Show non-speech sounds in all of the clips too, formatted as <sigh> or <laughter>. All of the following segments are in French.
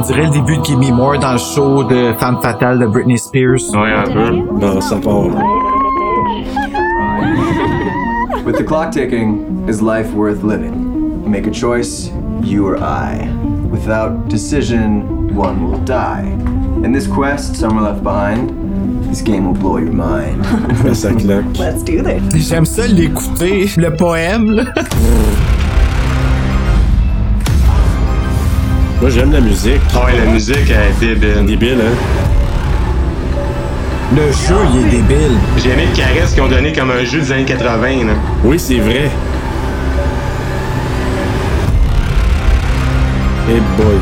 On dirait le début de Gimme More dans le show de Femme Fatale de Britney Spears. Ouais, un peu. Non, ça part. <laughs> With the clock ticking, is life worth living? Make a choice, you or I. Without decision, one will die. In this quest, some are left behind. This game will blow your mind. <laughs> ça claque. Let's do this. J'aime ça l'écouter, le poème. Là. Moi, j'aime la musique. Ah ouais, la musique elle est débile. Débile, hein? Le jeu, il est débile. J'ai aimé le caresse qu'ils ont donné comme un jeu des années 80. Là. Oui, c'est vrai. Hey boy.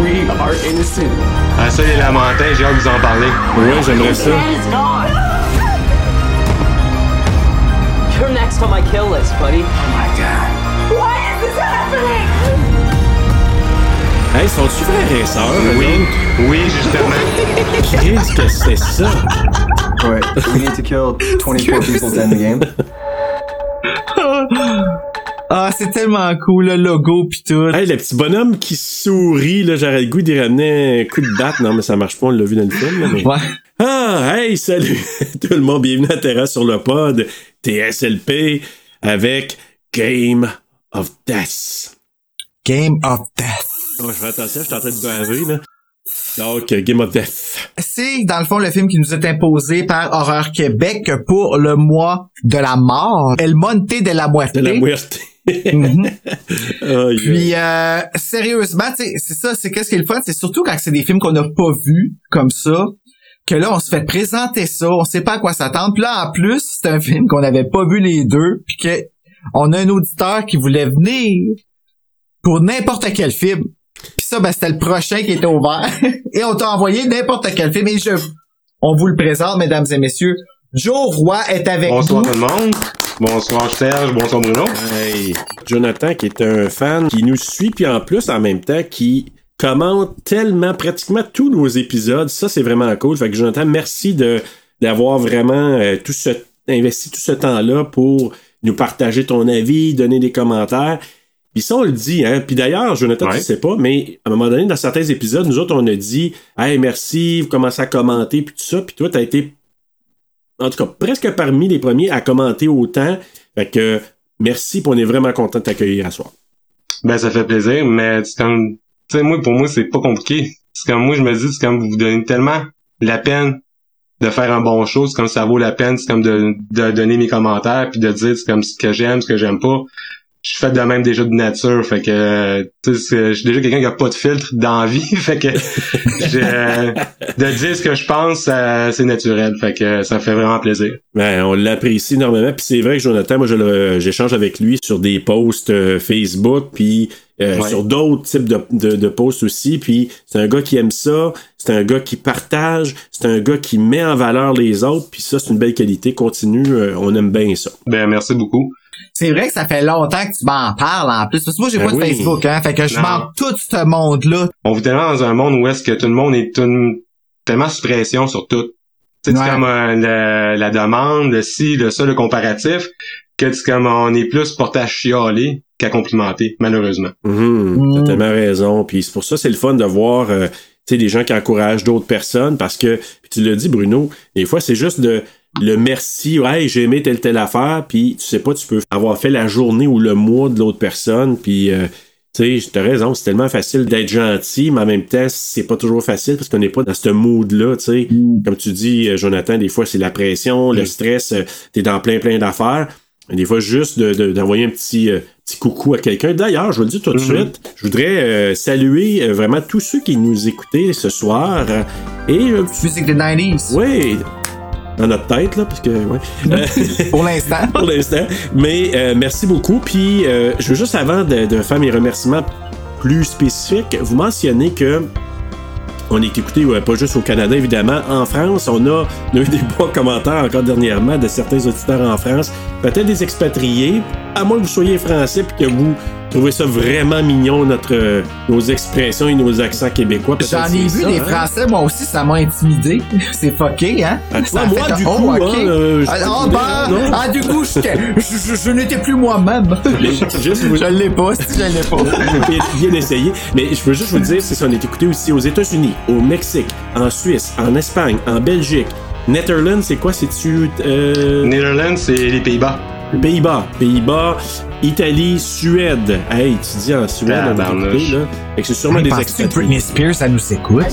We are innocent. Ah, ça, les lamentins, j'ai hâte de vous en parler. Ouais, j'aimerais ça. You're next on my kill list, buddy. Why is this happening? Hey, sont-tu frères et sœurs? Oui, oui, justement. Qu'est-ce que c'est ça? Alright, we need to kill 24 people to end the game. Ah, c'est tellement cool, le logo pis tout. Hey, le petit bonhomme qui sourit, là, j'aurais le goût d'y ramener un coup de batte. Non, mais ça marche pas, on l'a vu dans le film. là, mais- Ouais. Ah, hey, salut <laughs> tout le monde, bienvenue à Terra sur le pod TSLP avec Game of Death. Game of Death. Oh, je fais attention, je suis en train de baver, là. Donc, Game of Death. C'est, dans le fond, le film qui nous est imposé par Horreur Québec pour le mois de la mort. El Monte de la Muerte. De la muerte. Mhm. <laughs> Puis euh, sérieusement, c'est ça, c'est qu'est-ce qui est le fun, c'est surtout quand c'est des films qu'on n'a pas vus comme ça, que là on se fait présenter ça, on sait pas à quoi s'attendre. Puis là en plus, c'est un film qu'on n'avait pas vu les deux, puis que on a un auditeur qui voulait venir pour n'importe quel film. Puis ça, ben c'était le prochain qui était ouvert, <laughs> et on t'a envoyé n'importe quel film. Et je, on vous le présente, mesdames et messieurs. Joe Roy est avec Bonsoir nous. tout le monde. Bonsoir Serge, bonsoir Bruno. Hey, Jonathan qui est un fan qui nous suit puis en plus en même temps qui commente tellement pratiquement tous nos épisodes. Ça c'est vraiment cool. Fait que Jonathan, merci de d'avoir vraiment euh, tout ce investi tout ce temps-là pour nous partager ton avis, donner des commentaires. Puis ça, on le dit, hein. Puis d'ailleurs, Jonathan, Ouais. tu sais pas, mais à un moment donné, dans certains épisodes, nous autres, on a dit Hey, merci, vous commencez à commenter, puis tout ça. Puis toi, t'as été en tout cas, presque parmi les premiers à commenter autant. Fait que merci, puis on est vraiment content de t'accueillir à soir. Ben ça fait plaisir, mais c'est comme tu sais moi pour moi c'est pas compliqué. C'est comme moi je me dis c'est comme vous vous donnez tellement la peine de faire un bon show, c'est comme ça vaut la peine, c'est comme de, de donner mes commentaires puis de dire c'est comme ce que j'aime, ce que j'aime pas. Je suis fait de même déjà de nature, fait que tu sais c'est- je suis déjà quelqu'un qui a pas de filtre dans la vie, <laughs> fait que euh, de dire ce que je pense, c'est naturel, fait que ça fait vraiment plaisir. Ben, on l'apprécie énormément. Puis c'est vrai que Jonathan, moi, je j'échange avec lui sur des posts euh, Facebook, puis euh, Ouais. sur d'autres types de, de, de posts aussi. Puis c'est un gars qui aime ça, c'est un gars qui partage, c'est un gars qui met en valeur les autres. Puis ça, c'est une belle qualité. Continue, euh, on aime bien ça. Ben merci beaucoup. C'est vrai que ça fait longtemps que tu m'en parles en plus. Parce que moi, j'ai Ben pas de. Facebook, hein. Fait que je manque tout ce monde-là. on vit tellement dans un monde où est-ce que tout le monde est une- tellement sous pression sur tout. Ouais. c'est comme euh, le- la demande, le ci, le ça, le comparatif, que c'est comme on est plus porté à chialer qu'à complimenter, malheureusement. Mhm, Mm. T'as tellement raison. Puis c'est pour ça c'est le fun de voir euh, tu sais, des gens qui encouragent d'autres personnes parce que, puis tu l'as dit Bruno, des fois c'est juste de le merci, hey, j'ai aimé telle telle affaire, puis tu sais pas, tu peux avoir fait la journée ou le mois de l'autre personne, puis euh, tu sais, t'as raison, c'est tellement facile d'être gentil, mais en même temps, c'est pas toujours facile parce qu'on n'est pas dans ce mood-là, tu sais. Comme tu dis, euh, Jonathan, des fois, c'est la pression, le stress, euh, t'es dans plein, plein d'affaires. Des fois, juste de- de- d'envoyer un petit, euh, petit coucou à quelqu'un. D'ailleurs, je le dire tout de Mhm. suite, je voudrais euh, saluer euh, vraiment tous ceux qui nous écoutaient ce soir. et Musique des 90s. oui, dans notre tête, là, parce que, ouais. Euh, <laughs> Pour l'instant. <laughs> pour l'instant. Mais euh, merci beaucoup. Puis, euh, je veux juste, avant de, de faire mes remerciements plus spécifiques, vous mentionner que on est écouté ouais, pas juste au Canada, évidemment. En France, on a, on <laughs> a eu des bons commentaires encore dernièrement de certains auditeurs en France. Peut-être des expatriés, à moins que vous soyez français et que vous trouvez ça vraiment mignon, notre, euh, nos expressions et nos accents québécois. J'en ai vu ça, des hein? Français, moi aussi, ça m'a intimidé. <laughs> C'est fucké, hein? Ah, Ça moi, fait- du oh, coup, ok. hein, euh, je ah, te ben, non? ah, du coup, je, je, je n'étais plus moi-même. <laughs> Juste vous- je l'ai pas, si je l'ai pas. bien, bien essayé. Mais je veux juste vous dire, c'est ça, on est écouté aussi aux États-Unis, au Mexique, en Suisse, en Espagne, en Belgique. Netherlands, c'est quoi? C'est-tu euh, Netherlands, c'est les Pays-Bas. Pays-Bas? Pays-Bas, Italie, Suède. Hey, tu dis en Suède, on est Tabarnouche. écouté, là. Fait que c'est sûrement des expatriés. Britney Spears, ça nous écoute?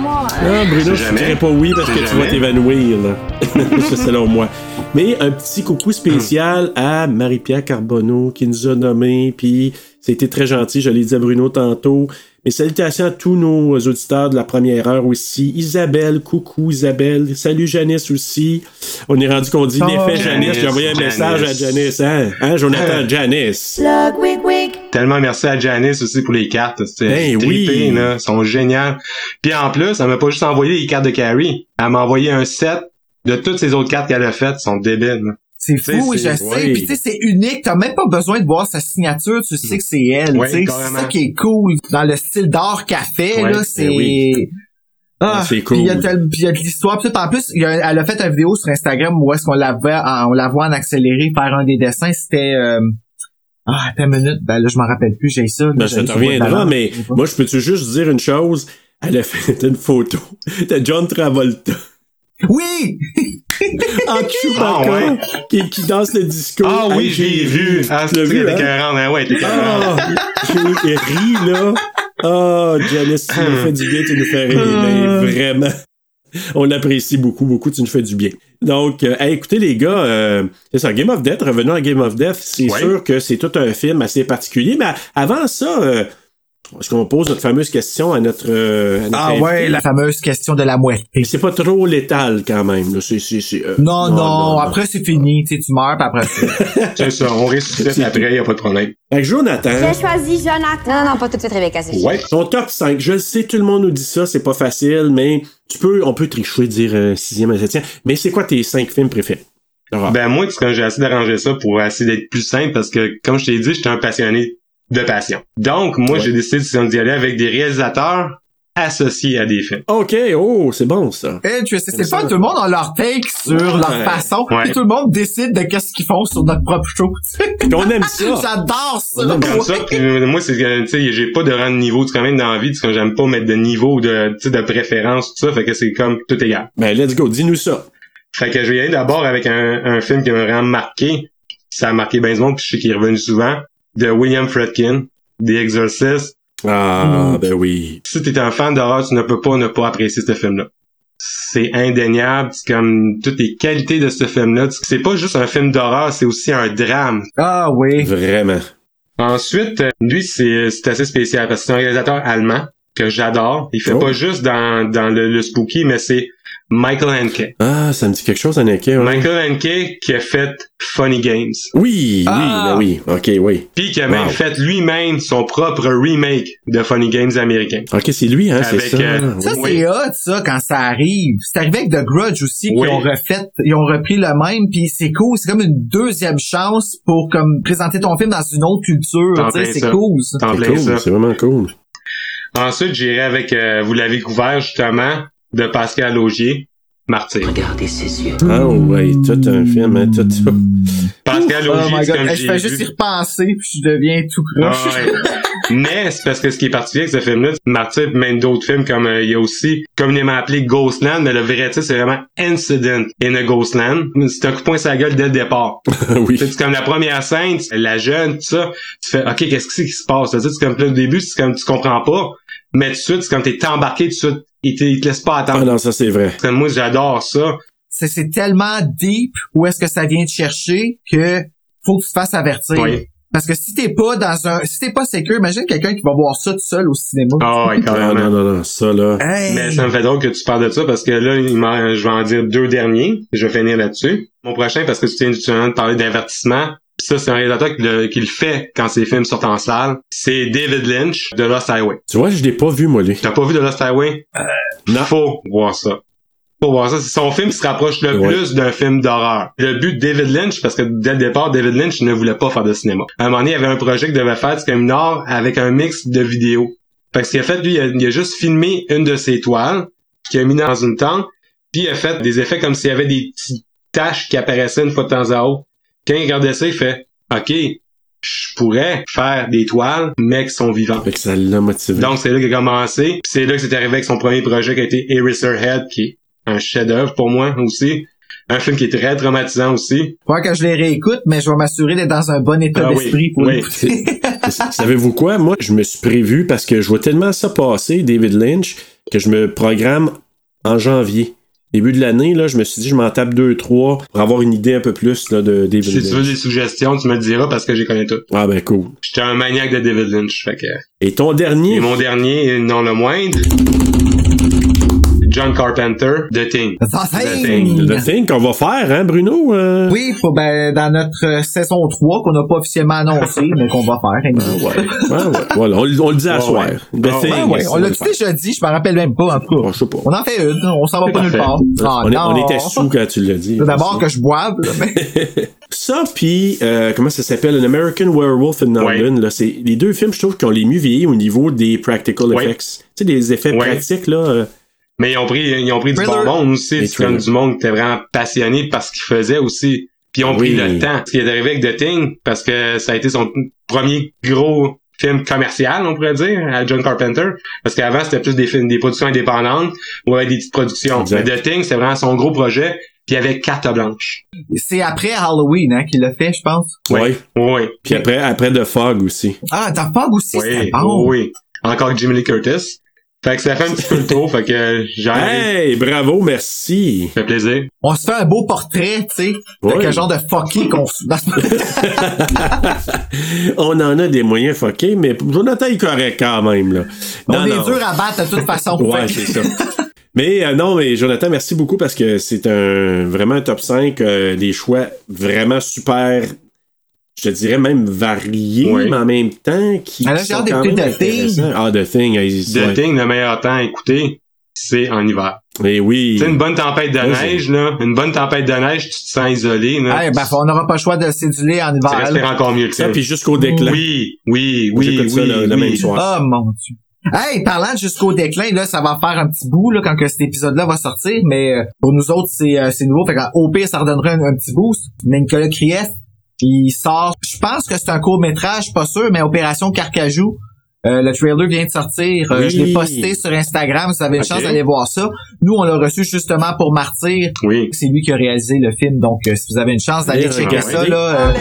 More. Ah, Bruno, je jamais. dirais pas oui parce que tu vas t'évanouir, là. <laughs> <laughs> C'est selon moi. Mais un petit coucou spécial à Marie-Pierre Carbonneau qui nous a nommés, puis c'était très gentil, je l'ai dit à Bruno tantôt. Mais salutations à tous nos auditeurs de la première heure aussi. Isabelle, coucou Isabelle. Salut Janice aussi. On est rendu qu'on dit Oh, l'effet Janice. J'ai envoyé un Janice. message à Janice, hein? Hein, Jonathan? Janice? Slug, wig, wig. Tellement merci à Janice aussi pour les cartes. C'est Ben oui. là. Elles sont géniales. Puis en plus, elle m'a pas juste envoyé les cartes de Carrie. Elle m'a envoyé un set de toutes ces autres cartes qu'elle a faites. Elles sont débiles. là. C'est fou, oui, je sais. Puis tu sais, c'est unique. T'as même pas besoin de voir sa signature. Tu sais que c'est elle. C'est ça qui est cool. Dans le style d'art qu'elle fait, Ouais, là, ben c'est... oui. Ah, C'est puis il y a cool. puis il y a de l'histoire. En plus, il y a- elle a fait une vidéo sur Instagram où est-ce qu'on la voit, en- on la voit en accéléré faire un des dessins. C'était... euh, Ah, attends une minute. Ben là, je m'en rappelle plus. J'ai ça. Ben, ça te sur le reviendra, ballon. mais Je moi, je peux-tu juste dire une chose? Elle a fait une photo de John Travolta Oui! <laughs> en Chewbacca Ah, ouais. qui, qui danse le disco. Ah oui, je l'ai vu. Ah, c'est vu, t'es hein? écœurante, hein? Ouais, t'es écœurante. Ah, j'ai ri, là. Ah, Janice, tu nous fais du bien, tu nous fais rire. Mais vraiment, on l'apprécie beaucoup, beaucoup, tu nous fais du bien. Donc, euh, écoutez, les gars, euh, c'est ça, Game of Death, revenons à Game of Death, c'est Ouais. sûr que c'est tout un film assez particulier, mais avant ça, euh, est-ce qu'on pose notre fameuse question à notre... euh, à notre Ah invité? ouais, la fameuse question de la moitié. Mais c'est pas trop létal quand même. Là. C'est, c'est, c'est, euh, Non, non, après c'est fini, tu sais, tu meurs, puis après c'est... <laughs> C'est ça, on ressuscite après, y a pas de problème. Que Jonathan, J'ai choisi Jonathan. Non, non, pas tout de suite, Rebecca, c'est Ouais. ton top 5, je le sais, tout le monde nous dit ça, c'est pas facile, mais tu peux, on peut tricher, dire euh, sixième et septième. Mais c'est quoi tes cinq films préférés? Ben moi, quand j'ai essayé d'arranger ça pour essayer d'être plus simple parce que, comme je t'ai dit, j'étais un passionné de passion. Donc, moi, Ouais. j'ai décidé d'y aller avec des réalisateurs associés à des films. ok, oh, c'est bon ça. Eh, tu sais, c'est ça. pas tout le monde a leur take sur leur façon, Ouais. puis tout le monde décide de qu'est-ce qu'ils font sur notre propre show. tu sais. Puis on aime ça. <laughs> J'adore ça. On aime Comme ça, puis, euh, moi, c'est que, tu sais, j'ai pas de rang de niveau, c'est quand même dans la vie, parce que j'aime pas mettre de niveau, de, tu sais, de préférence, tout ça, fait que c'est comme tout égal. Ben, let's go, dis-nous ça. Fait que je vais y aller d'abord avec un, un film qui m'a vraiment marqué. Ça a marqué du monde, puis je sais qu'il est revenu souvent. De William Fredkin, The Exorcist. Ah, ben oui. Si t'es un fan d'horreur, tu ne peux pas ne pas apprécier ce film-là. C'est indéniable, c'est comme toutes les qualités de ce film-là. C'est pas juste un film d'horreur, c'est aussi un drame. Ah oui. Vraiment. Ensuite, euh, lui, c'est c'est assez spécial parce que c'est un réalisateur allemand que j'adore. Il fait Oh. pas juste dans, dans le, le spooky, mais c'est Michael Hanke. Ah, ça me dit quelque chose, Anneke. Ouais. Michael Hanke qui a fait Funny Games. Oui, Ah. oui, ben oui. Ok, oui. Puis qui a même Wow. fait lui-même son propre remake de Funny Games américain. Ok, c'est lui, hein, c'est Avec, ça. euh, Ça, Oui. c'est hot, ça, quand ça arrive. C'est arrivé avec The Grudge aussi, Oui. qui ont refait, ils ont repris le même, puis c'est cool. C'est comme une deuxième chance pour comme présenter ton film dans une autre culture. C'est ça. cool, ça. En C'est plein cool, ça. c'est vraiment cool. Ensuite, j'irai avec, euh, vous l'avez couvert justement, de Pascal Augier, Martyr. Regardez ses yeux. Ah ouais, tout un film, hein, tout ça. Pascal Oh Augier, god, comme Hey, je fais juste y repenser, puis je deviens tout Ah croche. ouais. <laughs> Mais c'est parce que ce qui est particulier avec ce film-là, Martyr, même d'autres films comme euh, il y a aussi communément appelé Ghostland, mais le vrai titre c'est vraiment Incident in a Ghostland. C'est un coup de poing sur la gueule dès le départ. <laughs> oui. C'est comme la première scène, la jeune, tout ça, tu fais OK, qu'est-ce que c'est qui se passe? C'est comme là, au début, c'est comme tu comprends pas, mais tout de suite, c'est comme t'es embarqué tout de suite, il te, il te laisse pas Ah attendre. non, ça c'est vrai. Moi, j'adore ça. C'est, c'est tellement deep où est-ce que ça vient te chercher que faut que tu te fasses avertir. Oui. Parce que si t'es pas dans un, si t'es pas sécure, imagine quelqu'un qui va voir ça tout seul au cinéma. Ah ouais, Non, carrément. non, non, non, ça, là. Hey! Mais ça me fait drôle que tu parles de ça parce que là, je vais en dire deux derniers. Je vais finir là-dessus. Mon prochain, parce que tu viens tu viens de parler d'avertissement. Ça, c'est un réalisateur qui le, qui le fait quand ses films sortent en salle. C'est David Lynch de Lost Highway. Tu vois, je l'ai pas vu, moi, lui. T'as pas vu de Lost Highway? Non. Faut voir ça. Faut voir ça. C'est son film qui se rapproche le Ouais. plus d'un film d'horreur. Le but de David Lynch, parce que dès le départ, David Lynch ne voulait pas faire de cinéma. À un moment donné, il y avait un projet qu'il devait faire, c'est comme une art avec un mix de vidéos. Fait que ce qu'il a fait, lui, il a, il a juste filmé une de ses toiles, qu'il a mis dans une tente, puis il a fait des effets comme s'il y avait des petites taches qui apparaissaient une fois de temps à autre. Quand il regardait ça, il fait, OK, je pourrais faire des toiles, mais qui sont vivantes. Fait que ça l'a motivé. Donc c'est là qu'il a commencé. Puis c'est là que c'est arrivé avec son premier projet qui a été Eraserhead, qui est un chef-d'œuvre pour moi aussi. Un film qui est très traumatisant aussi. Faut que je les réécoute, mais je vais m'assurer d'être dans un bon état Ah oui, d'esprit pour oui. l'écouter. Savez-vous quoi? Moi, je me suis prévu parce que je vois tellement ça passer, David Lynch, que je me programme en janvier. Début de l'année, là, je me suis dit, je m'en tape deux, trois pour avoir une idée un peu plus là, de David Si tu veux Lynch. des suggestions, tu me diras parce que j'y connais toutes. Ah ben cool. J'étais un maniaque de David Lynch. Fait que... Et ton dernier? Et mon dernier, non le moindre, John Carpenter, The Thing. The Thing. Le thing qu'on va faire, hein, Bruno? Euh, Oui, pour, ben, dans notre euh, saison 3 qu'on n'a pas officiellement annoncé, <laughs> mais qu'on va faire. hein. Ah ouais. Ah ouais. Voilà, on, on le dit à soir. ouais. The Ah thing. Ouais, on l'a le faire. déjà dit, je me rappelle même pas, en tout cas. Je sais pas. On en fait une, on s'en va pas nulle part. Ah, on, est- on était sous quand tu l'as dit. D'abord que je boive, là, mais... <laughs> Ça, puis, euh, comment ça s'appelle? An American Werewolf in London. Là, c'est les deux films, je trouve, qui ont les mieux vieilli au niveau des practical Ouais. effects. Tu sais, des effets Ouais. pratiques, là. euh, Mais ils ont pris, ils ont pris du bon monde aussi. C'est comme du monde qui était vraiment passionné par ce qu'ils faisaient aussi. Puis ils ont Oui. pris le temps. Ce qui est arrivé avec The Thing, parce que ça a été son premier gros film commercial, on pourrait dire, à John Carpenter. Parce qu'avant, c'était plus des films, des productions indépendantes ou avec des petites productions. Exact. Mais The Thing, c'est vraiment son gros projet. Puis il y avait carte blanche. C'est après Halloween, hein, qu'il l'a fait, je pense. ouais. Oui. Puis après, après The Fog aussi. Ah, t'as pas aussi, Oui, bon. oui. Encore Jimmy Lee Curtis. Fait que ça fait un petit peu le tour, fait que j'arrive. Hey, bravo, merci. Ça fait plaisir. On se fait un beau portrait, tu sais, de Ouais. quel genre de fucky qu'on <laughs> on en a des moyens fuckés, mais Jonathan est correct quand même, là. On Non, est non. dur à battre de toute façon. Ouais, c'est ça. Mais euh, non, mais Jonathan, merci beaucoup parce que c'est un vraiment un top 5, euh, des choix vraiment super, je te dirais même variés, Oui. mais en même temps qui, Ah, qui j'ai sont quand même The Thing. intéressants. Ah, The Thing, The ouais. Thing, le meilleur temps à écouter, c'est en hiver. Mais oui. Sais, une bonne tempête de neige, là, une bonne tempête de neige, tu te sens isolé, là. Hey, ben, on n'aura pas le choix de céduler en hiver. respires là. encore mieux que Ça, ça. puis jusqu'au déclin. Oui, oui, oui, j'écoute ça oui, le- le oui. même soir. Oh mon dieu. Hey, parlant de jusqu'au déclin, là, ça va faire un petit bout là quand que cet épisode-là va sortir, mais euh, pour nous autres, c'est euh, c'est nouveau. Fait qu'au pire, ça redonnerait un, un petit boost. Mais Nicolas Il sort. Je pense que c'est un court métrage, pas sûr, mais Opération Carcajou. Euh, le trailer vient de sortir. Euh, Oui. Je l'ai posté sur Instagram. Si vous avez une chance d'aller voir ça. Nous, on l'a reçu justement pour Martyr. Oui. C'est lui qui a réalisé le film. Donc, euh, si vous avez une chance d'aller checker ça, là.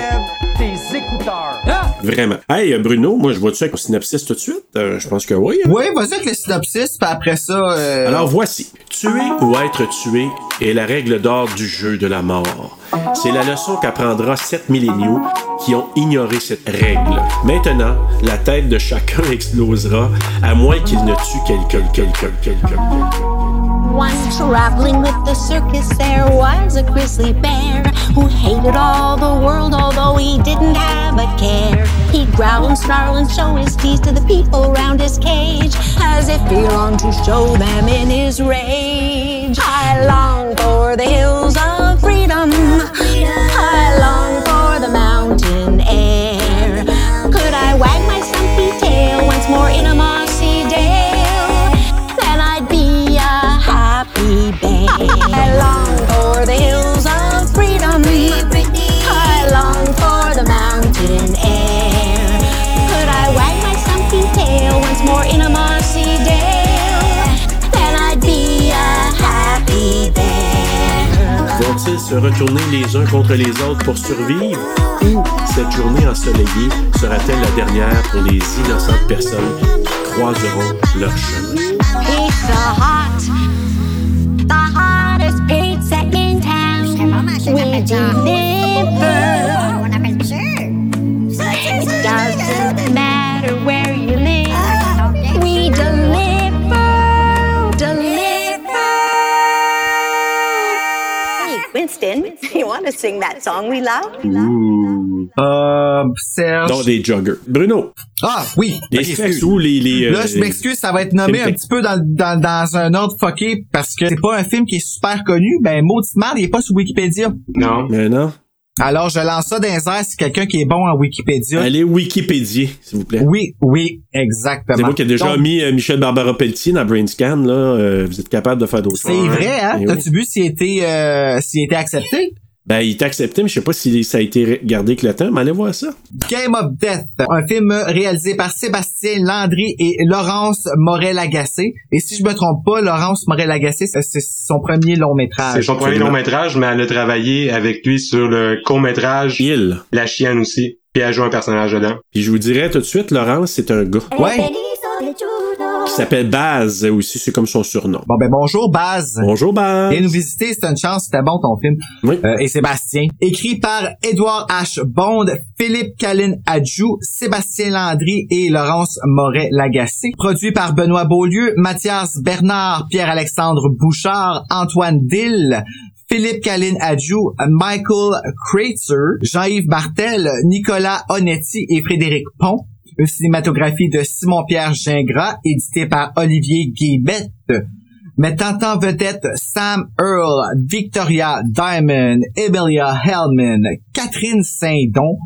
Vraiment. Hey, euh, Bruno, moi, je vois-tu avec mon synopsis tout de suite? Euh, je pense que oui. hein. Ouais, vas-y avec le synopsis, puis après ça. euh, Alors voici. Tuer ou être tué est la règle d'or du jeu de la mort. C'est la leçon qu'apprendra sept milléniaux qui ont ignoré cette règle. Maintenant, la tête de chacun <laughs> explosera, à moins qu'il ne tue quelqu'un, quelqu'un, quelqu'un, quelqu'un. Once traveling with the circus, there was a grizzly bear who hated all the world, although he didn't have a care. He'd growl and snarl and show his teeth to the people round his cage, as if he longed to show them in his rage. I long for the hills of freedom. I long I long for the hills of freedom. I long for the mountain air. Could I wag my stumpy tail once more in a mossy dale? Then I'd be a happy bear. Vont-ils se retourner les uns contre les autres pour survivre? Ou cette journée ensoleillée sera-t-elle la dernière pour les innocentes personnes qui croiseront leur chemin? Pizza Hut, the we deliver. Sure. It doesn't matter where you live. Oh, we deliver, deliver. Hey, Winston, <laughs> you want to sing that song we love? Ooh. Euh, Serge. Non, des joggers. Bruno, Ah, oui. les ou les... les Là, euh, je m'excuse, ça va être nommé un petit peu dans, dans, dans un ordre fucké parce que c'est pas un film qui est super connu. Ben, Maudit Merde, il est pas sur Wikipédia. Non. Mais non. Alors, je lance ça dans les airs si quelqu'un qui est bon en Wikipédia. Allez Wikipédia, s'il vous plaît. Oui, oui, exactement. C'est moi qui ai déjà Donc, mis euh, Michel Barbara Pelletier dans Brainscan, là. euh, vous êtes capable de faire d'autres C'est choses. vrai, hein? Eh. T'as-tu vu s'il était, euh, s'il était accepté? Ben, il est accepté, mais je sais pas si ça a été gardé avec le temps, mais allez voir ça. Game of Death, un film réalisé par Sébastien Landry et Laurence Morel-Agacé. Et si je me trompe pas, Laurence Morel-Agacé, c'est c'est son premier long métrage. C'est son premier long métrage, mais elle a travaillé avec lui sur le court métrage Il. La chienne aussi. Puis elle joue un personnage dedans. Puis je vous dirais tout de suite, Laurence, c'est un gars Ouais. Qui s'appelle Baz aussi, c'est comme son surnom. Bon ben bonjour Baz. Bonjour Baz. Viens nous visiter, c'était une chance, c'était bon ton film. Oui. Euh, et Sébastien. Écrit par Edward H. Bond, Philippe Calin Adjou, Sébastien Landry et Laurence Moret-Lagacé. Produit par Benoît Beaulieu, Mathias Bernard, Pierre-Alexandre Bouchard, Antoine Dill, Philippe Calin Adjou, Michael Kreitzer, Jean-Yves Martel, Nicolas Onetti et Frédéric Pont. Une cinématographie de Simon-Pierre Gingras, édité par Olivier Guébette mettant en vedette Sam Earl, Victoria Diamond, Emilia Hellman, Catherine Saint-Don,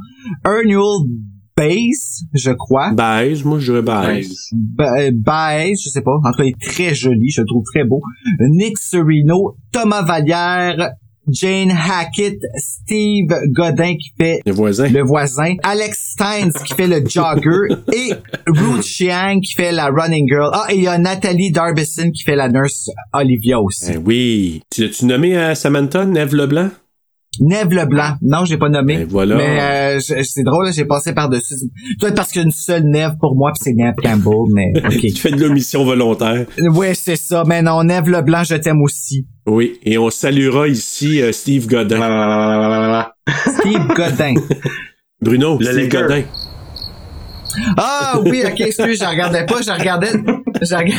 Ernul Bass, je crois. Baze, moi je dirais Baze. Ba- Baez, je sais pas. En tout cas, il est très joli, je le trouve très beau. Nick Serino, Thomas Vallière, Jane Hackett, Steve Godin qui fait le voisin, Alex Steins qui fait le jogger <laughs> et Ruth Chiang qui fait la running girl. Ah, et il y a Nathalie Darbison qui fait la nurse Olivia aussi. Ben oui. Tu l'as-tu nommé à Samantha, Neve Leblanc? Neve Leblanc. Non, j'ai pas nommé. Ben voilà. Mais euh, c'est drôle, là, j'ai passé par-dessus. Peut-être parce qu'il y a une seule Neve pour moi, puis c'est Neve Campbell, <laughs> mais Tu OK. fais de l'omission volontaire. ouais, c'est ça. Mais non, Neve Leblanc, je t'aime aussi. Oui. Et on saluera ici euh, Steve Godin. Steve Godin. Bruno, Le Steve Laker. Godin. Ah oui, ok, excuse, je regardais pas, je regardais. Je regardais.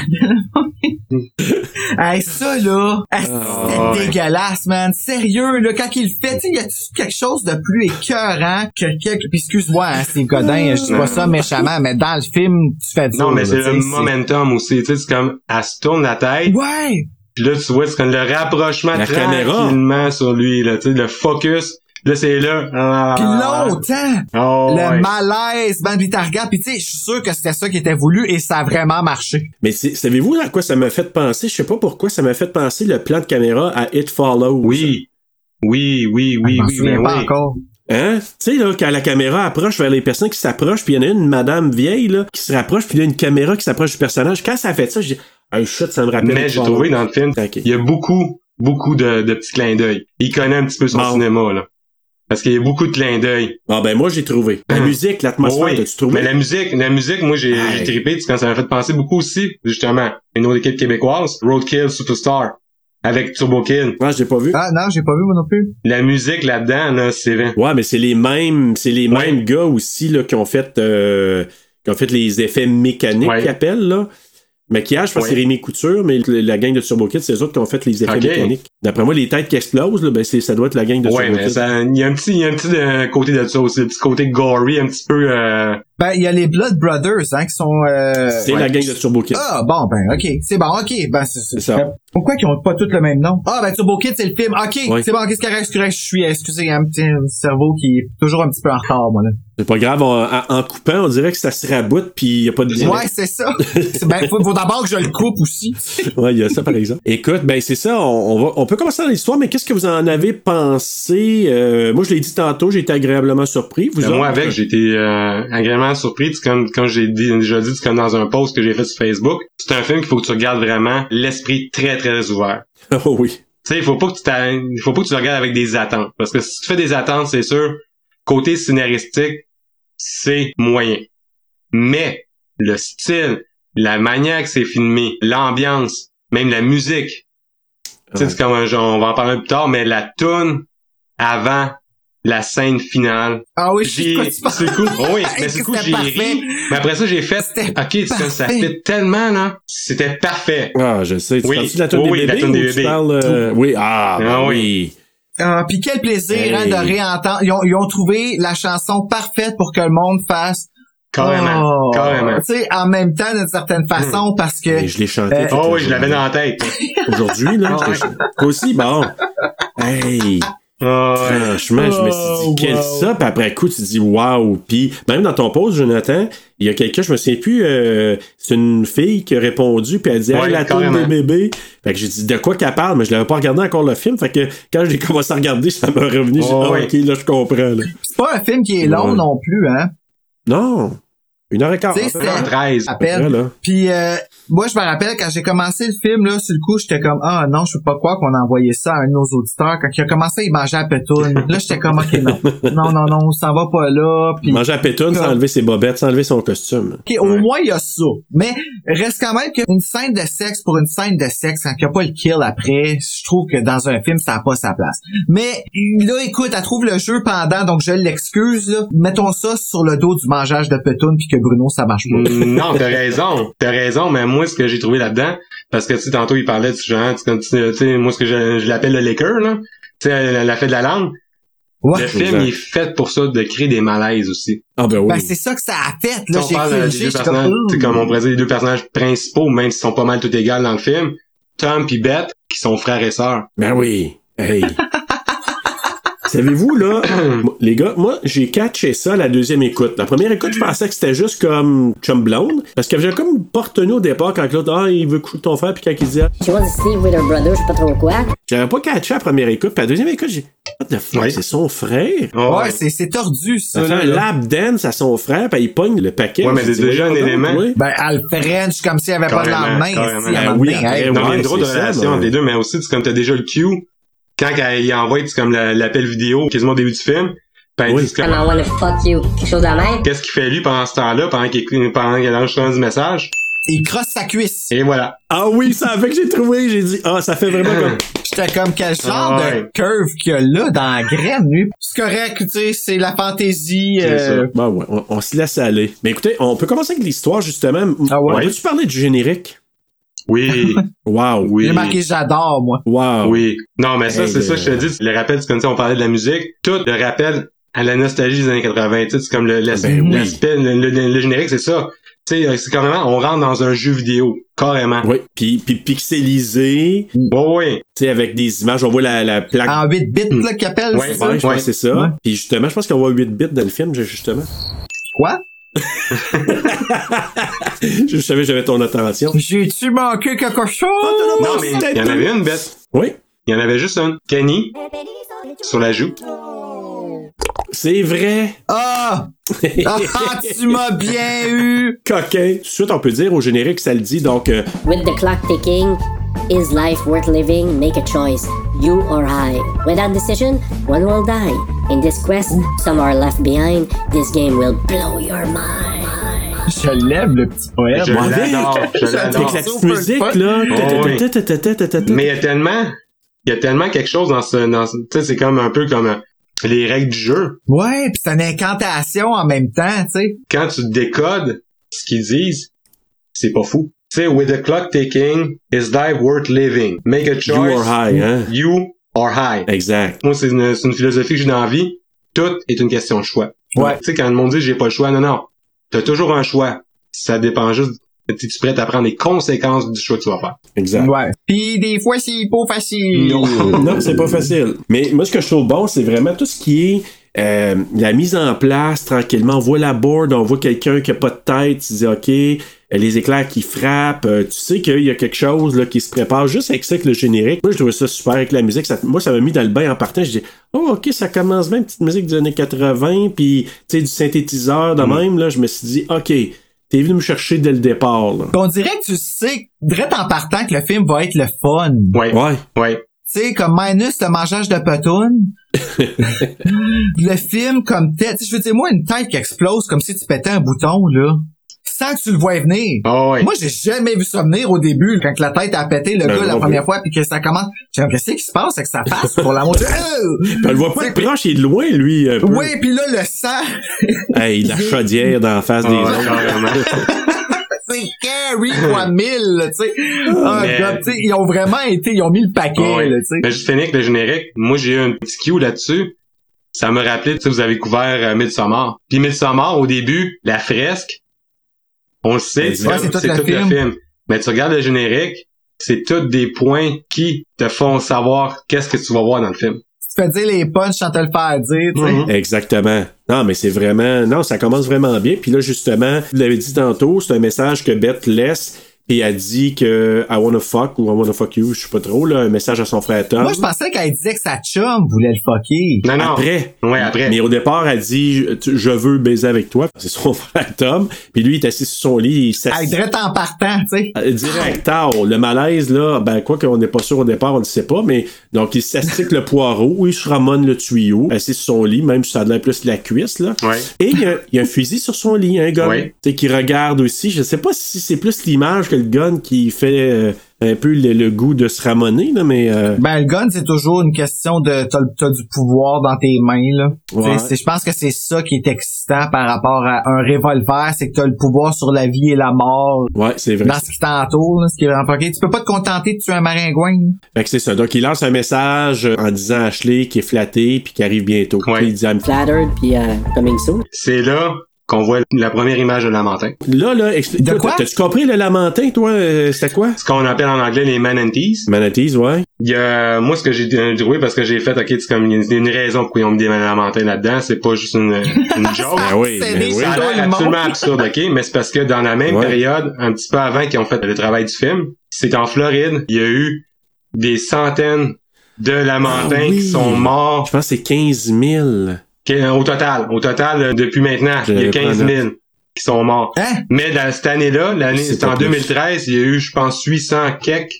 hey, ça là, ah, c'est Ah, ouais. dégueulasse, man. Sérieux, là, quand il le fait, tu sais, y a-tu quelque chose de plus écœurant que quelque. Puis excuse-moi, hein, Steve Godin, je dis pas ça méchamment, mais dans le film, tu fais dur. Non, mais c'est le momentum aussi. Tu sais, c'est comme, elle se tourne la tête. Ouais! Puis là, tu vois, c'est comme le rapprochement La caméra. tranquillement sur lui, là, tu sais, le focus. Là, c'est là. Ah, Puis longtemps! Oh, le ouais. malaise, man, puis puis tu sais, je suis sûr que c'était ça qui était voulu et ça a vraiment marché. Mais savez-vous à quoi ça m'a fait penser? Je sais pas pourquoi ça m'a fait penser le plan de caméra à It Follows. Oui. Oui, oui, oui, oui, ben pas oui. encore. Hein? Tu sais, là, quand la caméra approche vers les personnes qui s'approchent, puis il y en a une madame vieille, là, qui se rapproche, puis il y a une caméra qui s'approche du personnage. Quand ça a fait ça, je dis, ah, shit, ça me rappelle. Mais j'ai trouvé dans le film, il y a beaucoup, beaucoup de, de petits clins d'œil. Il connaît un petit peu son Bon. cinéma, là. Parce qu'il y a beaucoup de clins d'œil. Ah, ben, moi, j'ai trouvé. La Hum. musique, l'atmosphère, Oui, t'as-tu trouvé? Mais la musique, la musique, moi j'ai Hey. j'ai trippé, parce que ça m'a fait penser beaucoup aussi, justement, une autre équipe québécoise, Roadkill Superstar, avec Turbo Kid. Ah, j'ai pas vu. Ah non, j'ai pas vu moi non plus. La musique là-dedans, là, c'est vrai. Ouais, mais c'est les mêmes, c'est les Ouais. mêmes gars aussi, là, qui ont fait, euh, qui ont fait les effets mécaniques Ouais. qu'ils appellent, là. Maquillage, je pense que Ouais. c'est Rémi Couture, mais la gang de Turbo Kid, c'est eux autres qui ont fait les effets mécaniques. D'après moi, les têtes qui explosent, là, ben, c'est, ça doit être la gang de Ouais, Turbo mais il y a un petit, il y a un petit euh, côté de ça aussi, un petit côté gory, un petit peu, euh, Ben, il y a les Blood Brothers, hein, qui sont... Euh... C'est ouais. la gang de Turbo Kid. Ah, bon, ben, ok. C'est bon, ok. Ben, c'est ça. Pourquoi qu'ils ont pas tous le même nom? Ah, ben, Turbo Kid, c'est le film. Ok, Ouais. c'est bon, qu'est-ce c'est correct, je suis, excusez, il y a un petit cerveau qui est toujours un petit peu en retard, moi, là. C'est pas grave, on- en, en coupant, on dirait que ça se raboute, puis il y a pas de direct. Ouais, c'est ça. <laughs> Ben, faut, faut d'abord que je le coupe aussi. Ouais, il y a ça, par exemple. Écoute, ben c'est ça, on, on va, on peut commencer dans l'histoire, mais qu'est-ce que vous en avez pensé? Euh, moi, je l'ai dit tantôt, j'ai été agréablement surpris. Vous Ben, moi avec, j'ai été euh, agréablement surpris. C'est comme quand j'ai dit- déjà dit, c'est comme dans un post que j'ai fait sur Facebook. C'est un film qu'il faut que tu regardes vraiment l'esprit très très ouvert. <laughs> Oh oui. Tu sais, il faut pas que tu faut pas que tu le regardes avec des attentes. Parce que si tu fais des attentes, c'est sûr, côté scénaristique, c'est moyen. Mais le style, la manière que c'est filmé, l'ambiance, même la musique, tu sais, Ouais. c'est comme un genre, on va en parler plus tard, mais la tune avant la scène finale, Ah oui, j'ai, c'est cool. Oh oui, <laughs> mais c'est cool, j'ai ri. Mais après ça, j'ai fait, C'était ok, ça parfait. fait tellement, là. C'était parfait. Ah, je sais. Tu Oui. parles de la tune Oui, des oui, la bébés toune des tu parles... euh, Oui, ah, ben Ah oui. oui. Ah, puis quel plaisir hein, de réentendre. Ils ont, ils ont trouvé la chanson parfaite pour que le monde fasse. Carrément, Oh, carrément. Tu sais, en même temps, d'une certaine façon, parce que. Et je l'ai chanté. Euh, Oh la oui, je l'avais dans la tête. <laughs> Aujourd'hui, là. Ah je l'ai chanté. Toi aussi, bon. Hey. Ouais. Franchement, je me suis Oh, dit, quel wow. ça? Puis après coup, tu te dis, waouh. Puis même dans ton post, Jonathan, il y a quelqu'un, je me souviens plus, euh, c'est une fille qui a répondu, puis elle dit, hey, Ouais, la tour carrément. des bébés. Fait que j'ai dit, de quoi qu'elle parle? Mais je l'avais pas regardé encore le film. Fait que quand j'ai commencé à regarder, <laughs> ça m'a revenu. J'ai dit, Oh, ah, ouais. ok, là, je comprends, là. C'est pas un film qui est long Ouais. non plus, hein? Non. Une heure et quart. Tu sais, à peu c'est- près. 13. À peine. Ouais, là. Puis euh, moi, je me rappelle quand j'ai commencé le film, là, sur le coup, j'étais comme Ah non, je peux pas croire qu'on a envoyé ça à un de nos auditeurs. Quand il a commencé, il mangeait à pétoune. <laughs> Là, j'étais comme OK, non. Non, non, non, ça va pas là. Puis Manger à pétoune sans Comme- enlever ses bobettes, sans enlever son costume. OK, au moins il y a ça. Mais reste quand même qu'une scène de sexe pour une scène de sexe, quand il n'y a pas le kill après, je trouve que dans un film, ça n'a pas sa place. Mais là, écoute, elle trouve le jeu pendant, donc je l'excuse. là. Mettons ça sur le dos du mangeage de pétoune puis que Bruno, ça marche pas. Mm, non, t'as <laughs> raison. T'as raison, mais moi, ce que j'ai trouvé là-dedans, parce que, tu sais, tantôt, il parlait du genre, tu sais, moi, ce que je, je l'appelle le liquor, là, tu sais, la, la fête de la langue, Ouais. le film, exact. est fait pour ça, de créer des malaises aussi. Ah, ben oui. Ben, c'est ça que ça a fait. Là, sais, on j'ai parle euh, des deux personnages, comme, tu sais, comme on pourrait dire, les deux personnages principaux, même s'ils sont pas mal tout égales dans le film, Tom puis Beth, qui sont frères et sœurs. Ben oui. Hey. <laughs> Savez-vous, là, <coughs> les gars, moi, j'ai catché ça la deuxième écoute. La première écoute, je pensais que c'était juste comme chum blonde. Parce que j'avais comme pas retenu au départ quand l'autre, ah, il veut coucher ton frère, puis quand il disait, She wants to sleep with her brother, je sais pas trop quoi. j'avais pas catché la première écoute. Puis la deuxième écoute, j'ai, what the fuck, Ouais. c'est son frère? Oh, Ouais, c'est, c'est tordu, ça. Fait là, un là. lap dance à son frère, puis il pogne le paquet. Ouais, mais c'est dit, déjà un élément. oui. Ben, elle French comme s'il n'y avait pas de lendemain. carrément. ici, Ben oui, après, il y a une Ouais, drôle de relation entre les deux, mais aussi, c'est comme t'as déjà le cue, quand elle- il envoie, c'est comme la- l'appel vidéo, quasiment au début du film, ben, Oui. I wanna fuck you. Quelque chose de la même. qu'est-ce qu'il fait lui pendant ce temps-là, pendant qu'il pendant qu'il enregistre du message? Il crosse sa cuisse. Et voilà. Ah oui, ça a fait que j'ai trouvé. J'ai dit, ah, ça fait vraiment comme. <clears throat> J'étais comme, quel genre Ah de curve qu'il y a là dans la graine, lui? C'est correct, tu sais, c'est la fantaisie. C'est euh, ça. Ben ouais, on, on se laisse aller. Mais écoutez, on peut commencer avec l'histoire, justement. Ah ouais? On peut-tu parler du générique? Oui, Wow. oui. J'ai marqué j'adore, moi. Wow. Oui. Non, mais ça, Hey, c'est ça, je te dis. Le rappel, c'est comme ça, on parlait de la musique. Tout le rappel à la nostalgie des années 80. Tu sais, c'est comme le, l'aspect, Ben oui. le, le- le générique, c'est ça. Tu sais, c'est carrément, on rentre dans un jeu vidéo. Carrément. Oui, puis, puis pixelisé, Ouais, ouais. tu sais, avec des images, on voit la, la plaque. En 8 bits, là, qu'il appelle, Ouais, c'est ça? Ouais, que c'est ça. Ouais. Puis justement, je pense qu'on voit 8 bits dans le film, justement. Quoi? Je savais que j'avais ton attention. J'ai-tu manqué quelque chose? Non, mais il y en avait une bête. Oui, Il y en avait juste une. Kenny, sur la joue. c'est vrai. Ah! Ah, tu m'as bien eu! Coquin. Tout de suite, on peut dire au générique, ça le dit. Donc, euh, With the clock ticking, is life worth living? Make a choice. You or I. Without decision, one will die. In this quest, some are left behind. This game will blow your mind. Je l'aime, le petit poème. Je l'adore. Je <laughs> J'adore. avec l'adore. la musique, là. Oh. Mais il y a tellement, il y a tellement quelque chose dans ce, dans tu sais, c'est comme un peu comme euh, les règles du jeu. Ouais, pis c'est une incantation en même temps, tu sais. Quand tu décodes ce qu'ils disent, c'est pas fou. Tu sais, with the clock ticking, is life worth living? Make a choice. You or high, hein? You or high. Exact. Moi, c'est une, philosophie que j'ai dans la vie. Tout est une question de choix. Ouais. Tu sais, quand le monde dit j'ai pas le choix, non, non. T'as toujours un choix. Ça dépend juste, es-tu prêt à prendre les conséquences du choix que tu vas faire? Exact. Ouais. Pis des fois, c'est pas facile. <laughs> non, c'est pas facile. Mais moi, ce que je trouve bon, c'est vraiment tout ce qui est euh, la mise en place tranquillement. On voit la board, on voit quelqu'un qui a pas de tête, tu dis OK, les éclairs qui frappent, euh, tu sais qu'il y a quelque chose là, qui se prépare juste avec ça, avec le générique. Moi, je trouvais ça super avec la musique. Ça- moi, ça m'a mis dans le bain en partant. Je dis Oh, OK, ça commence bien, petite musique des années 80, puis tu sais, du synthétiseur de même. Là, je me suis dit OK, t'es venu me chercher dès le départ. Là. On dirait que tu sais, direct en partant que le film va être le fun. Ouais. Ouais. Ouais. Tu sais, comme minus le mangeage de petoune. <laughs> le film comme sais, je veux dire, moi, une tête qui explose comme si tu pétais un bouton, là. Sans que tu le vois venir. Ah ouais. Moi, j'ai jamais vu ça venir au début, quand la tête a pété le Ben, gars la première fois, puis que ça commence. J'ai qu'est-ce qui se passe avec sa face pour l'amour de... Puis elle le voit pas de proche, il est de loin, lui. Oui, puis là, le sang, Hey, la chaudière dans la face des Ah, autres. C'est mille, là, tu sais. Mais- God, tu sais, ils ont vraiment été, ils ont mis le paquet, là, tu sais. Mais juste finir avec le générique, moi j'ai eu un petit cue là-dessus. Ça me rappelait, tu sais, vous avez couvert euh, Midsommar. Puis Midsommar, au début, la fresque, on le sait, Ouais, c'est tout le tout le film. film. Mais tu regardes le générique, c'est tous des points qui te font savoir qu'est-ce que tu vas voir dans le film. Tu fais dire les punchs sans te le faire dire, tu sais. Exactement. Non, mais c'est vraiment. Non, ça commence vraiment bien. Puis là, justement, vous l'avez dit tantôt, c'est un message que Beth laisse. Puis elle dit que I wanna fuck ou I wanna fuck you, je sais pas trop, là, un message à son frère Tom. Moi, je pensais qu'elle disait que sa chum voulait le fucker. Non, non. Après. Ouais, après. Mais au départ, elle dit je- veux baiser avec toi. C'est son <laughs> frère Tom. Puis lui, il est assis sur son lit. Il Elle s'assied. dirait en partant, tu sais. Euh, Direct, tard. Le malaise, là, ben, quoi qu'on n'est pas sûr au départ, on ne sait pas, mais donc il s'astique le poireau, il se ramène le tuyau, assis sur son lit, même si ça l'air plus la cuisse, là. Ouais. Et il y, a, il y a un fusil sur son lit, un gun, Ouais. tu sais, qui regarde aussi. Je sais pas si c'est plus l'image que le gun qui fait euh, un peu le, le goût de se ramoner, là, mais euh, Ben, le gun, c'est toujours une question de, t'as, t'as du pouvoir dans tes mains, là. Ouais. C'est- Je pense que c'est ça qui est excitant par rapport à un revolver, c'est que t'as le pouvoir sur la vie et la mort ouais, c'est vrai. dans ce qui t'entoure, là, ce qui est. Tu peux pas te contenter de tuer un maringouin. Fait que c'est ça. Donc il lance un message en disant à Ashley qu'il est flatté puis qu'il arrive bientôt. Ouais. Puis il dit I'm Flattered, puis euh, coming soon. C'est là qu'on voit la première image de Lamentin. Là, là, explique. De quoi? T'as-tu compris le lamentin, toi? euh, C'était quoi? Ce qu'on appelle en anglais les manatees. Manatees, ouais. Il y a, moi, ce que j'ai euh, trouvé, parce que j'ai fait, ok, c'est comme, il y a une raison pourquoi ils ont mis des lamentins là-dedans, c'est pas juste une, une <laughs> joke. Ben oui, C'est ben oui. Ça a absolument absurde, ok? Mais c'est parce que dans la même Ouais. période, un petit peu avant qu'ils ont fait le travail du film, c'est en Floride, il y a eu des centaines de lamentins Ah oui. qui sont morts Je pense que c'est 15 000. Au total. Au total, euh, depuis maintenant, il y a J'avais 15 pas 000 qui sont morts. Hein? Mais dans cette année-là, l'année, C'est c'était en pas plus. 2013, il y a eu, je pense, 800 quelques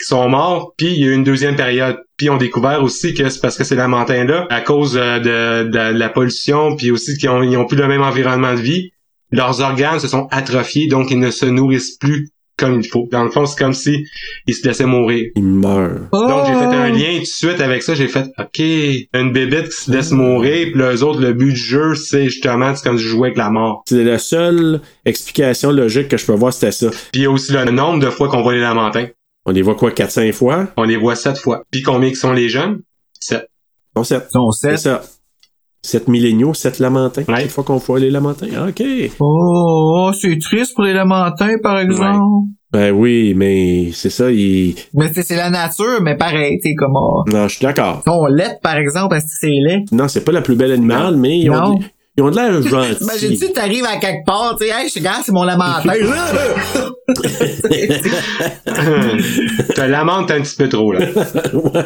qui sont morts, puis il y a eu une deuxième période. Puis on a découvert aussi que c'est parce que ces lamentins-là, à cause euh, de, de la pollution, puis aussi qu'ils ont, ils ont plus le même environnement de vie, leurs organes se sont atrophiés, donc ils ne se nourrissent plus comme il faut. Dans le fond, c'est comme si ils se laissaient mourir. Il meurt. Donc j'ai fait un Oh! lien tout de suite avec ça, j'ai fait OK, une bébête qui se laisse mourir, puis les autres, le but du jeu, c'est justement c'est comme jouer avec la mort. C'est la seule explication logique que je peux voir, c'était ça. Puis il y a aussi le nombre de fois qu'on voit les lamentins. On les voit quoi, 4-5 fois? On les voit sept fois. Puis combien qui sont les jeunes? Sept. Non, 7. Son C'est set. ça. 7 milléniaux, 7 lamentins. Ouais. Chaque fois qu'on voit les lamentins. Ah, OK. Oh, c'est triste pour les lamentins, par exemple. Ben oui, mais c'est ça, il... Mais c'est la nature, mais pareil, t'es comme, oh. Non, je suis d'accord. Ton lait, par exemple, est-ce que c'est laid? Non, c'est pas la plus belle animale, mais ils ont, de, ils ont de l'air <laughs> gentils. Imagine-tu, t'arrives à quelque part, tu sais, hey, je suis gars, c'est mon lamentin. <laughs> te lamente un petit peu trop, là. Ouais.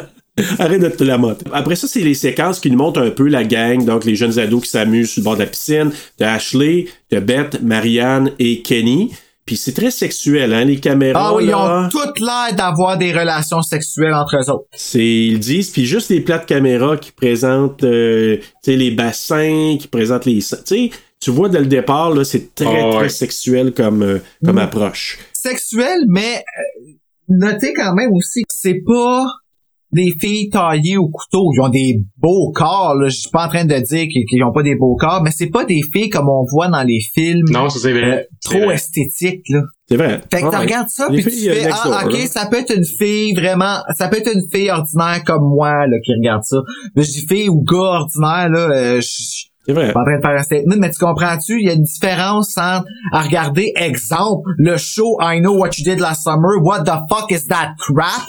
Arrête de te lamenter. Après ça, c'est les séquences qui nous montrent un peu la gang, donc les jeunes ados qui s'amusent sur le bord de la piscine, de Ashley, de Beth, Marianne et Kenny. Puis c'est très sexuel, hein, les caméras. ah oui, ils là. ont toutes l'air d'avoir des relations sexuelles entre eux autres. C'est, ils le disent, puis juste les plats de caméra qui présentent euh, tu sais, les bassins, qui présentent les... Tu sais, tu vois dès le départ, là, c'est très, Oh, très ouais. sexuel comme, euh, comme Mm. approche. Sexuel, mais euh, notez quand même aussi que c'est pas des filles taillées au couteau. Ils ont des beaux corps, là. Je suis pas en train de dire qu'ils qu'ils ont pas des beaux corps, mais c'est pas des filles comme on voit dans les films. Non, ça c'est euh, vrai. C'est trop vrai. esthétiques, là. C'est vrai. Fait que Ah tu regardes ça puis tu euh, fais ah door, ok là. ça peut être une fille vraiment ça peut être une fille ordinaire comme moi là qui regarde ça. Mais je dis fille ou gars ordinaire là euh, je je C'est vrai. suis pas en train de faire un statement mais tu comprends-tu il y a une différence entre à regarder exemple le show I Know What You Did Last Summer what the fuck is that crap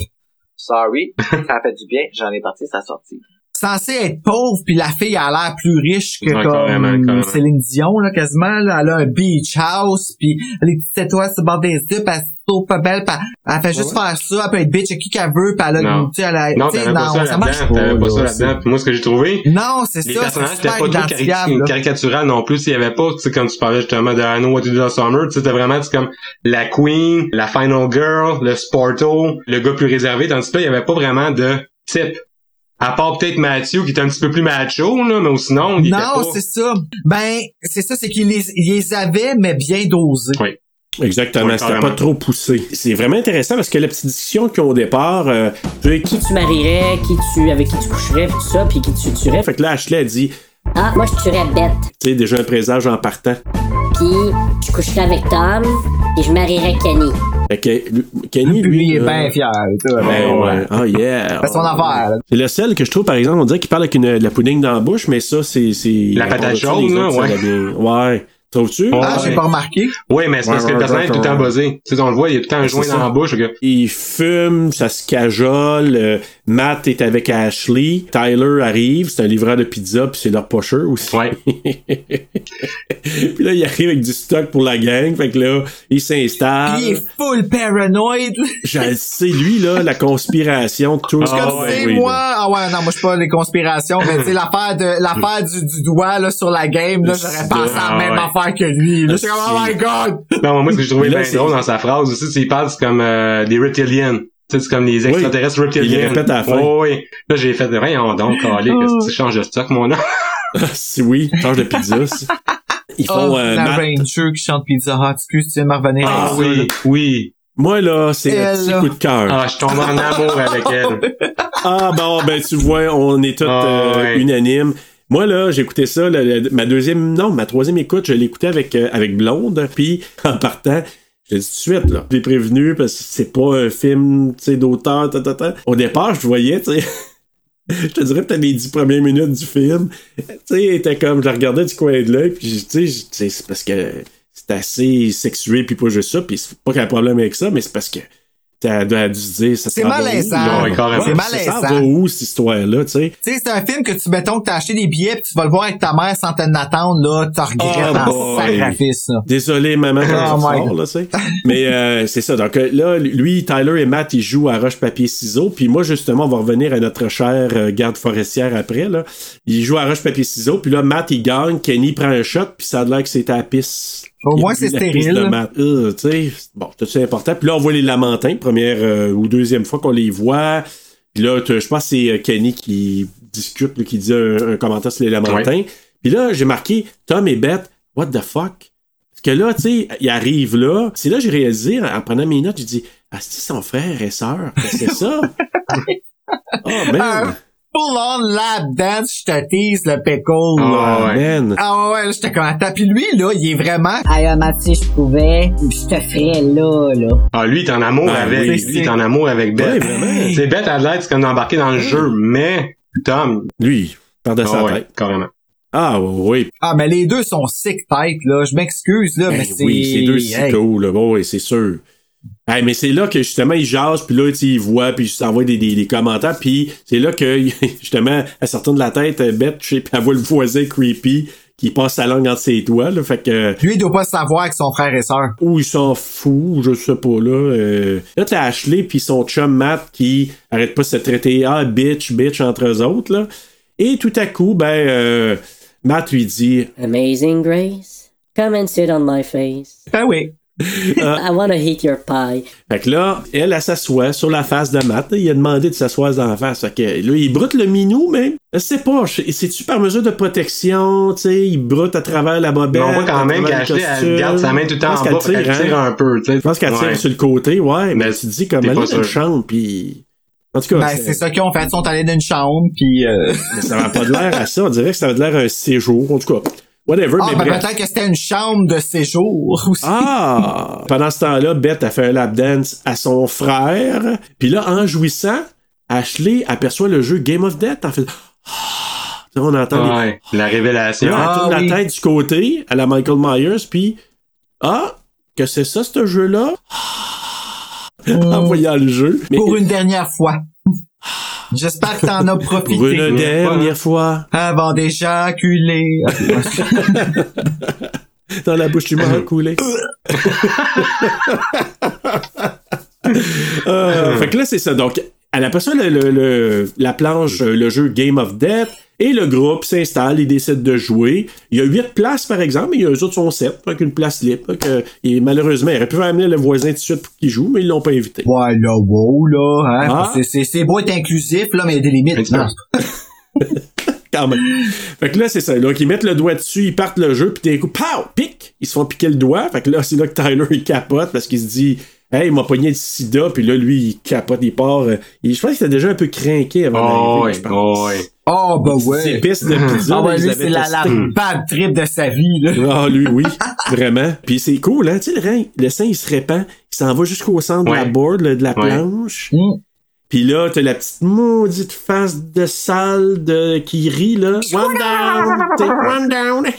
Sorry, <laughs> ça a fait du bien, j'en ai parti, ça a sorti. censé être pauvre puis la fille a l'air plus riche que Ouais, comme carrément. Céline Dion là quasiment là. elle a un beach house puis les petites étoiles sur le bord des yeux puis elle se pas belle puis elle fait juste faire ça elle peut être bitch à qui qu'elle veut puis elle a Non. tu sais elle a Non, tu sais, t'avais pas ça ça marche pas, T'avais pas ça là, là-dedans. Puis moi, ce que j'ai trouvé, non c'est les ça personnages c'est étaient pas trop cari- caricatural non plus. Il y avait pas, tu sais, comme tu parlais justement de I Know What You Did Last Summer, tu sais, c'était vraiment, tu sais, comme la queen, la final girl, le sporto, le gars plus réservé, tandis que là, il y avait pas vraiment de type. À part peut-être Matthew, qui était un petit peu plus macho, là, mais sinon, il non pas... c'est ça ben c'est ça c'est qu'ils les, ils les avaient mais bien dosés Oui. Exactement, c'était pas trop poussé. C'est vraiment intéressant parce que la petite discussion qu'ils ont au départ, euh, tu sais, qui tu marierais, qui tu, avec qui tu coucherais, tout ça, puis qui tu tuerais. fait que là, Ashley a dit, Ah, moi je tuerais bête. tu sais, déjà un présage en partant. puis je coucherai avec Tom, et je marierai Kenny. Fait que, lui- Kenny, Puis lui, il est euh, bien fier. toi. Ben ouais. Oh yeah. <laughs> Fait son affaire. C'est le seul que je trouve, par exemple, on dirait qu'il parle avec une, de la pudding dans la bouche, mais ça, c'est. c'est La patate les là, ouais. Ouais. Trouves-tu? Ouais. Ah, j'ai pas remarqué? Oui, mais c'est parce que le personnage est tout le temps buzzé. Tu sais, on le voit, il a tout le temps joint dans la bouche. Il fume, ça se cajole. Matt est avec Ashley. Tyler arrive, c'est un livreur de pizza, puis c'est leur pusher aussi. Ouais. <laughs> puis là, il arrive avec du stock pour la gang. Fait que là, il s'installe. Puis il est full paranoïde. <laughs> Je le sais, lui, là, la conspiration, tout. Comme Ah, oui, moi. là. Ah ouais, non, moi je suis pas les conspirations, mais tu sais, l'affaire de l'affaire du, du doigt là, sur la game, là, j'aurais pensé à la Ah, même ouais. affaire que lui. Là, j'étais comme, oh my god! Non, moi, ce que j'ai trouvé bien drôle dans sa phrase aussi, c'est qu'il parle, c'est comme euh, des reptiliens. C'est comme les extraterrestres reptiliens. Il les répète à la fin. Oh, oui. Là, j'ai fait, voyons donc, calé, que tu changes de stock, mon nom. <laughs> si oui, <laughs> change de pizza. Ils font Oh, euh, la Matt- Ranger qui chante Pizza Hut. Excuse, tu viens de revenir Ah ça, oui, oui. Moi, là, c'est un petit coup de cœur. Ah, je tombe en amour avec elle. <laughs> Ah bon, ben tu vois, on est tous Ah, euh, ouais. unanimes. Moi là, écouté ça, là, ma deuxième, non, ma troisième écoute, je écouté avec euh, avec Blonde, puis en partant, j'ai dit tout de suite là, j'ai prévenu parce que c'est pas un film, tu sais, d'auteur, ta, ta, ta. Au départ, je voyais, tu sais. <laughs> Je te dirais peut-être les dix premières minutes du film. Tu sais, était comme, je la regardais du coin de l'œil, puis tu sais, c'est parce que c'est assez sexué, puis pas juste ça, puis c'est pas qu'il y a un problème avec ça, mais c'est parce que t'as dû dû se dire, ça C'est malaisant. là? C'est Ça va où, cette histoire-là, tu sais? Tu sais, c'est un film que tu, mettons, que t'as acheté des billets pis tu vas le voir avec ta mère sans te l'attendre, là, tu regrettes Oh en sacrifice, là. Désolé, maman, quand Oh tu sors, là, tu sais. Mais euh, c'est ça. Donc euh, là, lui, Tyler et Matt, ils jouent à roche-papier-ciseaux. Puis moi, justement, on va revenir à notre chère euh, garde forestière après. Là. Ils jouent à roche-papier-ciseaux. Puis là, Matt, il gagne. Kenny prend un shot. Puis ça a l'air que c'était à la piste. Au moins, c'est stérile. Euh, tu sais, bon, tout ça important. Puis là, on voit les lamentins, première euh, ou deuxième fois qu'on les voit. Puis là, je pense que c'est euh, Kenny qui discute, là, qui dit un, un commentaire sur les lamentins. Puis là, j'ai marqué Tom et Beth, what the fuck? Parce que là, tu sais, il arrive là. C'est là que j'ai réalisé, en prenant mes notes, j'ai dit, ah, c'est son frère et sœur? C'est ça? <laughs> oh, man. Full on lap dance, je te tease le pickle, Ah, là. Oh, ouais. man. Ah ouais, là, j'étais content. Puis lui, là, il est vraiment... Hey, euh, Matt, si je pouvais, je te ferais là, là. Ah, lui, il est en amour Ben avec, oui, lui, il est en amour avec Ouais, Beth. vraiment. c'est Beth à l'aide, c'est comme d'embarquer dans le jeu, mais Tom, Lui, par de ah sa ouais, tête. carrément. Ah, oui. Ah, mais les deux sont sick tête, là. Je m'excuse, là, Ben mais c'est... oui, c'est deux Hey. cyclos, là. Bon, oui, c'est sûr. Hey, mais c'est là que justement il jase puis là il voit puis il s'envoie des, des, des commentaires puis c'est là que <laughs> justement elle sort de la tête euh, bête je sais puis elle voit le voisin creepy qui passe sa langue entre ses doigts là fait que Lui, il doit pas savoir avec son frère et sœur. ou il s'en fout je sais pas là euh, là t'as Ashley puis son chum Matt qui arrête pas de se traiter ah bitch bitch entre eux autres là et tout à coup ben euh, Matt lui dit Amazing Grace, come and sit on my face. Ben oui. <laughs> I wanna eat your pie. Fait que là, elle, elle s'assoit sur la face de Matt. Il a demandé de s'asseoir dans la face. Fait que là, il broute le minou, mais je sais pas. C'est-tu par mesure de protection? Tu sais, il broute à travers la bobette. Mais on voit quand même qu'Ashley, elle garde sa main tout le Je temps pense en qu'elle bas, qu'elle hein? tire un peu, tu sais. Je pense qu'elle tire Ouais. sur le côté, ouais. Mais, Mais tu te dis comme elle est dans une chambre, puis... En tout cas, Ben, c'est- c'est ça qu'ils ont fait. Ils sont allés dans une chambre, puis... Euh... mais ça n'a pas de l'air à ça. On dirait que ça avait de l'air à un séjour. En tout cas, whatever. Ah, mais ben peut-être que c'était une chambre de séjour <laughs> aussi. Ah! Pendant ce temps-là, Beth a fait un lap dance à son frère. Puis là, en jouissant, Ashley aperçoit le jeu Game of Death. En fait, Ah! Tu sais, on entend les... Ouais, la révélation. Là, elle Ah, tourne oui. la tête du côté à la Michael Myers, puis ah, que c'est ça, ce jeu-là? en voyant le jeu. Mais Pour une dernière fois. J'espère que t'en as profité. pour une dernière fois, Avant d'éjaculer. <laughs> dans la bouche du mort coulé. <laughs> Euh, fait que là, c'est ça. Donc, elle aperçoit le, le- le- la planche, le jeu Game of Death, et le groupe s'installe, ils décident de jouer. Il y a huit places, par exemple, mais il y a eux autres sont sept, avec une place libre. Et malheureusement, ils auraient pu amener le voisin tout de suite pour qu'il joue, mais ils l'ont pas invité. Ouais, là, wow, là, hein. Ah. C'est, c'est, c'est beau être inclusif, là, mais il y a des limites. Non. <laughs> Quand même. Fait que là, c'est ça. Donc, ils mettent le doigt dessus, ils partent le jeu, puis d'un coup, pow! Pic! Ils se font piquer le doigt. Fait que là, c'est là que Tyler, il capote parce qu'il se dit, hey, il m'a pogné le sida, puis là, lui, il capote, il part. euh, il- je pense qu'il était déjà un peu craqué avant Oh, d'arriver, je pense. oh. Oh, bah ouais. pistes de pizza, Ah là, ouais, lui, c'est la, la bad trip de sa vie, là. Ah, lui, oui, <laughs> vraiment. Puis c'est cool, hein, tu sais, le, rein, le sein, il se répand, il s'en va jusqu'au centre de la board, là, de la Ouais. planche. Mm. Puis là, t'as la petite maudite face de sale de... qui rit, là. One down, take one down. <laughs>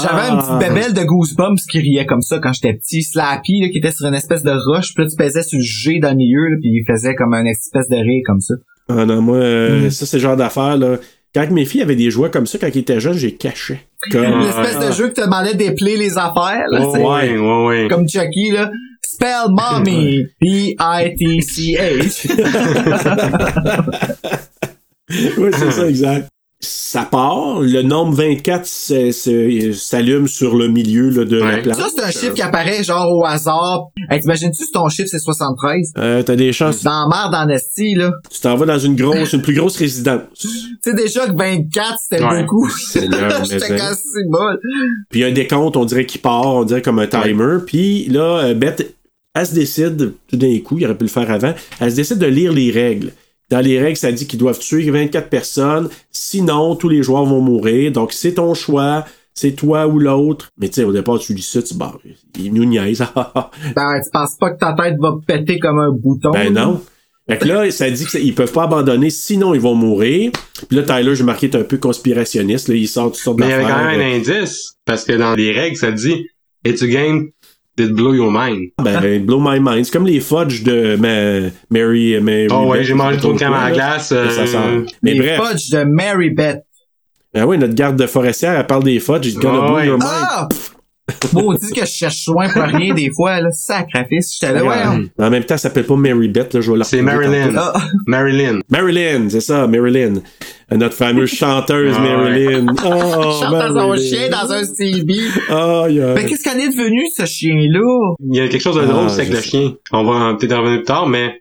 J'avais une petite bébelle de Goosebumps qui riait comme ça quand j'étais petit. Slappy, là, qui était sur une espèce de roche, puis là, tu pesais sur le G dans le milieu, là, puis il faisait comme une espèce de rire comme ça. Ah non, moi, euh, Mm. ça, c'est le genre d'affaire, là. Quand mes filles avaient des jouets comme ça, quand ils étaient jeunes, j'ai caché. <laughs> Comme... L'espèce de jeu que te demandait d'épeler les affaires, là. Ouais, c'est ouais, ouais, ouais. Comme Chucky, là. Spell mommy. P-I-T-C-H. <laughs> oui, c'est ça, exact. Ça part, le nombre 24 se- se- s'allume sur le milieu là, de la planche. Ça, c'est un chiffre qui apparaît genre au hasard. Hey, T'imagines-tu si ton chiffre c'est 73? Euh, T'as des chances. Dans la merde en esti, là. Tu t'en vas dans une grosse, une plus grosse résidence. Tu sais déjà que 24, c'était Ouais. beaucoup. <laughs> Seigneur, <laughs> mais J'étais cassé bol. Puis il y a un décompte, on dirait qu'il part, on dirait comme un timer. Puis là, euh, Beth, elle se décide, tout d'un coup, il aurait pu le faire avant, elle se décide de lire les règles. Dans les règles, ça dit qu'ils doivent tuer 24 personnes, sinon tous les joueurs vont mourir. Donc c'est ton choix, c'est toi ou l'autre. Mais tu sais, au départ, tu lis ça, tu barres. Il nous niaise. <laughs> Ben, tu penses pas que ta tête va péter comme un bouton? ben non. Fait que là, ça dit qu'ils peuvent pas abandonner, sinon ils vont mourir. Puis là, Tyler, j'ai marqué, est un peu conspirationniste. Là, il sort toutes sortes Mais il y avait quand même un indice, parce que dans les règles, ça dit It's a game that blow your mind. Ben, blow my mind. C'est comme les fudge de ma- Mary, Mary. Oh ouais, j'ai mangé trop de crème à la glace. euh, Ça sent. Mais Les bref. fudge de Mary Beth. Ben oui, notre garde de forestière, elle parle des fudge. It's gonna Ah blow ouais. your mind. Ah! Maudit que je cherche soin pour rien des fois, là. Sacrifice. J'étais là, ouais. En même temps, elle s'appelle pas Mary Beth, là, je vais la C'est Marilyn. Ah, Marilyn. Marilyn, c'est ça, Marilyn. Notre fameuse <laughs> chanteuse Ah. Marilyn. <laughs> Oh, son Marilyn. chien dans un CB. Aïe. Mais qu'est-ce qu'en est devenu, ce chien-là? Il y a quelque chose de drôle Ah, aussi avec le chien. On va peut-être en revenir plus tard, mais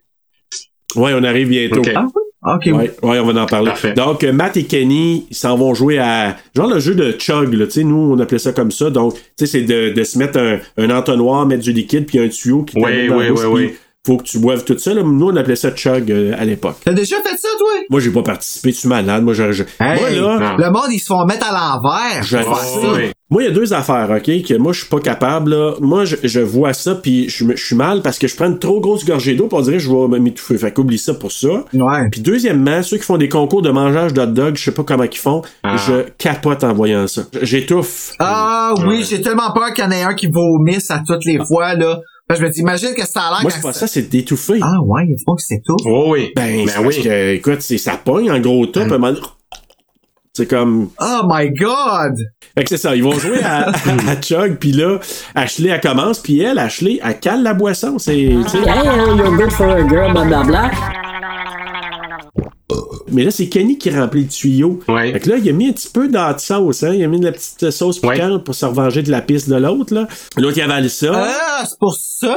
Ouais, on arrive bientôt. Ah oui? Ok, oui. Ouais, ouais, on va en parler. Parfait. Donc, Matt et Kenny, ils s'en vont jouer à. Genre le jeu de chug, là. Tu sais, nous, on appelait ça comme ça. Donc, tu sais, c'est de, de se mettre un, un entonnoir, mettre du liquide, puis un tuyau qui Ouais, dans la ouais, bouche, ouais, puis ouais. Faut que tu boives tout ça, là. Nous, on appelait ça chug euh, à l'époque. T'as déjà fait ça, toi? Moi, j'ai pas participé, tu es malade. Moi, je, je- Hey, moi, là, Le monde, ils se font mettre à l'envers. je pour ça. ouais. Moi, il y a deux affaires, OK, que moi, je suis pas capable, là. Moi, je, je vois ça, puis je, suis mal parce que je prends une trop grosse gorgée d'eau, on dirait que je vais m'étouffer. Fait qu'oublie ça pour ça. Ouais. Puis deuxièmement, ceux qui font des concours de mangeage d'hot dog, je sais pas comment ils font, Ah. je capote en voyant ça. J'étouffe. Ah oui, Ouais. j'ai tellement peur qu'il y en ait un qui vomisse à toutes les fois, là. Que je me dis, imagine que ça a l'air Moi, c'est pas ça, c'est d'étouffer. Ah ouais, il y a du monde qui c'est tout. Oh oui. Ben, Ben c'est parce oui. que, écoute, c'est, ça pogne en gros top. à un moment donné, C'est comme... Oh my god! Fait que c'est ça, ils vont jouer à, <laughs> à Chug, puis là, Ashley, elle commence, puis elle, Ashley, elle cale la boisson. C'est, tu sais. Hey, you're good for a girl, blablabla. Mais là, c'est Kenny qui remplit le tuyau. Ouais. Fait que là, il a mis un petit peu dans de sauce, hein. Il a mis de la petite sauce Ouais. piquante pour se revenger de la piste de l'autre, là. L'autre, il avale ça. Ah, c'est pour ça!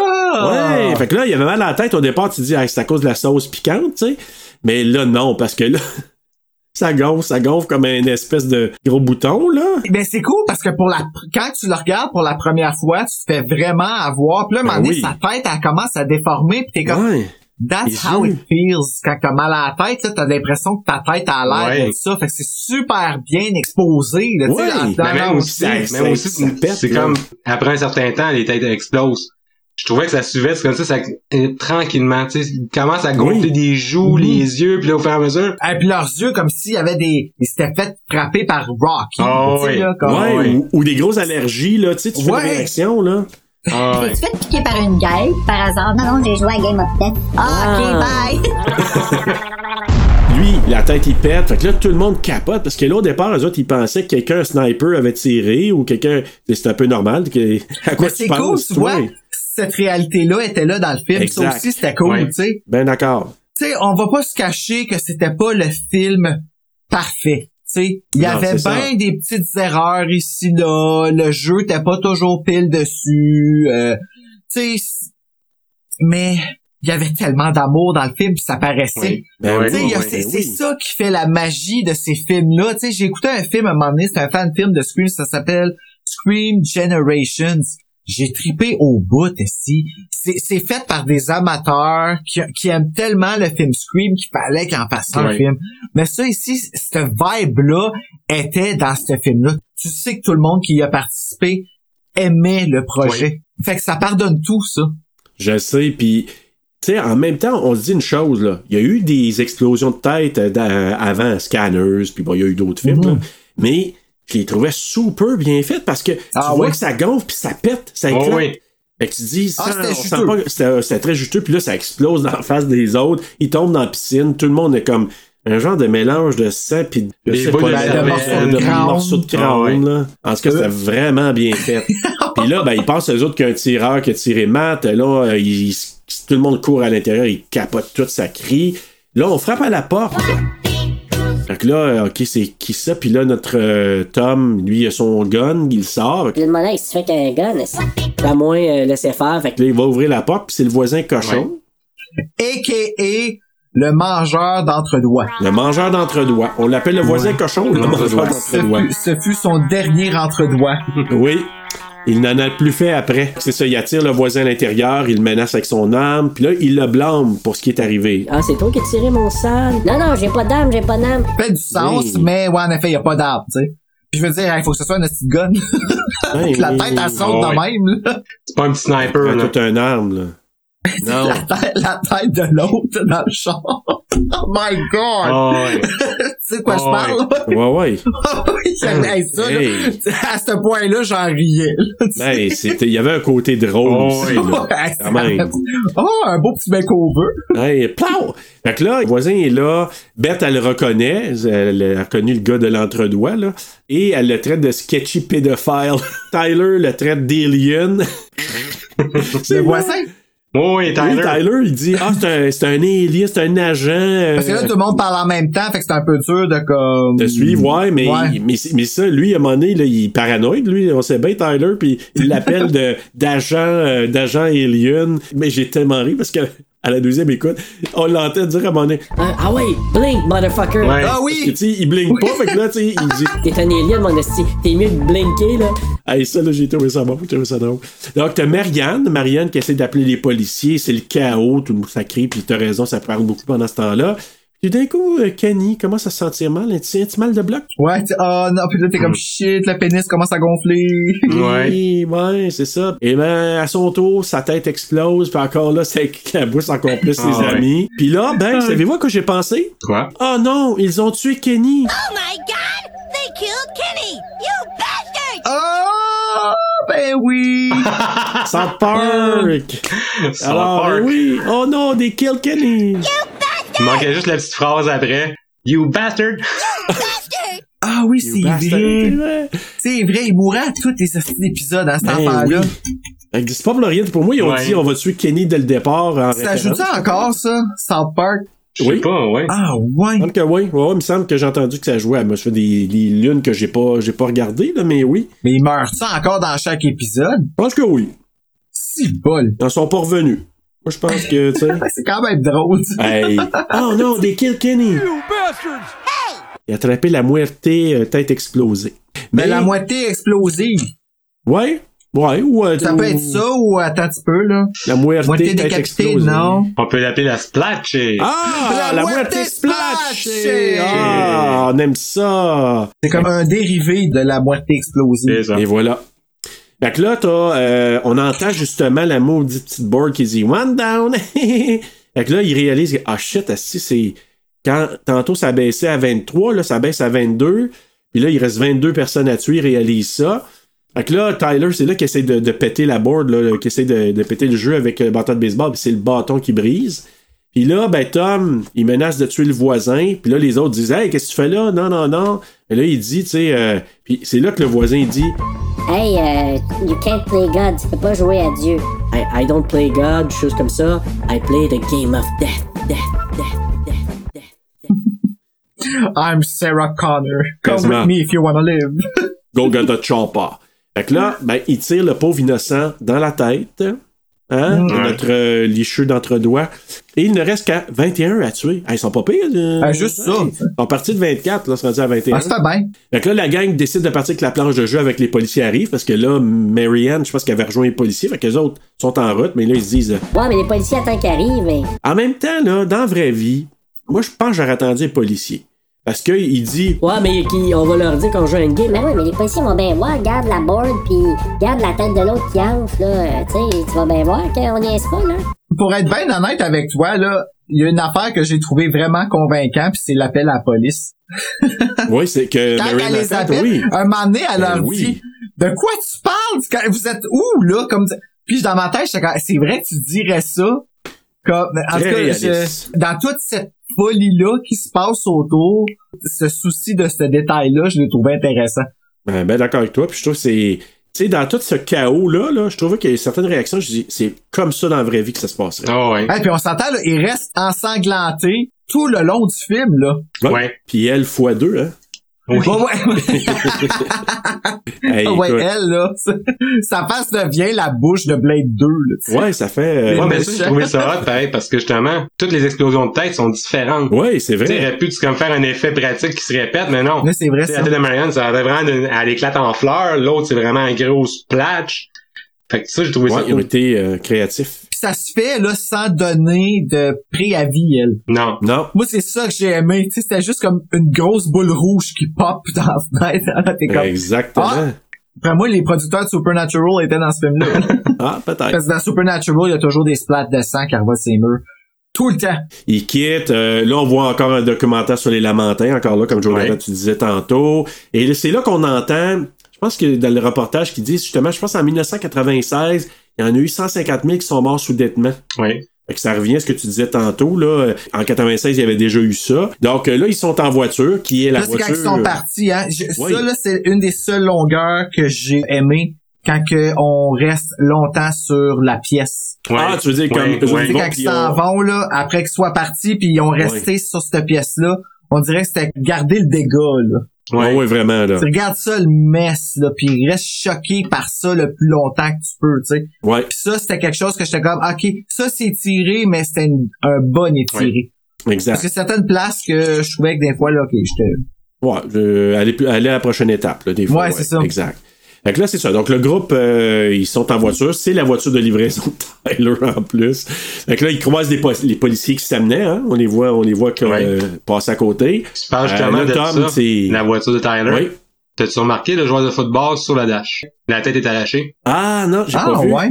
Ouais, fait que là, il avait mal à la tête au départ, tu te dis, ah, c'est à cause de la sauce piquante, tu sais. Mais là, non, parce que là, <laughs> ça gonfle, ça gonfle comme une espèce de gros bouton, là. Ben c'est cool parce que pour la quand tu le regardes pour la première fois, tu te fais vraiment avoir. Puis là, à un Ben moment donné, oui. sa tête, elle commence à déformer. Puis t'es comme, Ouais. That's how it feels. Quand t'as mal à la tête, là, t'as l'impression que ta tête a l'air Ouais. de ça. Fait que c'est super bien exposé. Là, tu sais, Ouais. dans- dans Mais le même aussi, même aussi, c'est comme, après un certain temps, les têtes explosent. Je trouvais que ça suivait, c'est comme ça, ça euh, tranquillement, tu sais, il commence à gonfler Oui. des joues, Mhm. les yeux, puis là, au fur et à mesure, Et puis leurs yeux, comme s'il y avait des, ils s'étaient fait frapper par Rocky. Ah tu sais, oui. là, comme- Ouais, ouais. Ou, ou des grosses allergies, là, tu sais, tu fais une réaction, là. Ah ouais. T'es-tu fait piquer par une guêpe, par hasard? Non, non, j'ai joué à Game of Death. Ah, ok, bye! <laughs> Lui, la tête, il pète. Fait que là, tout le monde capote parce que là, au départ, eux autres, ils pensaient que quelqu'un, un sniper, avait tiré ou quelqu'un. C'était un peu normal. Que... À quoi Mais tu c'est cool, penses, tu vois. Cette réalité-là était là dans le film. Exact. Ça aussi, c'était cool, Ouais. tu sais. Ben d'accord. tu sais, on va pas se cacher que c'était pas le film parfait. Sais, il y avait bien des petites erreurs ici là, le jeu t'es pas toujours pile dessus. euh, tu sais, mais il y avait tellement d'amour dans le film, puis ça paraissait. Oui. Ben oui, c'est ben ça qui fait la magie de ces films-là. J'ai écouté un film à un moment donné, c'est un fan film de Scream, ça s'appelle Scream Generations. J'ai tripé au bout, esti. C'est, fait par des amateurs qui, qui aiment tellement le film Scream qu'il fallait qu'ils en fassent un film. Mais ça ici, cette vibe-là était dans ce film-là. Tu sais que tout le monde qui y a participé aimait le projet. Fait que ça pardonne tout, ça. Je sais, puis tu sais, en même temps, on se dit une chose, là. Il y a eu des explosions de tête euh, dans- avant Scanners, puis bon, il y a eu d'autres films, Mhm. là. Mais je les trouvais super bien faites parce que tu Ah vois que ça gonfle, puis ça pète, ça Oh, éclate. oui. Fait que tu dis, Ah, c'était c'était très juteux, puis là, ça explose dans la face des autres. Ils tombent dans la piscine, tout le monde est comme un genre de mélange de sang, puis je Des sais boules pas, de de, morceaux de, crâne. morceaux de crâne, là. En tout cas, c'était vraiment bien fait. <laughs> Puis là, ben, ils pensent aux autres qu'il y a un tireur qui a tiré Matt. Là, euh, il- il- tout le monde court à l'intérieur, il capote tout, ça crie. Là, on frappe à la porte. Fait que là, euh, OK, c'est qui ça? Puis là, notre euh, Tom, lui, il a son gun, il sort. Puis le demandais, qu'est-ce que tu fais qu'un gun? Pas moins euh, laisser faire? Fait que Là, il va ouvrir la porte, puis c'est le voisin cochon. A.K.A. le mangeur d'entre-doigts. Le mangeur d'entre-doigts. On l'appelle le voisin cochon ou le mangeur Ce d'entre-doigts? fut, ce fut son dernier entre-doigts. Oui. Il n'en a plus fait après. C'est ça, il attire le voisin à l'intérieur, il le menace avec son arme, puis là, il le blâme pour ce qui est arrivé. Ah, c'est toi qui as tiré mon sang. Non, non, j'ai pas d'âme, j'ai pas d'âme. fait du sens, Oui. mais ouais, en effet, il n'y a pas d'arbre, tu sais. Puis je veux dire, il faut que ce soit un petit gun. <laughs> Ouais, la oui. tête, elle saute Oh, de ouais. même, là. C'est pas un petit sniper, là. tout un arme, là. Non. La tête, la tête de l'autre dans le champ. Oh my god! Oh, ouais. <laughs> tu sais de quoi Oh, je parle? Ouais, ouais. <laughs> Hey, ça, là, Hey. à ce point-là, j'en riais. Ben, c'était, il y avait un côté drôle aussi, là. Ouais, Quand même. Oh, un beau petit makeover. Hey, plow! Fait que là, le voisin est là. Beth, elle le reconnaît. Elle a reconnu le gars de l'entre-doigt, là. Et elle le traite de sketchy pédophile. <laughs> Tyler le traite d'alien. Le voisin? Oh, oui, Oui, Tyler. Tyler, il dit Ah, c'est un, c'est un alien, c'est un agent. euh, Parce que là, tout le monde parle en même temps, fait que c'est un peu dur de comme... de suivre, ouais, mais, Ouais. mais, mais ça, lui, à un moment donné, là, il est paranoïde, lui, on sait bien, Tyler, puis il l'appelle de, d'agent, euh, d'agent alien. Mais j'ai tellement ri parce que à la deuxième écoute, on l'entend dire à un moment donné, Ah, ah ouais, blink, motherfucker. Ouais. Ah Parce que, oui! tu sais, il blingue pas, fait que là, tu sais, il dit, T'es un alien, mon esti. T'es mieux de blinker, là. hey, ça, là, j'ai trouvé ça bon, j'ai trouvé ça drôle. Donc, t'as Marianne, Marianne qui essaie d'appeler les policiers, c'est le chaos, tout le monde, ça crie, puis t'as raison, ça parle beaucoup pendant ce temps-là. Puis d'un coup, euh, Kenny commence à se sentir mal, un petit, un petit mal de bloc. Ouais, tu- oh non, puis là, t'es comme shit, le pénis commence à gonfler. <laughs> Ouais. Oui, ouais, c'est ça. Et ben, à son tour, sa tête explose, puis encore là, ça éclabousse encore plus ses Ah amis. Puis là, ben, savez-vous à quoi j'ai pensé? Quoi? Oh non, ils ont tué Kenny! Oh my god! They killed Kenny! You bastard! Oh, ben oui! South Park! South Alors, Park. oui! Oh non, they killed Kenny! Il manquait juste la petite phrase après. You bastard! Bastard! <laughs> Ah oui, c'est vrai. C'est vrai, il mourra à tous les sorties d'épisodes à cet Ben enfant-là. oui. C'est pas pour rien. Pour moi, ils ont Ouais. dit on va tuer Kenny dès le départ. En Ça joue ça encore, ça? South Park? Je sais Oui. pas, ouais. Ah Il ouais. me semble que oui. Ouais, il me semble que j'ai entendu que ça jouait. Moi, je fais des, des lunes que j'ai pas, j'ai pas regardées, là, mais oui. Mais il meurt ça encore dans chaque épisode? Je pense que oui. Si bol. Ils en sont pas revenus. Moi, je pense que, tu sais. <laughs> C'est quand même drôle. hey. <laughs> Oh non, des kill Kenny! Il a attrapé la muerte euh, tête explosée. Mais la moitié explosive. Ouais. Ouais, ou. euh, Ça ou- peut être ça ou attends un petit peu, là. La Moitié tête décapitée, explosée. non? On peut l'appeler la Splatch. et- Ah, La splash! splash! Ah, on aime ça! C'est comme un dérivé de la moitié explosive. Et voilà. Fait que là, euh, on entend justement la maudite petite board qui dit One down! <laughs> fait que là, il réalise que, ah shit, si c'est. Tantôt ça baissait à 23, là, ça baisse à 22. Puis là, il reste 22 personnes à tuer, il réalise ça. Fait que là, Tyler, c'est là qu'il essaie de, péter la board, là, qu'il essaie de, péter le jeu avec le bâton de baseball, puis c'est le bâton qui brise. Puis là, ben Tom, il menace de tuer le voisin. Puis là, les autres disent Hey, qu'est-ce que tu fais là? Non, non, non. Et là, il dit, tu sais, euh, puis c'est là que le voisin dit Hey, euh, you can't play God, tu peux pas jouer à Dieu. I, I don't play God, choses comme ça. I play the game of death, death, death, death, death. I'm Sarah Connor. Come Quasiment. with me if you wanna live. Go get the chopper. Fait que là, ben, il tire le pauvre innocent dans la tête. Hein? Mm. de Notre euh, licheux d'entre-doigts. Et il ne reste qu'à 21 à tuer. Ah, ils sont pas pires. euh, Ah, juste ça. Ils sont partis de 24, là, c'est rendu à 21. Ah, c'est pas bien. Fait que là, la gang décide de partir avec la planche de jeu avec les policiers arrivent, parce que là, Marianne, je pense qu'elle avait rejoint les policiers, fait que les autres sont en route, mais là, ils se disent, euh, Ouais, mais les policiers attendent qu'ils arrivent, mais. en même temps, là, dans la vraie vie, moi, je pense que j'aurais attendu les policiers. Parce qu'il dit, Ouais, mais qui, on va leur dire qu'on joue à une game. Mais ouais, mais les policiers vont bien voir. Garde la board, puis garde la tête de l'autre qui enfle, là. Euh, Tu sais, tu vas bien voir qu'on n'y est pas, là. Pour être bien honnête avec toi, là, il y a une affaire que j'ai trouvé vraiment convaincant, puis c'est l'appel à la police. <laughs> oui, c'est que Quand elle les appelle, oui. un moment donné, elle Ben leur oui. dit De quoi tu parles? Quand- Vous êtes où, là? Comme Puis dans ma tête, comme, c'est vrai que tu dirais ça? Comme, en tout cas, dans toute cette folie-là qui se passe autour, ce souci de ce détail-là, je l'ai trouvé intéressant. Ben, ben d'accord avec toi, puis je trouve que c'est... Tu sais, dans tout ce chaos-là, là, je trouvais qu'il y a certaines réactions, je dis, c'est comme ça dans la vraie vie que ça se passerait. Ah ouais. Et puis on s'entend, là, il reste ensanglanté tout le long du film, là. Ouais. Puis elle fois deux, hein. Oui. Ouais, ouais. <laughs> Hey, Ah ouais, écoute. elle, là, <laughs> sa face devient la bouche de Blade 2, là, tu. Ouais, ça fait... euh, Ouais, mais ça, j'ai trouvé ça hot, pareil, parce que justement, toutes les explosions de tête sont différentes. Ouais, c'est Tu sais, il vrai. aurait pu tu, comme faire un effet pratique qui se répète, mais non. Mais c'est vrai, Tu sais, ça. la tête de Marianne, ça avait vraiment, une- elle éclate en fleurs, l'autre, c'est vraiment un gros splash. Fait que ça, j'ai trouvé Ouais, ça ils ont été euh, créatifs. Puis ça se fait, là, sans donner de préavis, elle. Non. Non. Moi, c'est ça que j'ai aimé. Tu sais, c'était juste comme une grosse boule rouge qui pop <laughs> dans la fenêtre. T'es comme... Exactement. Ah! Après moi, les producteurs de Supernatural étaient dans ce film-là. <laughs> Ah, peut-être. Parce que dans Supernatural, il y a toujours des splats de sang qui revolent ses murs. Tout le temps. Il quitte. euh, là, on voit encore un documentaire sur les Lamentins, encore là, comme Jonathan, Ouais. tu disais tantôt. Et c'est là qu'on entend, je pense que dans le reportage qui dit, justement, je pense en 1996, il y en a eu 150 000 qui sont morts soudainement. Oui. Fait que ça revient à ce que tu disais tantôt, là. En 96, il y avait déjà eu ça. Donc euh, là, ils sont en voiture, qui est la là, c'est voiture. quand ils sont partis. Hein. Je- Oui. Ça, là, c'est une des seules longueurs que j'ai aimé quand que on reste longtemps sur la pièce. Ouais. Ah, tu veux dire comme Ouais, ouais. Quand ils s'en on- vont, là, après qu'ils soient partis, puis ils ont resté sur cette pièce-là, on dirait que c'était garder le dégât, là. Ouais, ouais, vraiment, là. Tu regardes ça, le mess, là, puis reste choqué par ça le plus longtemps que tu peux, tu sais. Ouais, Puis ça, c'était quelque chose que j'étais comme, OK, ça, c'est tiré, mais c'était un bon étiré. Parce exact. que certaines places que je trouvais que des fois, là, OK, j'étais... Ouais, euh, aller, aller à la prochaine étape, là, des fois. Ouais, c'est ça. Exact. Fait que là, c'est ça. Donc, le groupe, euh, ils sont en voiture. C'est la voiture de livraison de Tyler, en plus. Fait que là, ils croisent les, poli- les policiers qui s'amenaient, hein. On les voit, on les voit que, Ouais. euh, passer à côté. Tu parles justement Euh, là, de Tom, ça, la voiture de Tyler? Oui. T'as-tu remarqué le joueur de football sur la dash? La tête est arrachée. Ah, non, j'ai Ah, pas vu. ouais?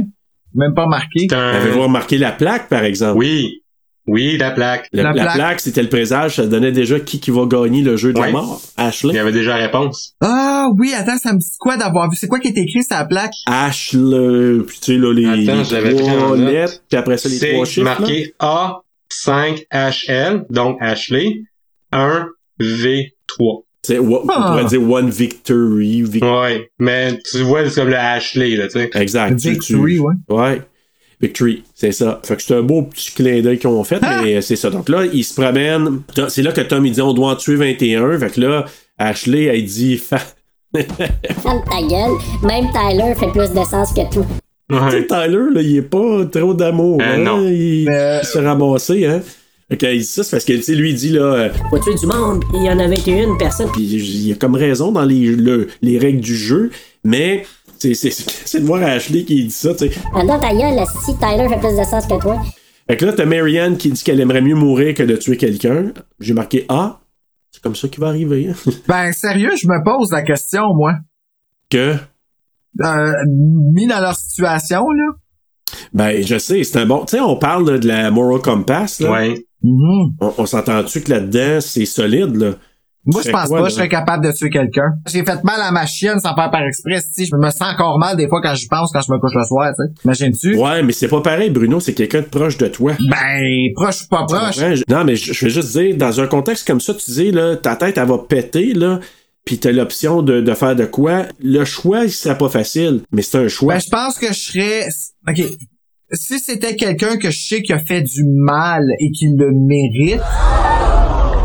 Même pas marqué. C'est un... Avez-vous remarqué la plaque, par exemple? Oui. Oui, la plaque. La, La la plaque. plaque, c'était le présage. Ça donnait déjà qui, qui va gagner le jeu de la mort. Il Ashley. y avait déjà la réponse. Ah, oui, attends, ça me dit quoi d'avoir vu? C'est quoi qui est écrit sur la plaque? Ashley, puis tu sais, là, les, Attends, les trois note. lettres, puis après ça, les C'est trois chiffres. là. marqué A5HL, donc Ashley, 1V3. C'est, on Ah. pourrait dire One Victory. Vic- Ouais, mais tu vois, c'est comme le Ashley, là, tu sais. Exact. tu- Victory, tu- ouais. Ouais. Victory, c'est ça. Fait que c'est un beau petit clin d'œil qu'ils ont fait, Ah! mais c'est ça. Donc là, ils se promènent. C'est là que Tom, il dit, on doit en tuer 21. Fait que là, Ashley, elle dit, <laughs> Fa- Ferme ta gueule. Même Tyler fait plus de sens que tout. Tu sais, Ouais. Tyler, là, il est pas trop d'amour. Euh, hein. non. Il, Euh, il s'est ramassé, hein. Fait qu'il dit ça, c'est parce que, tu sais, lui, il dit, là, euh, Faut tuer du monde. Il y en a 21 personnes. puis il a comme raison dans les, le- les règles du jeu, mais c'est, de voir Ashley qui dit ça, tu sais. Pendant ta gueule, si Tyler fait plus de sens que toi. Fait que là, t'as Marianne qui dit qu'elle aimerait mieux mourir que de tuer quelqu'un. J'ai marqué Ah, c'est comme ça qui va arriver. <laughs> Ben, sérieux, je me pose la question, moi. que, Euh, mis dans leur situation, là. ben, je sais, c'est un bon. Tu sais, on parle là, de la Moral Compass, là. Ouais. Mhm. On, on s'entend-tu que là-dedans, c'est solide, là? Moi, je pense quoi, pas que je serais capable de tuer quelqu'un. J'ai fait mal à ma chienne sans faire par express, tu sais. Je me sens encore mal des fois quand j'y pense, quand je me couche le soir, tu sais. Imagines-tu? Ouais, mais c'est pas pareil, Bruno, c'est quelqu'un de proche de toi. Ben, proche ou pas proche. Je- Non, mais je, je vais juste dire, dans un contexte comme ça, tu dis, là, ta tête, elle va péter, là, pis t'as l'option de, de faire de quoi? Le choix, il serait pas facile, mais c'est un choix. Ben, je pense que je serais... OK. Si c'était quelqu'un que je sais qui a fait du mal et qui le mérite,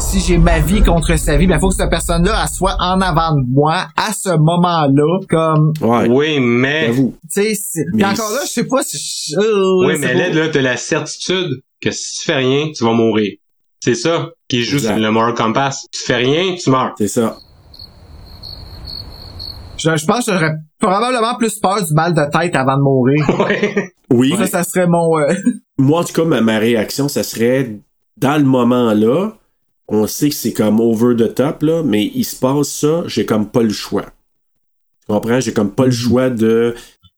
si j'ai ma vie contre sa vie, ben faut que cette personne-là elle soit en avant de moi à ce moment-là, comme Ouais. Oui, mais... J'avoue. tu sais. encore là, je sais pas si. je- euh, Oui, mais là, là, t'as la certitude que si tu fais rien, tu vas mourir. C'est ça qui joue sur le moral compass. Tu fais rien, tu meurs. C'est ça. Je, je pense que j'aurais probablement plus peur du mal de tête avant de mourir. <laughs> Ouais. Oui. Ça, ça serait mon. euh, <laughs> Moi, en tout cas, ma, ma réaction, ça serait dans le moment-là, on sait que c'est comme over the top, là, mais il se passe ça, j'ai comme pas le choix. Tu comprends? J'ai comme pas le choix de.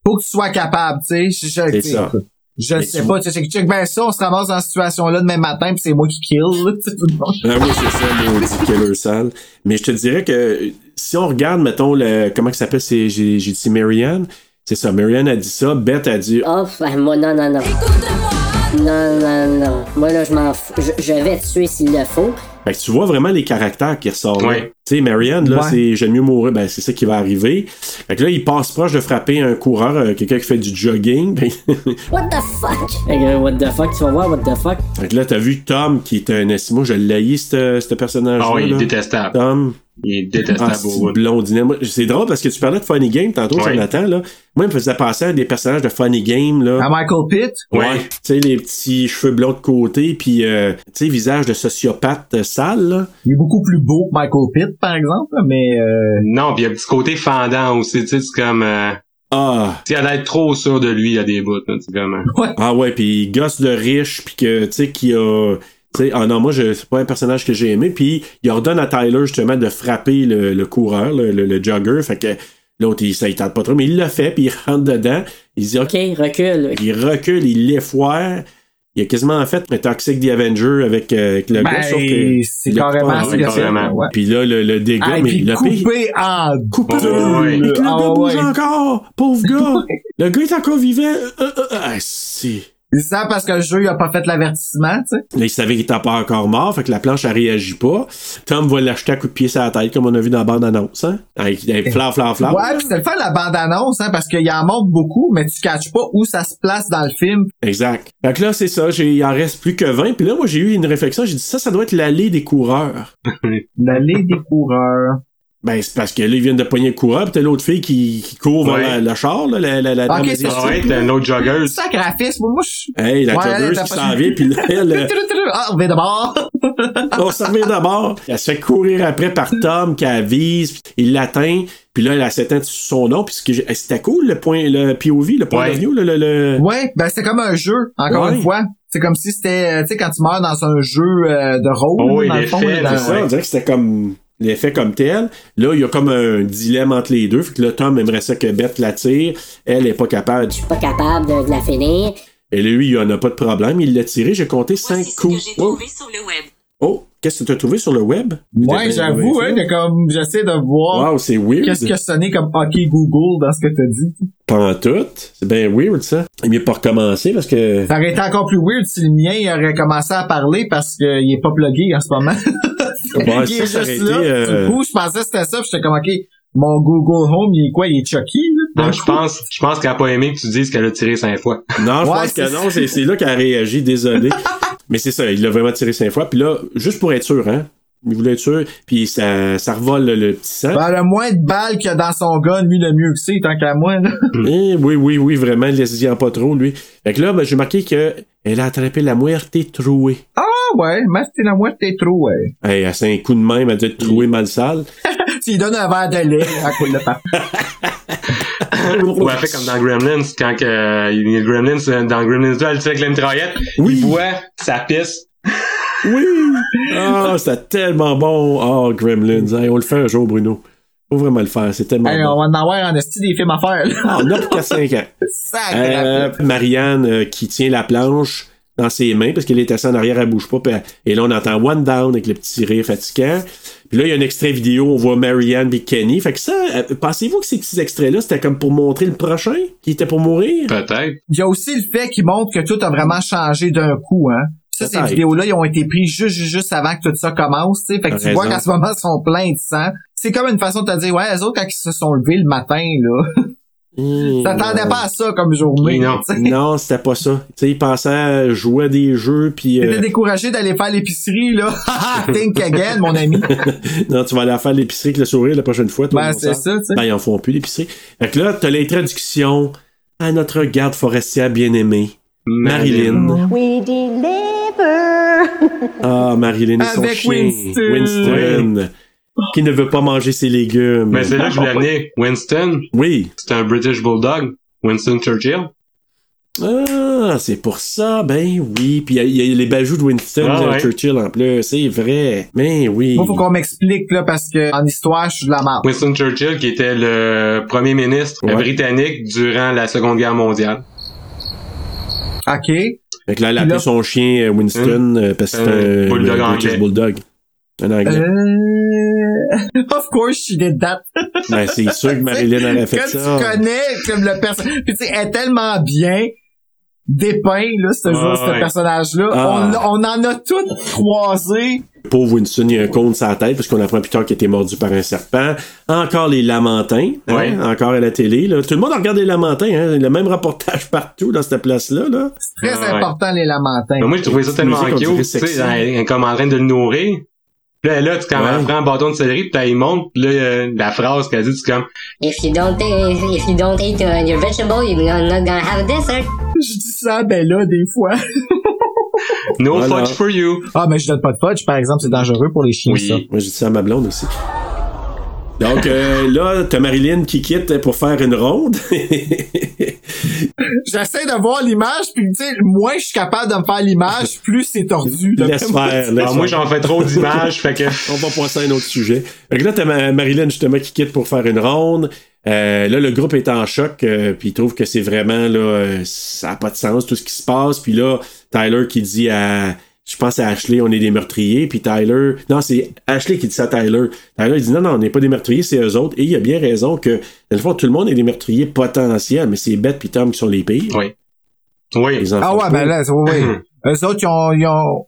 Faut que tu sois capable, tu sais. C'est tu sais, ça. Je Mais sais tu- pas, tu sais, check ben ça, on se ramasse dans cette situation-là demain matin pis c'est moi qui kill, là, tu sais, tout le monde. Ah oui, c'est ça, maudit killer sale. Mais je te dirais que si on regarde, mettons, le, comment que ça s'appelle, c'est, j'ai, j'ai dit Marianne? C'est ça, Marianne a dit ça, Beth a dit, Oh, ben, moi, non, non, non. Non, non, non. Moi, là, je m'en fous. Je, je vais tuer s'il le faut. Fait que tu vois vraiment les caractères qui ressortent. là. Ouais. Tu sais, Marianne, là, Ouais. c'est j'aime mieux mourir, ben c'est ça qui va arriver. Fait que là, il passe proche de frapper un coureur, euh, quelqu'un qui fait du jogging. Ben, <laughs> What the fuck? Fait que, what the fuck, tu vas voir, what the fuck? fait que là, t'as vu Tom qui est un estimo, je l'ai ce ce personnage-là. Ah oui, il est là. détestable. Tom. Il est Ah, détestable blondinet. Moi, C'est drôle parce que tu parlais de Funny Game tantôt, Ouais. Jonathan, là. Moi, il me faisait penser à des personnages de Funny Game, là. À Michael Pitt? Ouais. Tu sais, les petits cheveux blonds de côté, puis, euh, tu sais, visage de sociopathe euh, sale, là. Il est beaucoup plus beau que Michael Pitt, par exemple, là, mais euh, Non, puis il y a un petit côté fendant aussi, tu sais, c'est comme... Euh, Ah. tu sais, il a l'air trop sûr de lui à des bouts, là, comme... euh, Ah ouais, puis gosse de riche, puis que, tu sais, qui a... Ah non, moi, je, c'est pas un personnage que j'ai aimé, puis il ordonne à Tyler, justement, de frapper le, le coureur, le, le, le jogger, fait que l'autre, il, ça, il tente pas trop, mais il le fait, puis il rentre dedans, il dit, OK, Ok, recule. il recule, il l'effoire, il a quasiment fait un Toxic the Avenger avec, euh, avec le ben, gars, sauf que... c'est il l'a en carrément deux. ce qu'il a fait. carrément. Ouais. Puis là, le, le dégât, Ah, mais le pire... coupé en Coupé Oh, ouais. Le gars Ah, bouge ouais. encore! Pauvre gars! <laughs> le gars est encore vivant! Euh, euh, euh, ah, c'est... C'est ça parce que le jeu il a pas fait l'avertissement, tu sais. Là, il savait qu'il était pas encore mort, fait que la planche, elle réagit pas. Tom va l'acheter à coup de pied sur la tête, comme on a vu dans la bande-annonce, hein? Avec des fleurs, fleurs, fleurs. Ouais, pis c'est le fait la bande-annonce, hein, parce qu'il en montre beaucoup, mais tu catches pas où ça se place dans le film. Exact. Fait que là, c'est ça, j'ai, il en reste plus que 20. Puis là, moi, j'ai eu une réflexion, j'ai dit, ça, ça doit être l'allée des coureurs. <laughs> L'allée des coureurs. Ben, c'est parce que là, ils viennent de pogner le coureur, pis t'as l'autre fille qui, qui court vers Ouais. la- le char, là, la, la, la dame Ok, c'est asiatique. Ça va être un autre jogger. Sacrifice, moi, je... Hey, la Ouais, joggeuse qui s'en vient, puis là, elle, <laughs> Ah, <laughs> on vient d'abord. on s'en revient d'abord. Elle se fait courir après par Tom, qui avise, puis il l'atteint, puis là, elle s'éteint sur son nom, puis ce que j'ai- c'était cool, le point, le POV, le point Ouais. de vue, le, le, le- Ouais, ben c'est comme un jeu, encore Ouais. une fois. C'est comme si c'était, euh, tu sais, quand tu meurs dans un jeu euh, de rôle, Oh dans le fond, faits, là, dans- C'est ça, on dirait que c'était comme l'effet comme tel. Là, il y a comme un dilemme entre les deux. Fait que là, Tom aimerait ça que Beth la tire. Elle est pas capable. Je suis pas capable de, de la finir. Et lui, il en a pas de problème. Il l'a tiré. J'ai compté cinq Voici ce que coups. j'ai Oh, trouvé sur le web. oh, qu'est-ce que tu as trouvé sur le web? Ouais, j'avoue, hein, que comme j'essaie de voir Wow, c'est weird. qu'est-ce qui a sonné comme OK Google dans ce que t'as dit. Pas en tout. C'est bien weird, ça. Il mieux pas recommencer parce que. Ça aurait été encore plus weird si le mien il aurait commencé à parler parce qu'il est pas plugué en ce moment. <laughs> <laughs> Ouais, Il ça, est ça juste là. euh, Du coup, je pensais que c'était ça, puis j'étais comme OK, mon Google Home, il est quoi? Il est Chucky, là? Non, je pense, je pense qu'elle a pas aimé que tu dises qu'elle a tiré cinq fois. Non, je Ouais, pense que non. C'est c'est là qu'elle a réagi. Désolé. <laughs> Mais c'est ça. Il l'a vraiment tiré cinq fois. Puis là, juste pour être sûr, hein. Il voulait être sûr. Puis ça, ça revole le, le petit sang. Ben, le moins de balles qu'il y a dans son gun, lui, le mieux que c'est, tant qu'à moi, là. <laughs> Eh oui, oui, oui, vraiment, laisse-y en pas trop, lui. Fait que là, ben, j'ai marqué que elle a attrapé la muerte trouée. Ah ouais, mais c'était la moitié trop, ouais. Hey, à cinq coups de main, elle a dû être trouée mal sale. <laughs> S'il donne un verre de lait, à coup de pas. Ou elle fait comme dans Gremlins, quand que, euh, il y a Gremlins, euh, dans Gremlins 2, elle fait avec la mitraillette, Oui. il boit, ça pisse. Oui! Ah, c'était tellement bon. Oh, Gremlins. Hey, on le fait un jour, Bruno. Faut vraiment le faire. C'est tellement Hey, bon. on va en avoir en esti des films à faire, là. Ah, on a pour 4-5 ans. <laughs> Sacré. Euh, Marianne euh, qui tient la planche dans ses mains parce qu'elle est assise en arrière, elle bouge pas. elle- et là, on entend One Down avec le petit rire fatigant. Puis là, il y a un extrait vidéo, on voit Marianne et Kenny. Fait que ça, euh, pensez-vous que ces petits extraits-là, c'était comme pour montrer le prochain qui était pour mourir? Peut-être. Il y a aussi le fait qui montre que tout a vraiment changé d'un coup, hein. Ça, ces vidéos-là, ils ont été pris juste, juste, avant que tout ça commence, tu sais. Fait que tu vois qu'à ce moment, ils sont pleins de sang. C'est comme une façon de te dire, ouais, les autres, quand ils se sont levés le matin, là, <laughs> Mmh, T'attendais pas à ça comme journée. Non. c'était pas ça. Tu sais, il pensait à jouer à des jeux, puis... euh, T'étais découragé d'aller faire l'épicerie, là. <laughs> Think again, mon ami. <laughs> non, tu vas aller faire l'épicerie avec le sourire la prochaine fois, toi. Ben, c'est ça, tu sais. Ben, ils en font plus l'épicerie. Fait que là, t'as l'introduction à notre garde forestière bien-aimée, Marilyn. We deliver. Ah, Marilyn et son Avec chien, Winston. Winston, qui ne veut pas manger ses légumes. Mais c'est là que je voulais amener. Winston, Oui. c'est un British Bulldog. Winston Churchill. Ah, c'est pour ça, ben oui. Puis il y a- il y, a les bajoux de Winston Ah, euh, ouais. Churchill en plus, c'est vrai. Mais oui. Moi, faut qu'on m'explique, là, parce que en histoire, je suis de la merde. Winston Churchill, qui était le premier ministre Ouais. britannique durant la Seconde Guerre mondiale. OK. Fait que là, elle a là- appelé son chien euh, Winston euh, parce que c'est Un un bulldog un British anglais. bulldog. Un anglais. Euh... <laughs> of course, she did that. Ben, c'est sûr que <laughs> Marilyn aurait fait Quand ça. tu connais comme le personnage, puis tu sais, elle est tellement bien dépeint, là, ce, Ouais, jour, ce ouais. personnage-là. Ah. On, on en a toutes croisé. Pauvre Winston, il y a un cône sur la tête parce qu'on apprend plus tard qu'il a été mordu par un serpent. Encore les lamentins, hein, Ouais. encore à la télé. Là. Tout le monde regarde les lamentins, hein, le même reportage partout dans cette place-là. Là. C'est très Ah, ouais. important, les lamentins. Mais moi, j'ai trouvé ça tellement cute, tu sais, elle est comme en train de le nourrir. Puis là, là, tu quand Ouais. elle prend un bâton de céleri, puis y monte, là, euh, la phrase qu'elle dit, c'est comme, If you don't eat, if you don't eat uh, your vegetable, you're not, not gonna have a dessert. Je dis ça à Bella des fois. no Voilà. fudge for you. Ah, mais je donne pas de fudge, par exemple, c'est dangereux pour les chiens, Oui. ça. Moi, j'ai dit ça à ma blonde aussi. Donc euh, là, t'as Marilyn qui quitte pour faire une ronde. <laughs> J'essaie de voir l'image, puis tu sais, moins je suis capable de me faire l'image, plus c'est tordu. là. laisse faire. Laisse Ah, moi, j'en fais trop d'images, fait que... On va passer à un autre sujet. Fait que là, t'as Ma- Marilyn, justement, qui quitte pour faire une ronde. Euh, là, le groupe est en choc, euh, puis il trouve que c'est vraiment, là, euh, ça n'a pas de sens, tout ce qui se passe. Puis là, Tyler qui dit à... Je pense à Ashley, on est des meurtriers. Puis Tyler... Non, c'est Ashley qui dit ça à Tyler. Tyler, il dit non, non, on n'est pas des meurtriers, c'est eux autres. Et il a bien raison que, dans le fond, tout le monde est des meurtriers potentiels, mais c'est Beth puis Tom qui sont les pires. Oui. Oui. Les Ah ouais, ben là, c'est- oui. Eux autres, ils ont... Ils ont...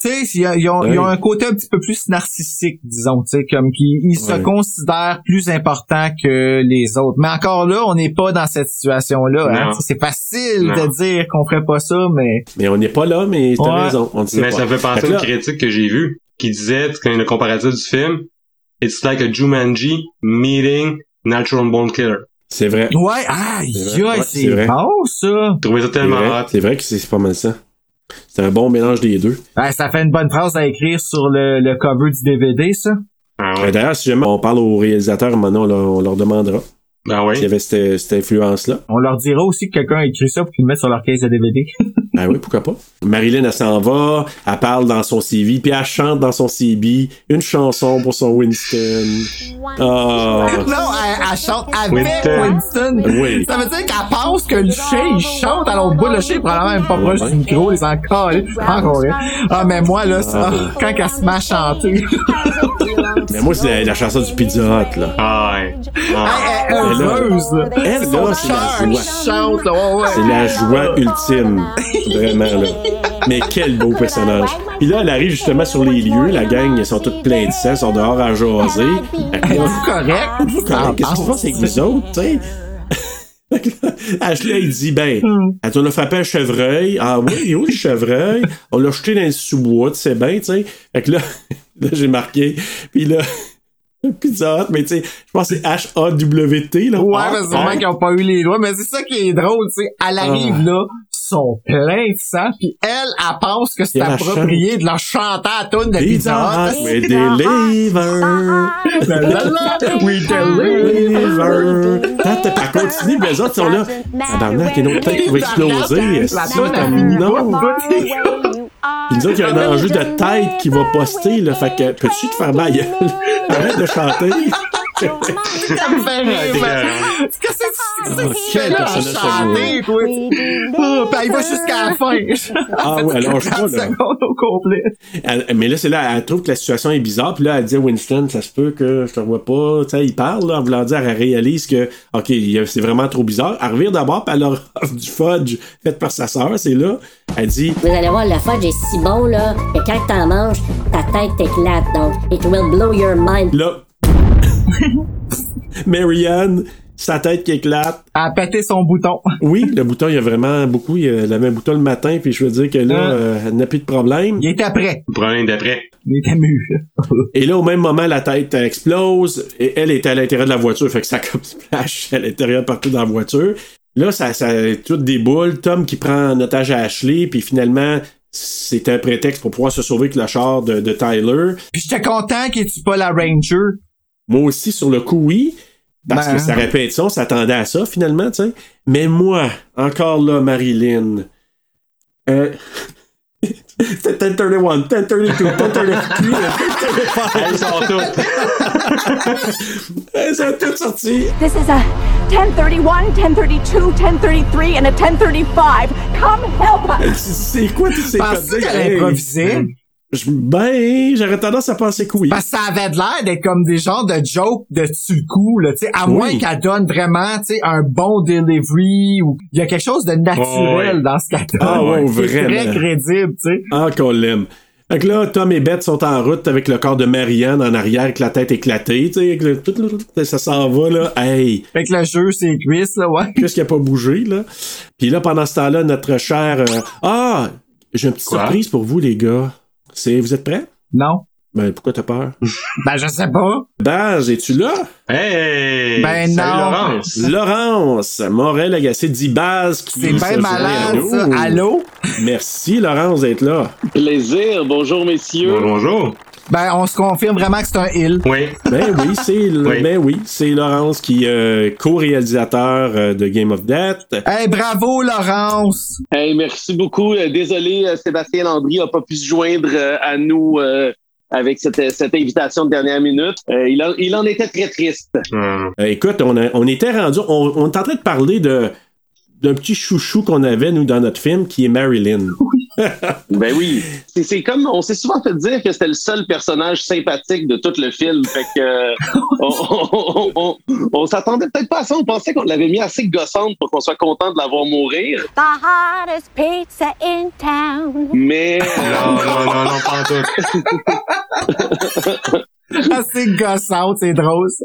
Tu sais, ils ont, ils ont- ils ont un côté un petit peu plus narcissique, disons, tu sais, comme qu'ils ils se considèrent plus importants que les autres. Mais encore là, on n'est pas dans cette situation-là. hein. Non. Tu sais, C'est facile Non. de dire qu'on ferait pas ça, mais... Mais on n'est pas là, mais t'as Ouais. raison. On ne sait Mais pas. ça fait penser à que une là- critique que j'ai vue, qui disait, quand le comparatif du film, It's like a Jumanji meeting Natural Bone Killer. C'est vrai. Ouais, aïe, C'est Ouais, bon, ça. Je trouvais ça C'est tellement vrai, hot. c'est vrai que c'est pas mal ça. C'est un bon mélange des deux. Ouais, ça fait une bonne phrase à écrire sur le, le cover du DVD, ça. Ah ouais. D'ailleurs, si jamais on parle aux réalisateurs, maintenant, on leur, on leur demandera Ben s'il y avait cette, cette influence-là. On leur dira aussi que quelqu'un a écrit ça pour qu'ils le mettent sur leur caisse de DVD. <laughs> Ben oui, pourquoi pas? Marilyn, elle s'en va, elle parle dans son CV, puis elle chante dans son CB une chanson pour son Winston. Ah, non, elle, elle chante avec Winston. Winston. Oui. Ça veut dire qu'elle pense que le chien, il chante à l'autre bout. Le chien, est probablement même pas proche Ouais. du micro. Les encore, encore. Ah, mais moi, là, ça, quand elle se met à chanter. <laughs> mais moi, c'est la, la chanson du Pizza Hut, là. Ah ouais. Ah. Elle est heureuse, là. Elle, là, c'est la cœur joie. qui chante, là. Ouais, ouais. C'est la joie ultime. <laughs> Vraiment, là. Mais quel beau personnage. Puis là, elle arrive justement sur les lieux. La gang, ils sont tous pleins de sang, ils sont dehors à jaser. Êtes-vous correct? Vous, correct, Qu'est-ce qui se passe avec vous autres, tu sais? Fait que là, Ashley, il dit, ben, elle on a frappé un chevreuil. Ah oui, il est où le chevreuil? On l'a jeté dans le sous-bois, tu sais bien, tu sais. Fait que là, <laughs> là j'ai marqué. Puis là, <laughs> Pizza Hut, mais tu sais, je pense que c'est H-A-W-T, là. Ouais, parce que sûrement qu'ils ont pas eu les doigts, mais c'est ça qui est drôle, tu sais. Elle arrive Ah. là, sont pleins de sang, puis elle, elle pense que c'est approprié de leur chanter à la toune de Pizza Hut, we deliver. La, la, la, we deliver. Tant t'as pas continué, mais les autres sont là. Tabarnak, il y a une autre tête qui va exploser. La Si, toune, finit non. Puis nous autres, il y a un enjeu de tête qui va poster, là. Fait que, peux-tu te faire ma gueule? <laughs> Arrête de chanter. Qu'est-ce que tu fais là chanter, toi? Puis elle va jusqu'à la fin. Ah ouais, lâche pas, 30 là. au complet. Mais là, c'est là, elle trouve que la situation est bizarre. Puis là, elle dit à Winston, ça se peut que je te vois pas. Tu sais, il parle, là, en voulant dire, elle réalise que, OK, il c'est vraiment trop bizarre. Elle revient d'abord, puis elle leur offre du fudge fait par sa sœur. C'est là. Elle dit, Vous allez voir, le fudge est si bon, là, que quand t'en manges, ta tête t'éclate. Donc, it will blow your mind. là, <laughs> Marianne, sa tête qui éclate. A pété son bouton. <laughs> Oui, le bouton, il y a vraiment beaucoup. Il avait un bouton le matin, puis je veux dire que là, Ah. euh, elle n'a plus de problème. Il était prêt. Le problème d'après. Il était mûr. <laughs> Et là, au même moment, la tête euh, explose et elle était à l'intérieur de la voiture. Fait que ça comme splash à l'intérieur partout dans la voiture. Là, ça, ça tout déboule. Tom qui prend en otage à Ashley, puis finalement, c'est un prétexte pour pouvoir se sauver avec le char de, de Tyler. Puis j'étais content qu'il tue pas la Ranger. Moi aussi, sur le coup, oui. Parce Ben. que ça répète ça, on s'attendait à ça, finalement, tu sais. Mais moi, encore là, Marilyn. Euh... C'était 1031, 1032, 1033, 1035. Elles sont toutes. <laughs> Elles sont toutes sorties. This is a 1031, 1032, 1033, and a 1035. Come help us! C'est quoi tous ces Penses-tu codes? Ben, j'aurais tendance à penser que oui. Parce que ça avait de l'air d'être comme des genres de jokes de dessus là, tu sais, à Oui. moins qu'elle donne vraiment, tu sais, un bon delivery ou il y a quelque chose de naturel Oh, ouais. dans ce qu'elle donne. Ah, ouais, vraiment. très crédible, tu sais. Ah, qu'on l'aime. Fait que là, Tom et Beth sont en route avec le corps de Marianne en arrière avec la tête éclatée, tu sais, ça s'en va, là. Hey! Fait que le jeu, c'est cuisse, là, ouais. Qu'est-ce qui a pas bougé, là? Puis là, pendant ce temps-là, notre cher... euh, Ah! J'ai une petite Quoi? surprise pour vous, les gars. C'est... Vous êtes prêts? Non. Ben, pourquoi t'as peur? <laughs> Ben, je sais pas. Baz, es-tu là? Hey! Ben non. Laurence. Laurence! Morel Agacé dit Baz qui C'est bien malade, ça. Allô? Merci, Laurence, d'être là. Plaisir. Bonjour, messieurs. Bonjour. Ben, on se confirme vraiment que c'est un il. Oui. Ben oui, c'est Oui. ben oui, c'est Laurence qui est co-réalisateur euh, de Game of Death. Hey, bravo, Laurence! Hey, merci beaucoup. Euh, Désolé, euh, Sébastien Landry n'a pas pu se joindre euh, à nous euh, avec cette, cette invitation de dernière minute. Euh, il, en, il en était très triste. Euh, écoute, on, a- on était rendu, on, on est en train de parler de d'un petit chouchou qu'on avait nous dans notre film qui est Marilyn. Ben oui. C'est- comme, on s'est souvent fait dire que c'était le seul personnage sympathique de tout le film. Fait que, euh, on, on, on, on- on s'attendait peut-être pas à ça. On pensait qu'on l'avait mis assez gossante pour qu'on soit content de la voir mourir. The hottest pizza in town. Mais, Non, non, non, non, pas en tout. <laughs> <laughs> Ah, c'est gossante, c'est drôle. ça.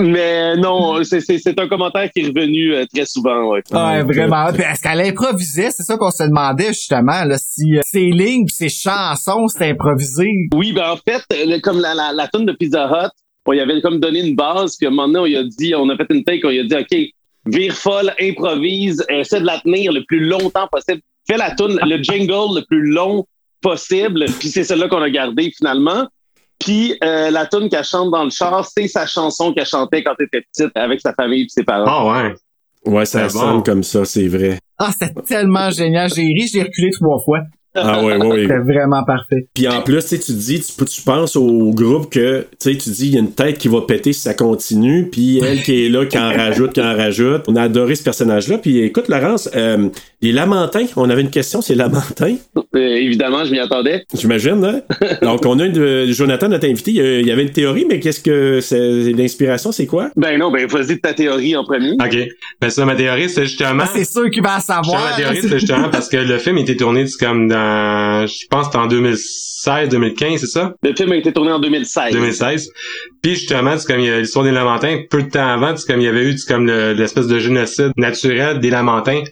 mais non, c'est- c'est c'est un commentaire qui est revenu euh, très souvent. Ouais. Ouais, écoute. vraiment. Puis Est-ce qu'elle improvisait? C'est ça qu'on se demandait, justement, là, si euh, ses lignes pis ses chansons, c'était improvisé. Oui, ben en fait, le- comme la, la, la tune de Pizza Hut, on y avait comme donné une base, puis à un moment donné, on y a dit, on a fait une take, on y a dit, OK, vire folle, improvise, essaie de la tenir le plus longtemps possible. Fais la tune, le jingle le plus long possible, puis c'est celle-là qu'on a gardé finalement. Puis euh, la tune qu'elle chante dans le char, c'est sa chanson qu'elle chantait quand elle était petite avec sa famille et ses parents. Ah ouais. Ouais, ça C'est sonne bon. comme ça, c'est vrai. Ah, c'était tellement génial. J'ai ri, j'ai reculé trois fois. Ah ouais, ouais, ouais. C'était vraiment parfait. Puis en plus, tu sais, tu dis, tu, tu penses au groupe que, tu sais, tu dis, il y a une tête qui va péter si ça continue, puis elle qui est là, qui en rajoute, qui en rajoute. On a adoré ce personnage-là. Puis écoute, Laurence, euh, les Lamentins, on avait une question, c'est Lamentins, Euh, évidemment, je m'y attendais. j'imagine, hein? Donc, on a une de Jonathan, notre invité, il y a- il y avait une théorie, mais qu'est-ce que c'est, l'inspiration, c'est quoi? Ben non, ben vas-y de ta théorie en premier. OK. Ben ça, ma théorie, c'est justement... Ah, c'est sûr qu'il va en savoir. ma théorie, c'est justement parce que le film était tourné c'est comme dans... Je pense que c'était en 2016, 2015, c'est ça? Le film a été tourné en 2016. 2016. Puis justement, c'est comme il y a l'histoire des Lamentins, peu de temps avant, c'est comme il y avait eu comme le- l'espèce de génocide naturel des Lamentins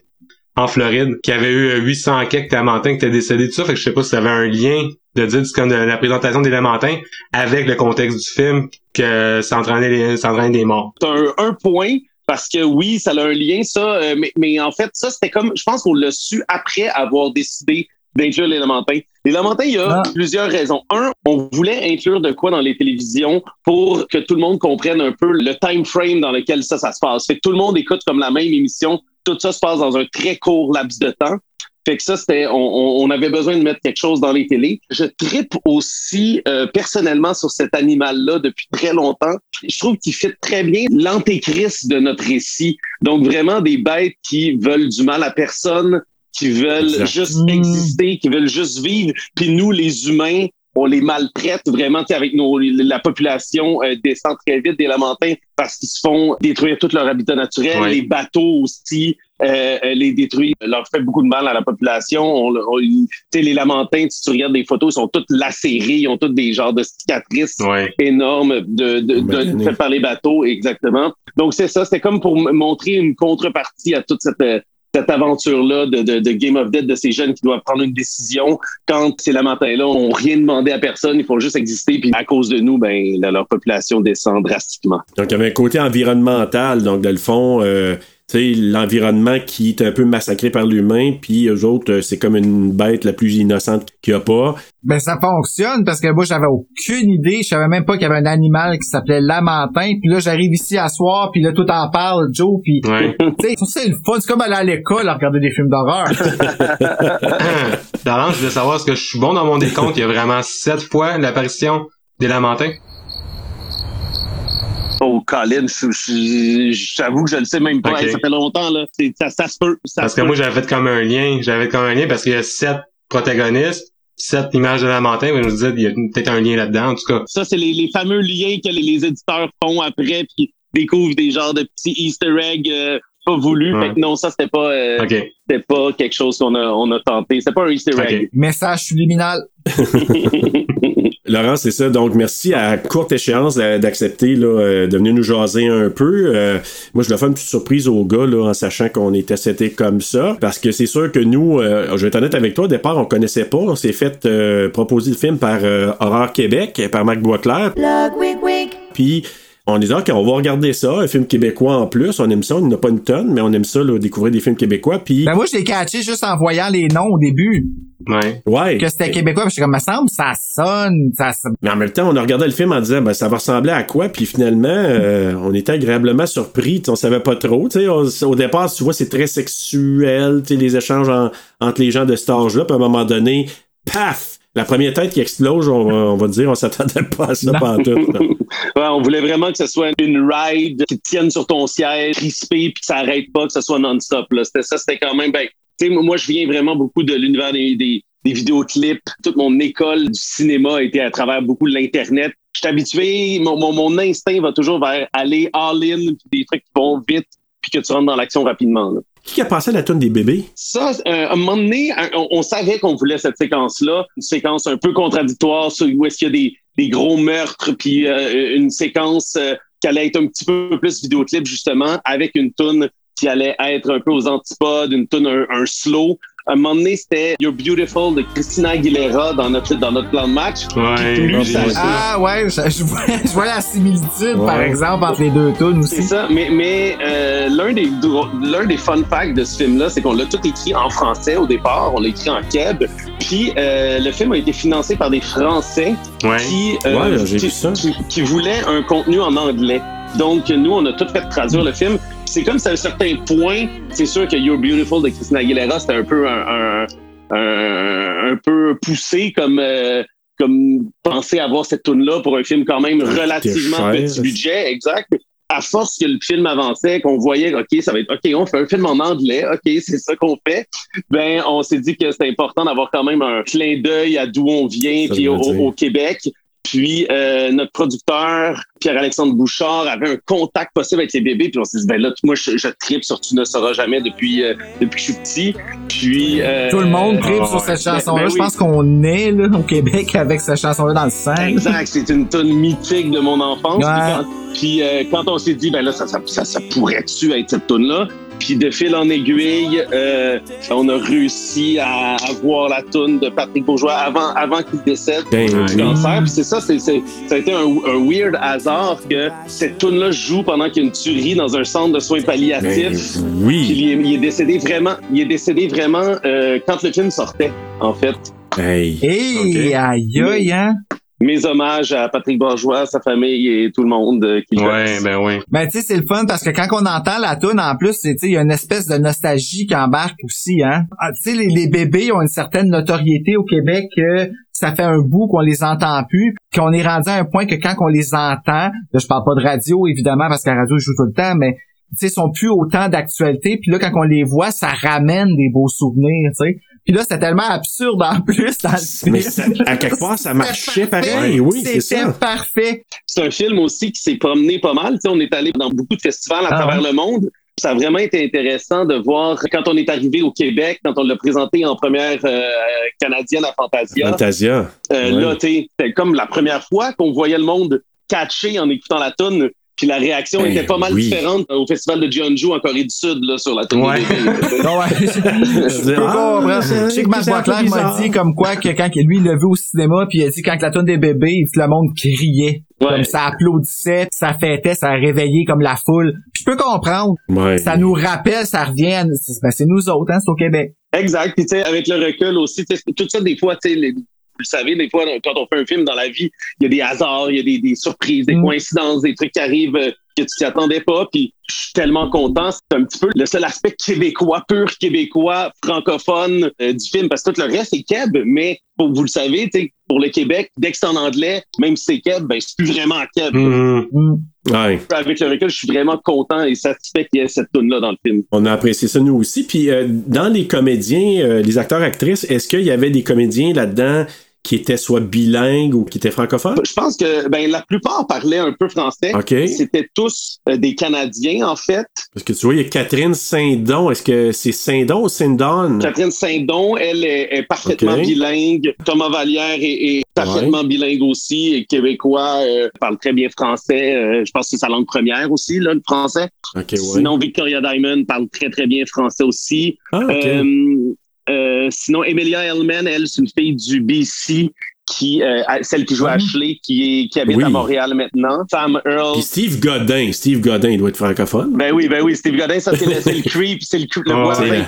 en Floride, qui avait eu euh, 800 quelques Lamentins qui étaient décédés, tout ça. Fait que je sais pas si ça avait un lien de dire comme de la présentation des Lamentins avec le contexte du film que ça entraînait, ça entraînait des morts. C'est un, un point parce que oui, ça a un lien, ça, euh, mais, mais en fait, ça, c'était comme, je pense qu'on l'a su après avoir décidé d'inclure les Lamentins. Les Lamentins, il y a Ah. plusieurs raisons. Un, on voulait inclure de quoi dans les télévisions pour que tout le monde comprenne un peu le time frame dans lequel ça, ça se passe. Fait que tout le monde écoute comme la même émission. Tout ça se passe dans un très court laps de temps. Fait que ça, c'était, on, on- avait besoin de mettre quelque chose dans les télés. Je tripe aussi euh, personnellement sur cet animal-là depuis très longtemps. Je trouve qu'il fit très bien l'antéchrist de notre récit. Donc vraiment des bêtes qui veulent du mal à personne, qui veulent Exact. juste exister, qui veulent juste vivre. Puis nous, les humains, on les maltraite vraiment tu sais, avec nos, la population euh, descend très vite des lamentins parce qu'ils se font détruire tout leur habitat naturel, les bateaux aussi. euh, elle les détruit, elle leur fait beaucoup de mal à la population. On, on- tu sais, les lamentins, si tu regardes des photos, ils sont toutes lacérés, ils ont toutes des genres de cicatrices énormes de, de, de- faites par les bateaux, exactement. Donc c'est ça, c'était comme pour montrer une contrepartie à toute cette euh, cette aventure-là de, de, Game of Death de ces jeunes qui doivent prendre une décision quand ces lamentins-là ont rien demandé à personne, ils font juste exister, puis à cause de nous, ben leur population descend drastiquement. Donc, il y avait un côté environnemental. Donc, dans le fond, euh, l'environnement qui est un peu massacré par l'humain, puis eux autres, euh, c'est comme une bête la plus innocente qu'il n'y a pas. Ben ça fonctionne parce que moi j'avais aucune idée, je savais même pas qu'il y avait un animal qui s'appelait lamentin, puis là j'arrive ici à soir, puis là tout en parle Joe, puis <laughs> tu sais c'est le fun, c'est comme aller à l'école à regarder des films d'horreur. <laughs> <laughs> Laurence, je voulais savoir est-ce que je suis bon dans mon décompte? Il y a vraiment sept fois l'apparition des lamentins. Oh, Colin, je- je- j'avoue que je le sais même pas. Hey, ça fait longtemps, là. C'est- Ça, ça se peut. Ça Parce se que peut. moi, j'avais fait comme un lien. J'avais fait comme un lien parce qu'il y a sept protagonistes, sept images de lamentin. Mais je me disais, il y a peut-être un lien là-dedans, en tout cas. Ça, c'est les, les fameux liens que les, les éditeurs font après, puis découvrent des genres de petits Easter eggs euh, pas voulus. Ouais. Fait que non, ça, c'était pas, euh, pas quelque chose qu'on a, on a tenté. C'était pas un Easter egg. Message subliminal. <laughs> Laurent, c'est ça. Donc, merci à courte échéance d'a- d'accepter là, euh, de venir nous jaser un peu. Euh, moi, je le fais une petite surprise aux gars là, en sachant qu'on était setés comme ça. Parce que c'est sûr que nous, euh, je vais être honnête avec toi, au départ, on connaissait pas. On s'est fait euh, proposer le film par euh, Horreur Québec, par Marc Boisclair. Puis on dit, OK, on va regarder ça, un film québécois en plus. On aime ça, on n'a pas une tonne, mais on aime ça, là, découvrir des films québécois. Puis. Ben moi je l'ai catché juste en voyant les noms au début. Ouais. Ouais. Que c'était québécois, parce que comme me semble, ça sonne, ça sonne. Mais en même temps, on a regardé le film en disant, ben, ça va ressembler à quoi? Puis finalement, euh, on était agréablement surpris. Tu sais, On savait pas trop. Tu sais, on- au départ, tu vois, c'est très sexuel, tu sais, les échanges en- entre les gens de cet âge-là. Puis à un moment donné, paf! La première tête qui explose, on va, on va dire, on s'attendait pas à ça pantoute. là. <laughs> Ouais, on voulait vraiment que ce soit une ride qui te tienne sur ton siège, crispé, puis que ça arrête pas, que ce soit non-stop. là. C'était ça, c'était quand même. Ben, tu sais, moi, je viens vraiment beaucoup de l'univers des, des, des vidéoclips. Toute mon école du cinéma a été à travers beaucoup de l'Internet. Je suis habitué, mon, mon, mon instinct va toujours vers aller all-in, puis des trucs qui vont vite, puis que tu rentres dans l'action rapidement. là. Qui a passé à la tonne des bébés? Ça, euh, à un moment donné, on, on savait qu'on voulait cette séquence-là, une séquence un peu contradictoire, sur où est-ce qu'il y a des, des gros meurtres, puis euh, une séquence euh, qui allait être un petit peu plus vidéoclip, justement, avec une toune qui allait être un peu aux antipodes, une toune, un, un slow. À un moment donné, c'était You're Beautiful de Christina Aguilera dans notre, dans notre plan de match. Ouais, plus ça- Ah ouais, je, je vois, je vois la similitude, par exemple, entre les deux tunes C'est aussi. ça, mais, mais euh, l'un des l'un des fun facts de ce film-là, c'est qu'on l'a tout écrit en français au départ, on l'a écrit en keb, puis euh, le film a été financé par des Français Ouais. qui, euh, Ouais, qui- qui voulaient un contenu en anglais. Donc nous, on a tout fait traduire le film. C'est comme c'est à un certain point, c'est sûr que You're Beautiful de Christina Aguilera, c'était un peu un, un, un- un peu poussé comme euh, comme penser avoir cette tune là pour un film quand même relativement petit budget, exact. À force que le film avançait, qu'on voyait, OK, ça va être, OK, on fait un film en anglais, OK, c'est ça qu'on fait, ben, on s'est dit que c'était important d'avoir quand même un clin d'œil à d'où on vient, puis au Québec. Puis euh, notre producteur, Pierre-Alexandre Bouchard, avait un contact possible avec les bébés. Puis on s'est dit, ben là, moi, je, je tripe sur Tu ne sauras jamais depuis, euh, depuis que je suis petit. Puis... euh, Tout le monde tripe ah, sur cette ben- chanson-là. ben je oui. pense qu'on est là, au Québec avec cette chanson-là dans le sang. Exact, c'est une tonne mythique de mon enfance. Ouais. Puis quand, puis, euh, quand on s'est dit, ben là, ça, ça, ça, ça pourrait-tu être cette tonne là Puis de fil en aiguille, euh, on a réussi à avoir la toune de Patrick Bourgeois avant, avant qu'il décède Ben du oui. cancer. Puis c'est ça, c'est, c'est- ça a été un, un weird hasard que cette toune là joue pendant qu'il y a une tuerie dans un centre de soins palliatifs. Ben oui. Puis il est, il est décédé vraiment, il est décédé vraiment euh, quand le film sortait, en fait. Hey. Hey, aïe, aïe, hein? Mes hommages à Patrick Bourgeois, sa famille et tout le monde euh, qui le Ouais, ben oui. Ben, tu sais, c'est le fun parce que quand on entend la tune en plus, tu sais, il y a une espèce de nostalgie qui embarque aussi, hein. Ah, tu sais, les, les bébés ont une certaine notoriété au Québec que ça fait un bout qu'on les entend plus, qu'on est rendu à un point que quand on les entend, là, je parle pas de radio, évidemment, parce que la radio joue tout le temps, mais tu sais, sont plus autant d'actualité. Puis là, quand on les voit, ça ramène des beaux souvenirs, tu sais. Puis là, c'était tellement absurde en plus dans le film. Mais à quelque part, ça marchait parfait. pareil. Oui, c'est C'était ça. parfait. C'est un film aussi qui s'est promené pas mal. Tu sais, on est allé dans beaucoup de festivals à Ah travers ouais? le monde. Ça a vraiment été intéressant de voir quand on est arrivé au Québec, quand on l'a présenté en première euh, canadienne à Fantasia. Fantasia. Euh, Ouais. Là, tu sais, c'était comme la première fois qu'on voyait le monde catcher en écoutant la tune. Puis la réaction Ben était pas mal oui. différente au festival de Jeonju en Corée du Sud là, sur la tune. Ouais. Non, <laughs> ouais. Je peux Ah, sais que Boisclair m'a dit comme quoi que quand lui il l'a vu au cinéma puis il a dit quand la tonne des bébés, il dit que le monde criait. Comme ça applaudissait, ça fêtait, ça a réveillé comme la foule. Puis Je peux comprendre. Ouais. Ça nous rappelle, ça revient à ben, c'est nous autres, hein, c'est au Québec. Exact. Puis tu sais, avec le recul aussi, tu sais, tout ça des fois, tu sais, les- vous le savez, des fois, quand on fait un film dans la vie, il y a des hasards, il y a des, des surprises, des coïncidences, des trucs qui arrivent euh, que tu t'y attendais pas. Puis je suis tellement content. C'est un petit peu le seul aspect québécois, pur québécois, francophone euh, du film, parce que tout le reste est keb. Mais pour, vous le savez, pour le Québec, dès que c'est en anglais, même si c'est keb, ben c'est plus vraiment keb. Ouais. Avec le recul, je suis vraiment content et satisfait qu'il y ait cette tune là dans le film. On a apprécié ça nous aussi. Puis euh, dans les comédiens, euh, les acteurs actrices, est-ce qu'il y avait des comédiens là-dedans qui étaient soit bilingues ou qui étaient francophones? Je pense que ben la plupart parlaient un peu français. OK. C'était tous euh, des Canadiens en fait. Parce que tu vois, il y a Catherine Saint-Don. Est-ce que c'est Saint-Don ou Saint-Don? Catherine Saint-Don, elle est, est parfaitement bilingue. Thomas Vallière est, est parfaitement bilingue aussi, et québécois, euh, parle très bien français. Euh, je pense que c'est sa langue première aussi, là, le français. OK, ouais. Sinon, Victoria Diamond parle très très bien français aussi. Ah, OK. Euh, sinon, Emilia Hellman, elle, c'est une fille du BC qui, euh, celle qui joue Ashley, qui, est, qui habite Oui. à Montréal maintenant. Sam Earl. Puis Steve Godin. Steve Godin, il doit être francophone. Ben oui, ben oui, Steve Godin, ça c'est le, c'est le <laughs> creep, c'est le, creep, le Ah, voisin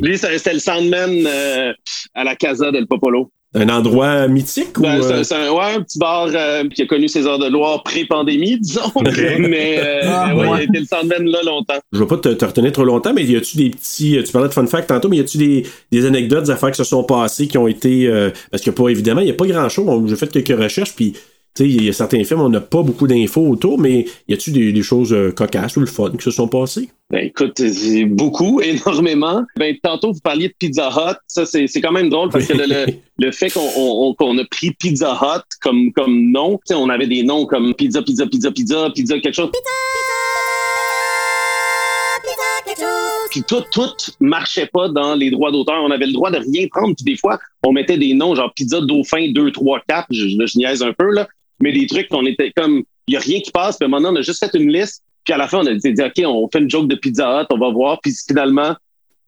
Lui, ça- c'était le Soundman euh, à la Casa del Popolo. Un endroit mythique ou. Ben, c'est- euh, c'est un, ouais, un petit bar euh, qui a connu ses heures de gloire pré-pandémie, <laughs> disons. Mais euh, Ah, ouais, il a été le là longtemps. Je veux pas te, te retenir trop longtemps, mais y a-tu des petits. Tu parlais de fun fact tantôt, mais y a-tu des, des anecdotes, des affaires qui se sont passées qui ont été. euh, parce que pas évidemment, il y a pas grand chose. J'ai fait quelques recherches, puis. Il y a certains films, on n'a pas beaucoup d'infos autour, mais y a-tu des, des choses euh, cocasses ou le fun qui se sont passées? Ben écoute, c'est beaucoup, <laughs> énormément. Ben tantôt vous parliez de Pizza Hut, ça c'est c'est quand même drôle parce que le, le, le fait qu'on on- on- qu'on a pris Pizza Hut comme comme nom, tu sais, on avait des noms comme Pizza Pizza Pizza Pizza Pizza quelque chose. Puis tout tout marchait pas dans les droits d'auteur. On avait le droit de rien prendre. Puis des fois, on mettait des noms genre Pizza Dauphin 2 3 4, je, je, je niaise un peu là, mais des trucs qu'on était comme il y a rien qui passe, puis maintenant on a juste fait une liste puis à la fin, on a dit, OK, on fait une joke de Pizza Hut, on va voir. Puis finalement,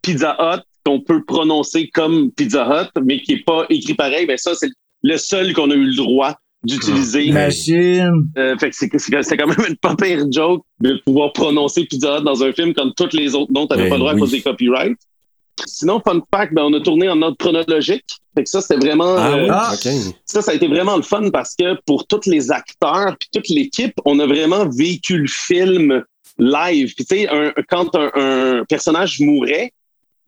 Pizza Hut, qu'on peut prononcer comme Pizza Hut, mais qui est pas écrit pareil, ben ça, c'est le seul qu'on a eu le droit d'utiliser. Imagine. Euh, fait que c'est, quand même une pas pire joke de pouvoir prononcer Pizza Hut dans un film quand toutes les autres noms, t'avais Ben pas le droit oui. à cause des copyrights. Sinon, fun fact, ben, on a tourné en ordre chronologique. Fait que ça, c'était vraiment... Ah euh, ah. Ça, ça a été vraiment le fun parce que pour tous les acteurs puis toute l'équipe, on a vraiment vécu le film live. Puis tu sais, quand un, un personnage mourait,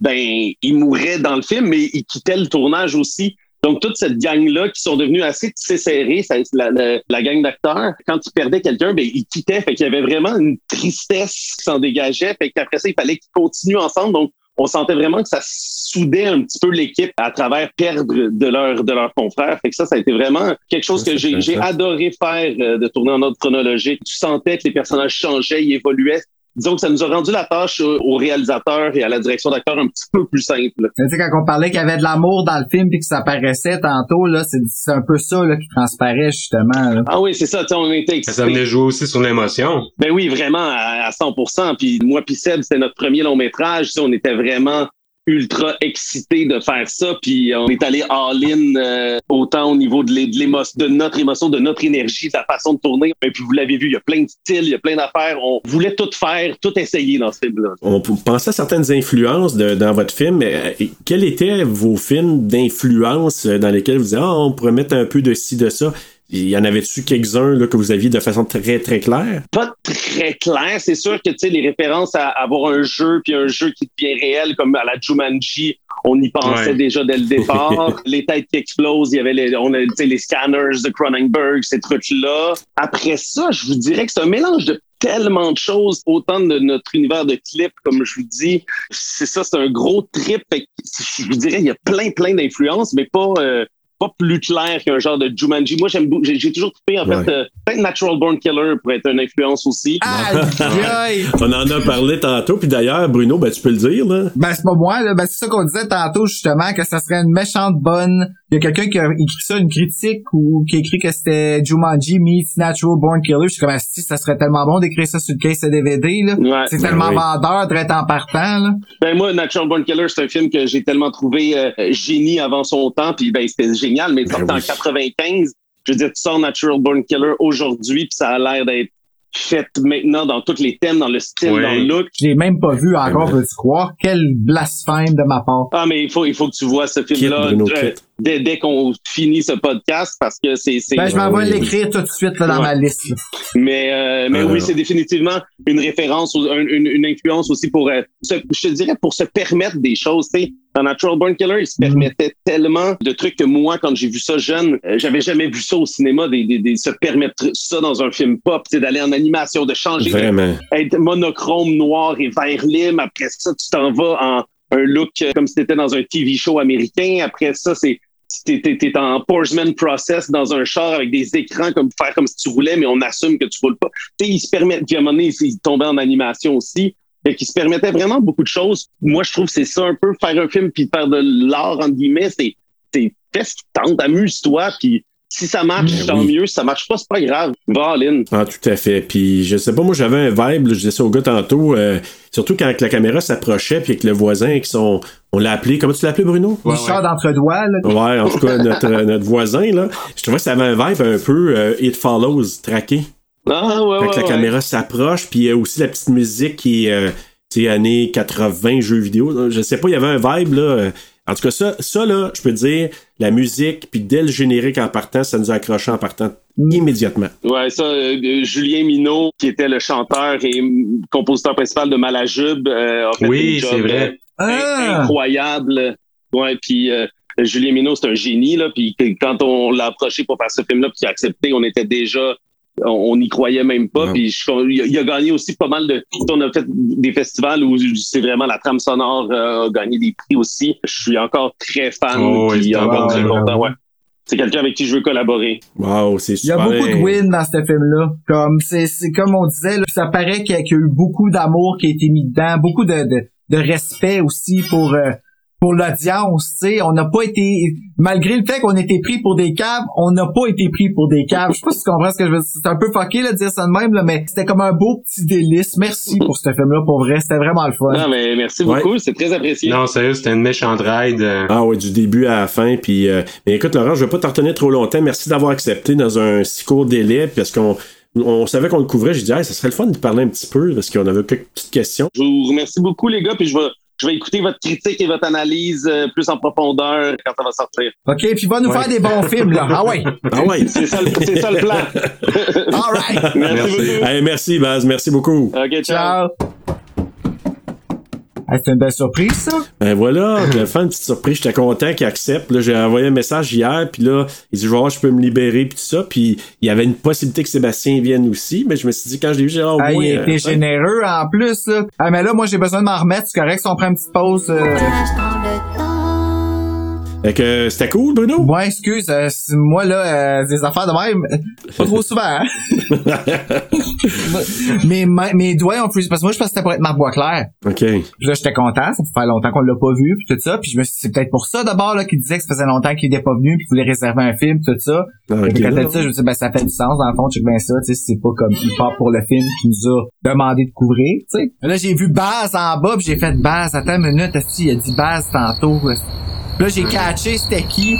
ben il mourait dans le film, mais il quittait le tournage aussi. Donc toute cette gang-là qui sont devenus assez serrés, la, la- la gang d'acteurs, quand ils perdaient quelqu'un, ben ils quittaient. Fait qu'il y avait vraiment une tristesse qui s'en dégageait. Fait qu'après ça, il fallait qu'ils continuent ensemble. Donc on sentait vraiment que ça soudait un petit peu l'équipe à travers perdre de leur de leurs confrères. Fait que ça, ça a été vraiment quelque chose que j'ai adoré faire euh, de tourner en ordre chronologique. Tu sentais que les personnages changeaient, ils évoluaient. Disons que ça nous a rendu la tâche euh, au réalisateur et à la direction d'acteur un petit peu plus simple. Tu sais, quand on parlait qu'il y avait de l'amour dans le film puis que ça paraissait tantôt, là, c'est c'est un peu ça là, qui transparaît justement. Là. Ah oui, c'est ça, tu sais, on était Ça excités. venait jouer aussi sur l'émotion. Ben oui, vraiment, à, à 100%. Puis moi puis Seb, c'était notre premier long métrage. Tu sais, On était vraiment ultra excités de faire ça. Puis on est allé all-in euh, autant au niveau de, l'é- de, notre émotion, de notre énergie, de la façon de tourner. Et puis vous l'avez vu, il y a plein de styles, il y a plein d'affaires. On voulait tout faire, tout essayer dans ce film-là. On penser à certaines influences dans votre film. mais, euh, quels étaient vos films d'influence euh, dans lesquels vous disiez, ah, on pourrait mettre un peu de ci, de ça? Il y en avait-tu quelques-uns là, que vous aviez de façon très, très claire? pas très clair. C'est sûr que tu sais les références à avoir un jeu puis un jeu qui devient réel comme à la Jumanji, on y pensait Ouais. déjà dès le départ. <laughs> les têtes qui explosent, il y avait les, on a, tu sais, les scanners de Cronenberg, ces trucs-là. Après ça, je vous dirais que c'est un mélange de tellement de choses, autant de notre univers de clips, comme je vous dis. C'est ça, c'est un gros trip. Je vous dirais, il y a plein, plein d'influences, mais pas, euh, pas plus clair qu'un genre de Jumanji. Moi, j'aime, j'ai toujours trouvé, en Ouais. fait, euh, peut-être Natural Born Killer pourrait être une influence aussi. <laughs> On en a parlé tantôt, puis d'ailleurs, Bruno, ben tu peux le dire, là. Ben, c'est pas moi, là. Ben, c'est ça qu'on disait tantôt, justement, que ça serait une méchante bonne. Il y a quelqu'un qui a écrit ça, une critique, ou qui a écrit que c'était Jumanji meets Natural Born Killer. Je suis comme, si ça serait tellement bon d'écrire ça sur le case de DVD, là. Ouais. c'est Ben tellement oui. vendeur, direct en partant, là. Ben moi, Natural Born Killer, c'est un film que j'ai tellement trouvé euh, génie avant son temps, puis ben c'était génial, mais sorti en 95. Je veux dire, tu sors Natural Born Killer aujourd'hui, puis ça a l'air d'être fait maintenant dans tous les thèmes, dans le style, Oui. dans le look. Je l'ai même pas vu encore, peux-tu croire? Quel blasphème de ma part. Ah, mais il faut, il faut que tu vois ce film-là Bruno, euh. Dès, dès qu'on finit ce podcast parce que c'est. c'est- Ben, je m'en vais l'écrire tout de suite, là, dans Ouais. ma liste, là. Mais, euh, mais Euh, oui, c'est définitivement une référence, une, une influence aussi pour, euh, se, je te dirais, pour se permettre des choses. tu sais. Dans Natural Born Killer, il se permettait tellement de trucs que moi, quand j'ai vu ça jeune, euh, j'avais jamais vu ça au cinéma, des, des, des- se permettre ça dans un film pop, tu sais, d'aller en animation, de changer, Vraiment. être monochrome noir et vert lime. Après ça, tu t'en vas en un look euh, comme si t'étais dans un TV show américain. Après ça, c'est t'es, t'es, t'es en Porsman process dans un char avec des écrans comme faire comme si tu roulais, mais on assume que tu roules pas. Tu sais, il se permet, puis à un moment donné, il tombait en animation aussi. Fait qu'il se permettait vraiment beaucoup de choses. Moi, je trouve que c'est ça un peu, faire un film puis faire de l'art, entre guillemets, c'est, fais ce te tente, amuse-toi, puis si ça marche, Ben tant oui. mieux. Si ça marche pas, c'est pas grave. Va in. Ah, tout à fait. Puis, je sais pas, moi, j'avais un vibe, là, je disais ça au gars tantôt, euh, surtout quand la caméra s'approchait, puis avec le voisin qui sont. On l'a appelé, comment tu l'as appelé, Bruno? Richard d'entre-doigts, là. Ouais, en tout cas, notre, notre voisin, là. Je trouvais que ça avait un vibe un peu euh, It Follows, traqué. Ah, ouais, Fait ouais, que la ouais. caméra s'approche, puis il y a aussi la petite musique qui est, euh, tu sais, années 80, jeux vidéo. Je sais pas, il y avait un vibe, là. En tout cas, ça, ça là, je peux te dire, la musique, puis dès le générique en partant, ça nous a accroché en partant immédiatement. Ouais, ça, euh, euh, Julien Minot, qui était le chanteur et mm, compositeur principal de Malajube, euh, a fait Oui, une job, c'est vrai. Ah! incroyable. Ouais, puis euh, Julien Minot, c'est un génie, là, puis quand on l'a approché pour faire ce film-là, puis qu'il a accepté, on était déjà on on n'y croyait même pas. Puis je- il, a, il a gagné aussi pas mal de. On a fait des festivals où c'est vraiment la trame sonore euh, a gagné des prix aussi. Je suis encore très fan. Oh, puis encore très content. ouais. Ouais. C'est quelqu'un avec qui je veux collaborer. Wow, c'est Il y a beaucoup de wins dans ce film-là. Comme c'est c'est comme on disait, là, ça paraît qu'il y, a qu'il y a eu beaucoup d'amour qui a été mis dedans, beaucoup de, de, de respect aussi pour euh, pour l'audience. Tu sais, on n'a pas été malgré le fait qu'on était pris pour des caves, on n'a pas été pris pour des caves. Je sais pas si tu comprends ce que je veux dire. C'est un peu fucké là, de dire ça de même, là, mais c'était comme un beau petit délice. Merci pour ce film-là, pour vrai. C'était vraiment le fun. Non, mais merci beaucoup, c'est très apprécié. Non, sérieux, c'était une méchante ride. euh. Ah ouais, du début à la fin. Puis, euh, mais écoute, Laurent, je vais pas t'en retenir trop longtemps. Merci d'avoir accepté dans un si court délai, parce qu'on on savait qu'on le couvrait. J'ai dit, hey, ça serait le fun de parler un petit peu, parce qu'on avait quelques petites questions. Je vous remercie beaucoup, les gars, puis je vais, je vais écouter votre critique et votre analyse euh, plus en profondeur quand ça va sortir. OK, puis va nous faire des bons <laughs> films, là. Ah ouais. Ah ouais. C'est ça, le- c'est ça le plan. <laughs> All right. Merci, beaucoup. Hey, merci, Baz. Merci beaucoup. OK, Ciao. ciao. C'est une belle surprise, ça. Ben voilà, je vais faire une petite surprise. J'étais content qu'il accepte. Là, j'ai envoyé un message hier, puis là, il dit, voir, je peux me libérer, puis tout ça. Puis il y avait une possibilité que Sébastien vienne aussi, mais je me suis dit, quand je l'ai vu, j'ai dit, ah, au Ah, moins, il euh, était généreux en plus. Là. Ah, mais là, moi, j'ai besoin de m'en remettre. C'est correct si on prend une petite pause. euh. Fait que c'était cool, Bruno? Ouais, excuse. euh, moi, là, euh, des affaires de même, pas trop souvent. Hein? <laughs> mes, mains- mes doigts ont plus... Parce que moi, je pensais que c'était pour être Marc Boisclair. OK. Puis là, j'étais content. Ça fait longtemps qu'on l'a pas vu, puis tout ça. Puis je me suis dit, c'est peut-être pour ça, d'abord, là, qu'il disait que ça faisait longtemps qu'il était pas venu, puis qu'il voulait réserver un film, tout ça. Ah, Et ok, puis quand là. t'as dit ça, je me suis dit, ben, ça fait du sens, dans le fond, check bien ça, tu sais, c'est pas comme il part pour le film qu'il nous a demandé de couvrir, tu sais. Là, j'ai vu Baz en bas, puis j'ai fait Baz, attends une minute, il a dit Baz tantôt. Là, j'ai catché c'était qui.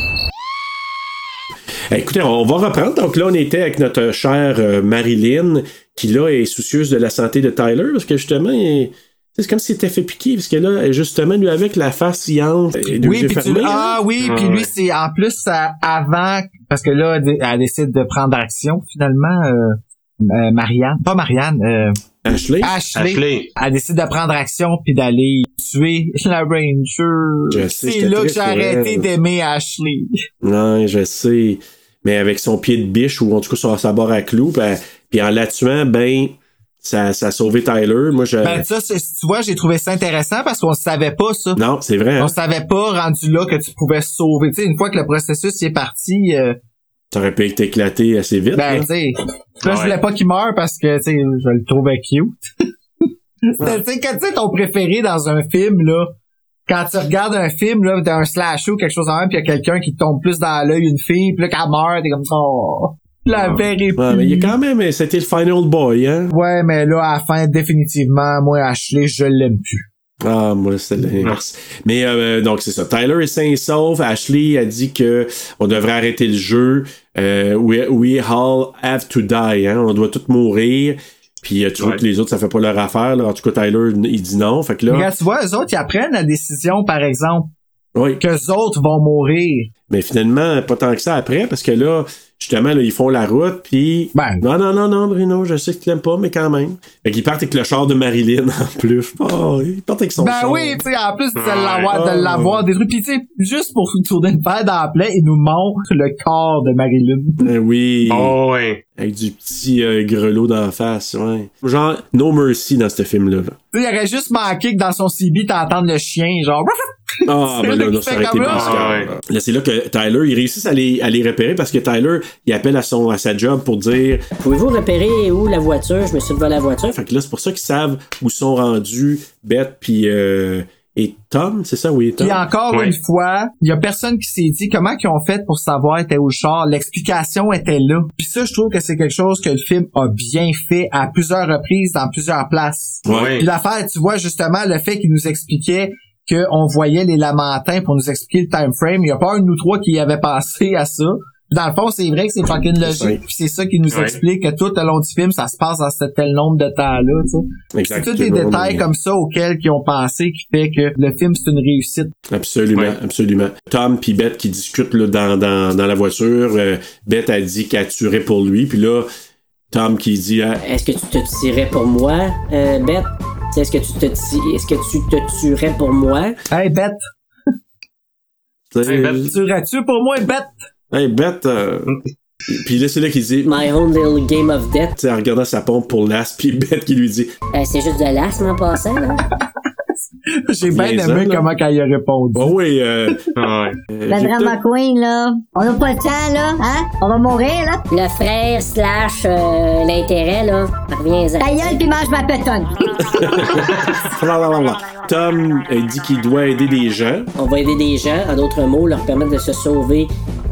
Eh, Écoutez, on va reprendre. Donc là, on était avec notre chère euh, Marilyn, qui là est soucieuse de la santé de Tyler, parce que justement, il- c'est comme s'il était fait piquer, parce que là, justement, lui avec la face les Oui, puis tu, ah là. oui, puis lui c'est en plus ça, avant parce que là elle, elle décide de prendre action finalement euh, euh, Marianne, pas Marianne, euh, Ashley. Ashley, Ashley. elle décide de prendre action puis d'aller tuer la Ranger. Je sais, C'est là que j'ai arrêté d'aimer Ashley. Non, je sais. Mais avec son pied de biche, ou en tout cas sur sa barre à clous, puis, puis en la tuant, ben, ça, ça a sauvé Tyler. Moi, je... Ben ça, tu vois, j'ai trouvé ça intéressant parce qu'on savait pas ça. non, c'est vrai. Hein? On savait pas rendu là que tu pouvais sauver. Tu sais, une fois que le processus y est parti, euh, T'aurais pu être éclaté assez vite. ben là. tu sais, là je Ouais. voulais pas qu'il meure parce que tu sais, je le trouvais cute. <laughs> C'était, tu sais, quand tu ton préféré dans un film là, quand tu regardes un film là, d'un slash ou quelque chose en même, puis il y a quelqu'un qui te tombe plus dans l'œil une fille, puis là qu'elle meurt, t'es comme ça. Oh, la vérité. Ouais, mais il y a quand même, c'était le final boy, hein. Ouais, mais là, à la fin, définitivement, moi, Ashley, je l'aime plus. Ah, moi, c'est l'inverse. Mais euh, donc, c'est ça. Tyler est sain et sauf. Ashley a dit que on devrait arrêter le jeu. Euh, we, we all have to die. Hein? On doit tous mourir. Puis euh, tu vois que les autres, ça fait pas leur affaire. Là. En tout cas, Tyler, il dit non. Fait que là, Regarde, tu vois, eux autres, ils apprennent la décision, par exemple, oui. qu'eux autres vont mourir. Mais finalement, pas tant que ça après, parce que là, justement, là, ils font la route, puis... Ben. Non, non, non, non, Bruno, je sais que tu l'aimes pas, mais quand même. Fait qu'ils partent avec le char de Marilyn, en plus. Oh, ils partent avec son Ben char. oui, tu sais, en plus de l'avoir, de Ah. l'avoir détruit. Puis tu sais, juste pour tourner une paire dans la plaie, ils nous montrent le corps de Marilyn. Ben oui. Oh, ouais. Avec du petit euh, grelot d'en face, ouais. Genre, No Mercy dans ce film-là. là. Tu sais, il aurait juste manqué que dans son CB, t'entends le chien, genre... Ah, <laughs> ben là là, ça aurait été. Ah, Là, c'est là que Tyler, il réussit à les, à les repérer parce que Tyler, il appelle à son à sa job pour dire Pouvez-vous repérer où la voiture? Je me suis devant la voiture. Fait que là, c'est pour ça qu'ils savent où sont rendus Beth puis euh, et Tom, c'est ça, oui, Tom? Puis encore une fois, il y a personne qui s'est dit comment ils ont fait pour savoir était où le char. L'explication était là. Puis ça, je trouve que c'est quelque chose que le film a bien fait à plusieurs reprises dans plusieurs places. Ouais. Puis l'affaire, tu vois justement le fait qu'il nous expliquait qu'on voyait les lamentins pour nous expliquer le time frame. Il y a pas un de nous trois qui avait pensé à ça. Dans le fond, c'est vrai que c'est fucking logique. Puis c'est ça qui nous explique que tout le long du film, ça se passe dans ce tel nombre de temps-là. tu sais. C'est tous des détails comme ça auxquels ils ont pensé qui fait que le film c'est une réussite. Absolument, Ouais. absolument. Tom puis Beth qui discutent là, dans, dans, dans la voiture. Euh, Beth a dit qu'elle tuerait pour lui. Puis là, Tom qui dit ah, Est-ce que tu te tirais pour moi, euh, Beth? Est-ce que tu te est-ce que tu te tuerais pour moi? Hey Beth, tu sais, Hey, Beth. tuerais-tu pour moi Beth? Hey, Beth. euh, Puis là, c'est là qu'il dit, My own little game of death. sais, en regardant sa pompe pour l'as, puis Beth qui lui dit Euh, c'est juste de l'asthme en passant, là. <laughs> J'ai bien aimé là. comment qu'elle a répondu. Bah oui, euh, ouais. <laughs> euh, La j'ai drama queen, là. On n'a pas le temps, là. Hein? On va mourir, là. Le frère slash euh, l'intérêt, là. Reviens-en. Ta gueule, puis mange ma pétonne. <laughs> Tom dit qu'il doit aider des gens, On va aider des gens, en d'autres mots, leur permettre de se sauver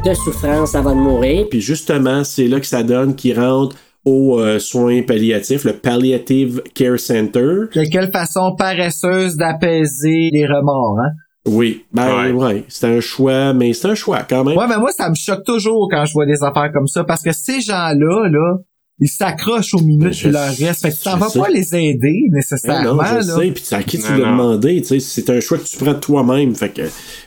de souffrance avant de mourir. puis justement, c'est là que ça donne qu'il rentre aux euh, soins palliatifs, le Palliative Care Center. De quelle façon paresseuse d'apaiser les remords, hein? Oui, ben Ouais. ouais, c'est un choix, mais c'est un choix quand même. Ouais, mais moi, ça me choque toujours quand je vois des affaires comme ça, parce que ces gens-là, là, ils s'accrochent aux minutes qui leur restent. Fait que vas sais. pas les aider, Ben nécessairement, non, je là. sais, puis à qui tu l'as demandé, tu sais, c'est un choix que tu prends de toi-même, fait que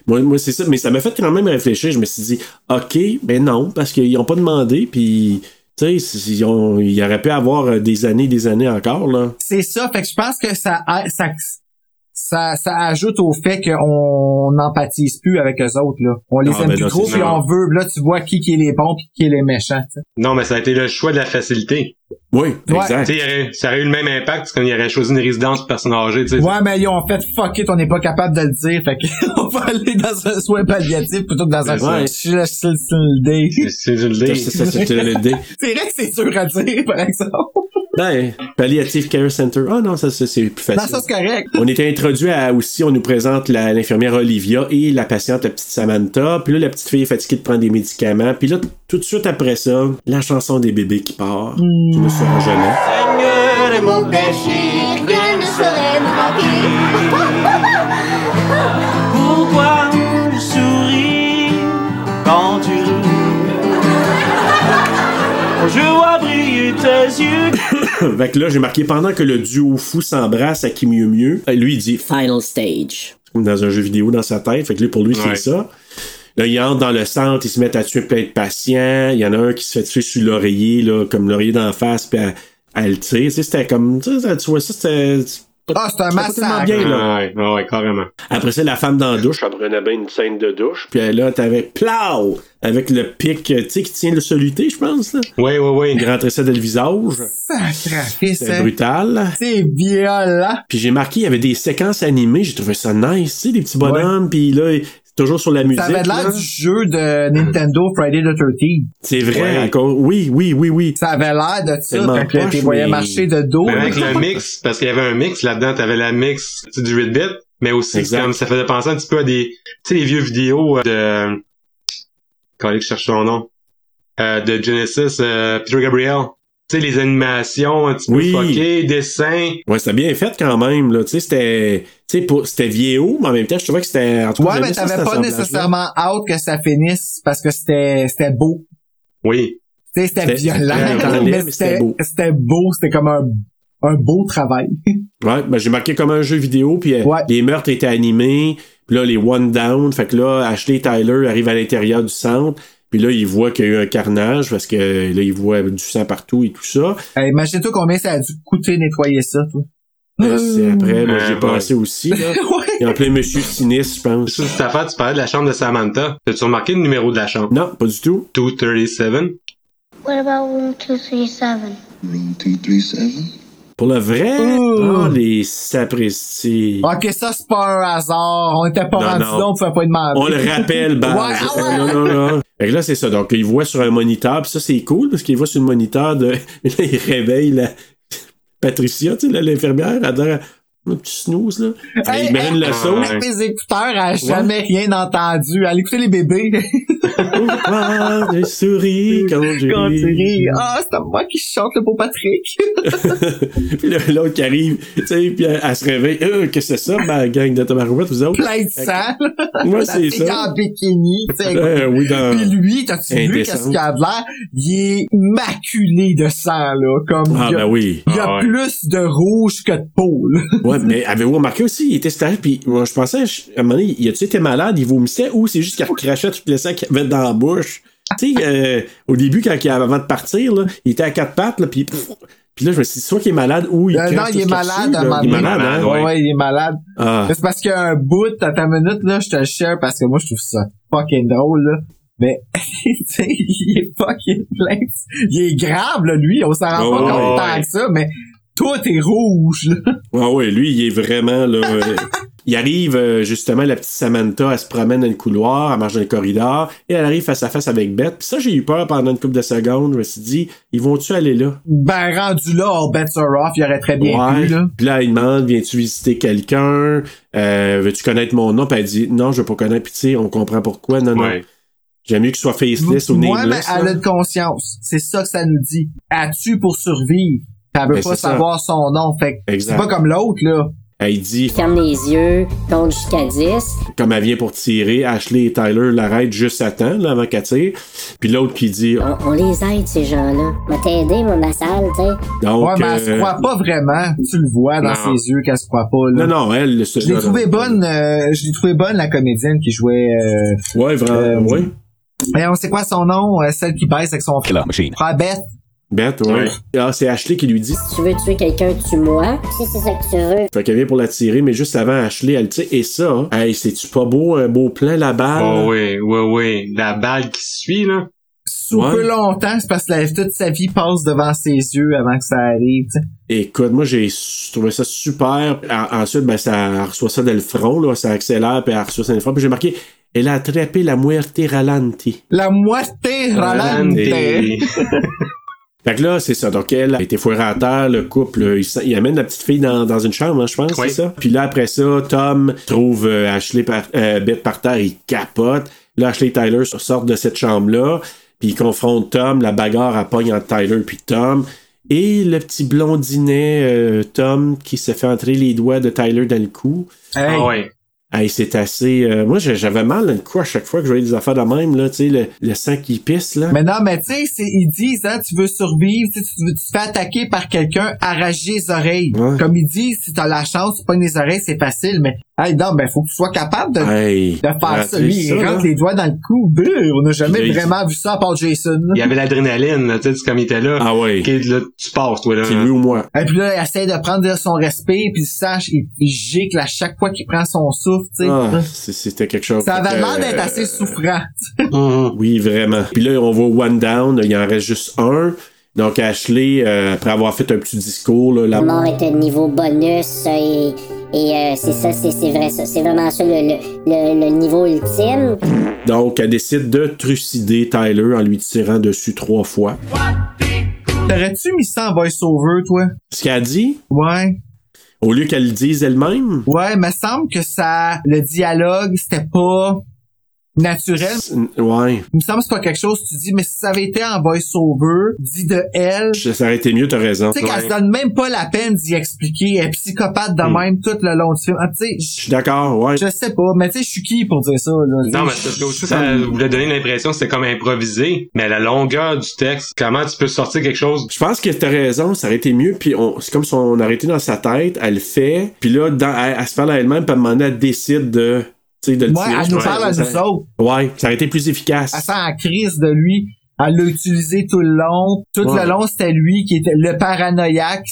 moi, moi c'est ça, mais ça m'a fait quand même réfléchir, je me suis dit, ok, ben non, parce qu'ils ont pas demandé, puis tu sais, ils auraient pu avoir euh, des années, des années encore là. C'est ça. Fait que je pense que ça, ça, ça, ça ajoute au fait qu'on n'empathise plus avec eux autres, là. On les Ah, aime ben plus là, trop, puis on veut, là, tu vois qui qui est les bons puis qui est les méchants, tu sais. Non, mais ça a été le choix de la facilité. Oui, Ouais. exact. Il aurait- ça aurait eu le même impact quand il aurait choisi une résidence pour personnes âgées, tu sais. Ouais, mais ils ont fait fuck it, on n'est pas capable de le dire, fait qu'on <laughs> va aller dans un soin palliatif plutôt que dans un soin. C'est- C'est le ça, ça, c'était l'idée. C'est vrai que c'est dur à dire, par exemple. Ben, Palliative Care Center. Ah non, ça, ça, c'est plus Non, facile. ça c'est correct. On était introduit à aussi, on nous présente la- l'infirmière Olivia et la patiente, la petite Samantha. Puis là, la petite fille est fatiguée de prendre des médicaments. Puis là, tout de suite après ça, la chanson des bébés qui part. Je me souviens jamais. Seigneur est mon péché, rien ne saurait me <laughs> Pourquoi je souris quand tu ris? <laughs> Je vois briller tes yeux <laughs> fait que là, j'ai marqué pendant que le duo fou s'embrasse à qui mieux mieux. Euh, Lui, il dit Final stage. comme dans un jeu vidéo dans sa tête. Fait que lui, pour lui, Ouais. c'est ça. Là, ils entrent dans le centre, ils se mettent à tuer plein de patients. Il y en a un qui se fait tuer sur l'oreiller, là, comme l'oreiller d'en face, puis à, à le tire. Tu sais, c'était comme, tu vois ça, c'était Ah, c'est un massacre. bien, là. Ouais, ouais, ouais, carrément. Après ça, la femme dans la douche, elle prenait bien une scène de douche. Puis là, t'avais plow avec le pic, tu sais, qui tient le soluté, je pense. Là. Oui, oui, oui. Il rentrait ça dans le visage. Hein. brutal. C'est violent. Puis j'ai marqué, il y avait des séquences animées, j'ai trouvé ça nice, tu sais, des petits bonhommes, puis là, c'est toujours sur la musique. Ça avait l'air du jeu de Nintendo Friday the 13th. C'est vrai, Ouais. Oui, oui, oui, oui. Ça avait l'air de ça Tellement quand tu voyais mais- marcher de dos. Mais avec le mix, parce qu'il y avait un mix là-dedans, t'avais la mix tu sais, du 8-bit, mais aussi comme ça faisait penser un petit peu à des, tu sais, les vieux vidéos euh, de, quand je cherche son nom, euh, de Genesis, euh, Peter Gabriel. Tu sais, les animations un petit Oui. peu fuckées, dessins. Ouais, c'était bien fait quand même, là. Tu sais, c'était, tu sais, pour- c'était vieillot, mais en même temps, je trouvais que c'était, en tout cas, Ouais, mais ça, t'avais pas nécessairement hâte que ça finisse parce que c'était c'était beau. Oui. Tu sais, c'était violent, <laughs> mais mais c'était c'était beau. c'était beau, c'était comme un, un beau travail. <laughs> Ouais, ben j'ai marqué comme un jeu vidéo, puis euh, Ouais. les meurtres étaient animés, puis là, les one down, fait que là, Ashley et Tyler arrivent à l'intérieur du centre, puis là, ils voient qu'il y a eu un carnage, parce que là, ils voient du sang partout et tout ça. Euh, Imagine-toi combien ça a dû coûter nettoyer ça, toi. Euh, c'est après, moi, j'ai Ouais, pensé aussi, là. <laughs> ouais. Il y a plein Monsieur Sinistre, je pense. Ça, cette affaire, tu parlais de la chambre de Samantha. T'as-tu remarqué le numéro de la chambre? Non, pas du tout. 237. What about room 237? Room 237? Pour le vrai, oh, les sapristi. Ok, ça c'est pas un hasard. On était pas rendu là, on pouvait pas demander. On le rappelle, base. Ouais, ah ouais. Non, non, non. Fait que là, c'est ça. Donc, il voit sur un moniteur, puis ça, c'est cool, parce qu'il voit sur le moniteur de. Là, <laughs> il réveille la. Patricia, tu sais, l'infirmière, elle un petit snooze, là. Hey, il met une hey, leçon. Avec mes écouteurs, elle a jamais rien entendu. Elle écoutait les bébés. Pourquoi j'ai souri <laughs> quand j'ai Quand tu ri? ris. Ah, c'est moi qui chante le beau Patrick. <laughs> puis là, l'autre qui arrive, tu sais, puis elle, elle se réveille. Euh, qu'est-ce que c'est ça, ma gang de tabarouettes, vous autres? Plein de sang. Moi, c'est ça. en bikini, tu sais. Euh, oui, dans. Puis lui, t'as-tu vu qu'est-ce qu'il a de l'air? Il est maculé de sang, là. Comme, Ah, il y a, ben oui. il y a Ah ouais. plus de rouge que de peau, là. <laughs> Ouais, mais avez-vous remarqué aussi, il était stage, puis moi, je pensais, je- à un moment donné, il a-tu été malade, il vomissait, ou c'est juste qu'il recrachait tout le sang qu'il avait dans la bouche? Tu sais, euh, au début, quand il, avant de partir, là, il était à quatre pattes, là, puis pff, puis là, je me suis dit, soit qu'il est malade ou il Euh, non, il est malade, un là. Il est malade, hein? Ouais, ouais, il est malade. Ah. C'est parce qu'il y a un bout, à ta minute, là, je te le share parce que moi, je trouve ça fucking drôle, là. Mais, <laughs> tu sais, il est fucking plein. Il est grave, là, lui. On s'en rend Oh, pas compte ouais, tant ouais. que ça, mais tout est rouge, là. Ouais, ouais, lui, il est vraiment, là. euh, il arrive, euh, justement, la petite Samantha, elle se promène dans le couloir, elle marche dans le corridor, et elle arrive face à face avec Beth. Puis ça, j'ai eu peur pendant une couple de secondes. Je me suis dit, ils vont-tu aller là? Ben, rendu là, all bets are off, il aurait très bien Ouais. pu, là. Puis là, il demande, viens-tu visiter quelqu'un? Euh, veux-tu connaître mon nom? Puis elle dit, non, je veux pas connaître. Puis tu sais, on comprend pourquoi. Non, non. Ouais. J'aime mieux qu'il soit faceless ou Moi, mais nameless. elle a de conscience. C'est ça que ça nous dit. As-tu pour survivre? Elle veut Ben, pas ça. savoir son nom. Fait que Exact. c'est pas comme l'autre, là. Elle dit, Ferme les yeux, compte jusqu'à 10. comme elle vient pour tirer, Ashley et Tyler l'arrêtent juste à temps, là, avant qu'elle tire. Puis l'autre qui dit, On, on les aide, ces gens-là. M'a t'aider, mon massal, tu sais. donc. ouais, mais elle se euh, croit pas vraiment. Tu le vois dans non. ses yeux qu'elle se croit pas, là. Non, non, elle. Je l'ai trouvé bonne, euh, je l'ai trouvé bonne, la comédienne qui jouait, euh, Ouais, vraiment, Euh, ouais. mais on sait quoi son nom, euh, celle qui baisse avec son frère. Frère Beth? Bête, ouais. Ouais. Ah, c'est Ashley qui lui dit. Si tu veux tuer quelqu'un, tue-moi. Si c'est ça que tu veux. Fait qu'elle vient pour la tirer, mais juste avant, Ashley, elle tire. Et ça, hein, hey, c'est-tu pas beau, un beau plan, la balle? Oh oui, oui, oui. La balle qui suit, là. Sous Ouais. peu longtemps, c'est parce que la- toute sa vie passe devant ses yeux avant que ça arrive, tu sais. Écoute, moi, j'ai trouvé ça super. En- ensuite, ben, ça reçoit ça dans le front, là. Ça accélère, puis elle reçoit ça dans le front. Puis j'ai marqué, elle a attrapé la muerte ralenti. La moitié ralente. <laughs> Fait que là, c'est ça. Donc, elle a été foirée à terre, le couple, euh, il, il amène la petite fille dans, dans une chambre, hein, je pense, Oui. c'est ça? Puis là, après ça, Tom trouve euh, Ashley par, euh, Beth par terre, il capote. Là, Ashley et Tyler sortent de cette chambre-là, puis ils confrontent Tom, la bagarre à pogne entre Tyler puis Tom. Et le petit blondinet euh, Tom qui se fait entrer les doigts de Tyler dans le cou. Hey. Ah ouais. Hey, c'est assez. euh, moi, j'avais mal le cou à chaque fois que je voyais des affaires de même, là, tu sais, le, le sang qui pisse, là. Mais non, mais tu sais, ils disent, hein, tu veux survivre, tu tu, te fais attaquer par quelqu'un, arracher les oreilles. Ouais. Comme ils disent, si t'as la chance, tu pognes les oreilles, c'est facile, mais Hey, non, ben, faut que tu sois capable de, Hey, de faire ça. Lui, il rentre les doigts dans le cou. On n'a jamais Puis là, il- vraiment vu ça à part Jason. Il y avait l'adrénaline, là, tu sais, comme il était là. Ah ouais. Ok, là, tu passes, toi, là. C'est lui ou moi. Et puis là, il essaie de prendre son respect, puis il sache, il, il gicle à chaque fois qu'il prend son souffle, tu sais. Ah, c'était quelque chose. ça avait l'air d'être euh, assez souffrant. Oui, vraiment. Puis là, on voit One Down, il en reste juste un. Donc Ashley, euh, après avoir fait un petit discours, là, La la... mort est un niveau bonus et, et euh, c'est ça, c'est c'est vrai ça. C'est vraiment ça le, le, le, le niveau ultime. donc elle décide de trucider Tyler en lui tirant dessus trois fois. T'aurais-tu mis ça en voice-over, toi? Ce qu'elle a dit, Ouais. au lieu qu'elle le dise elle-même, Ouais, me semble que ça, le dialogue, c'était pas naturel. ouais, Il me semble que c'est pas quelque chose, tu dis, mais si ça avait été en voice-over, dit de elle, ça aurait été mieux, t'as raison. tu sais, qu'elle se donne même pas la peine d'y expliquer, elle est psychopathe de Hmm. même tout le long du film. Ah, tu sais, Je suis d'accord, ouais. je sais pas, mais tu sais, je suis qui pour dire ça, là? Non, mais c'est parce que aussi, ça voulait donner l'impression que c'était comme improvisé. Mais la longueur du texte, comment tu peux sortir quelque chose? Je pense que t'as raison, ça aurait été mieux, puis on, c'est comme si on été dans sa tête, elle le fait, puis là, dans, elle, elle se parle à elle-même, puis à un moment donné, elle décide de, de le Ouais, tirer. elle nous parle à nous autres. Ouais, ça aurait été plus efficace. Elle sent la crise de lui. Elle l'a utilisé tout le long. Tout Ouais. le long, c'était lui qui était le paranoïaque.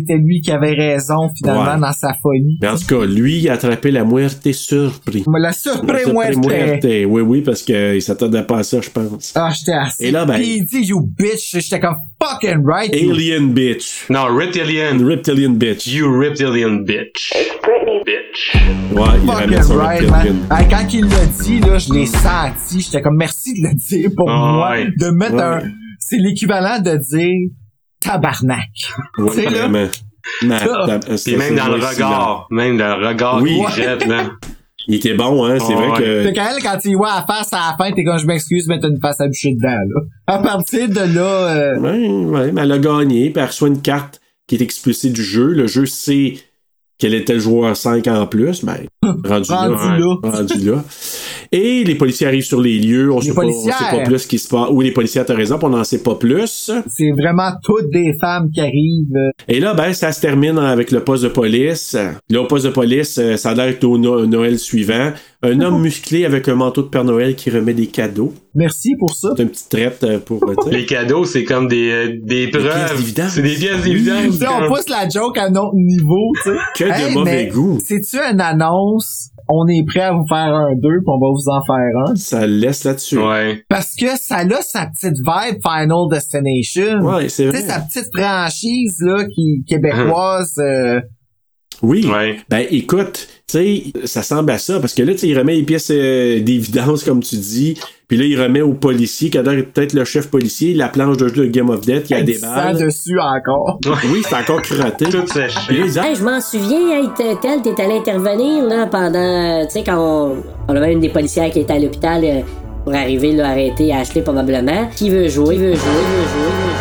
C'était lui qui avait raison, finalement, Ouais. dans sa folie. Mais en tout cas, lui, il a attrapé la muerte surpris. La surprise surprise muerte. Oui, oui, parce qu'il s'attendait pas à ça, je pense. Ah, j'étais assez. Et là, ben- Puis il dit, you bitch. J'étais comme fucking right. you- Alien bitch. Non, reptilian. Reptilian bitch. You reptilian bitch. Bitch. Ouais, il Fucking son right, reptilian. man. Hey, quand il l'a dit, là, je l'ai senti. J'étais comme, merci de le dire pour Ah, moi. ouais. De mettre Ouais. un, c'est l'équivalent de dire tabarnak. Ouais, Tu sais, là. vraiment. Ma- Ça. ta- Puis c'est- même c'est dans le regard. Même dans le regard Oui. qu'il jette, là. <laughs> Il était bon, hein, c'est Ouais. vrai que... Fait quand elle, quand il voit la face à la fin, t'es comme, je m'excuse, mais t'as une face à boucher dedans, là. À partir de là, euh, Ouais, ouais, mais elle a gagné, puis elle reçoit une carte qui est expulsée du jeu. Le jeu sait qu'elle était le joueur 5 en plus, ben, <laughs> rendu, Rendu là, rendu là. Et les policiers arrivent sur les lieux, on Les sait pas, plus ce qui se passe. Oui, les policiers, t'as raison, on n'en sait pas plus. c'est vraiment toutes des femmes qui arrivent. Et là, ben, ça se termine avec le poste de police. Là, au poste de police, euh, ça a l'air au No- Noël suivant. Un homme <laughs> musclé avec un manteau de Père Noël qui remet des cadeaux. Merci pour ça. C'est une petite traite euh, pour... euh, tu sais. Les cadeaux, c'est comme des, euh, des pièces preuves. d'évidence. C'est des pièces Tu d'évidence. sais, on pousse la joke à un autre niveau, tu sais. Que de Hey, mauvais mais goût. C'est-tu une annonce? On est prêt à vous faire un 2 puis on va vous en faire un. Ça laisse là-dessus. Ouais. Parce que ça a sa petite vibe Final Destination. Ouais, c'est Tu vrai. sais, sa petite franchise, là, qui, québécoise, euh, Oui. Ouais. Ben écoute, tu sais, ça semble à ça, parce que là, tu sais, il remet les pièces euh, d'évidence, comme tu dis, puis là, il remet au policier, qui l'air peut-être le chef policier, la planche de jeu de Game of Death, qui a des balles. dessus encore. Oui, c'est encore crotté. Tout Hey, je m'en souviens, hey, tel, t'es allé intervenir là, pendant. Tu sais, quand on, on avait une des policières qui était à l'hôpital euh, pour arriver là, arrêter Ashley probablement. Qui veut jouer, veut jouer, veut jouer, veut jouer.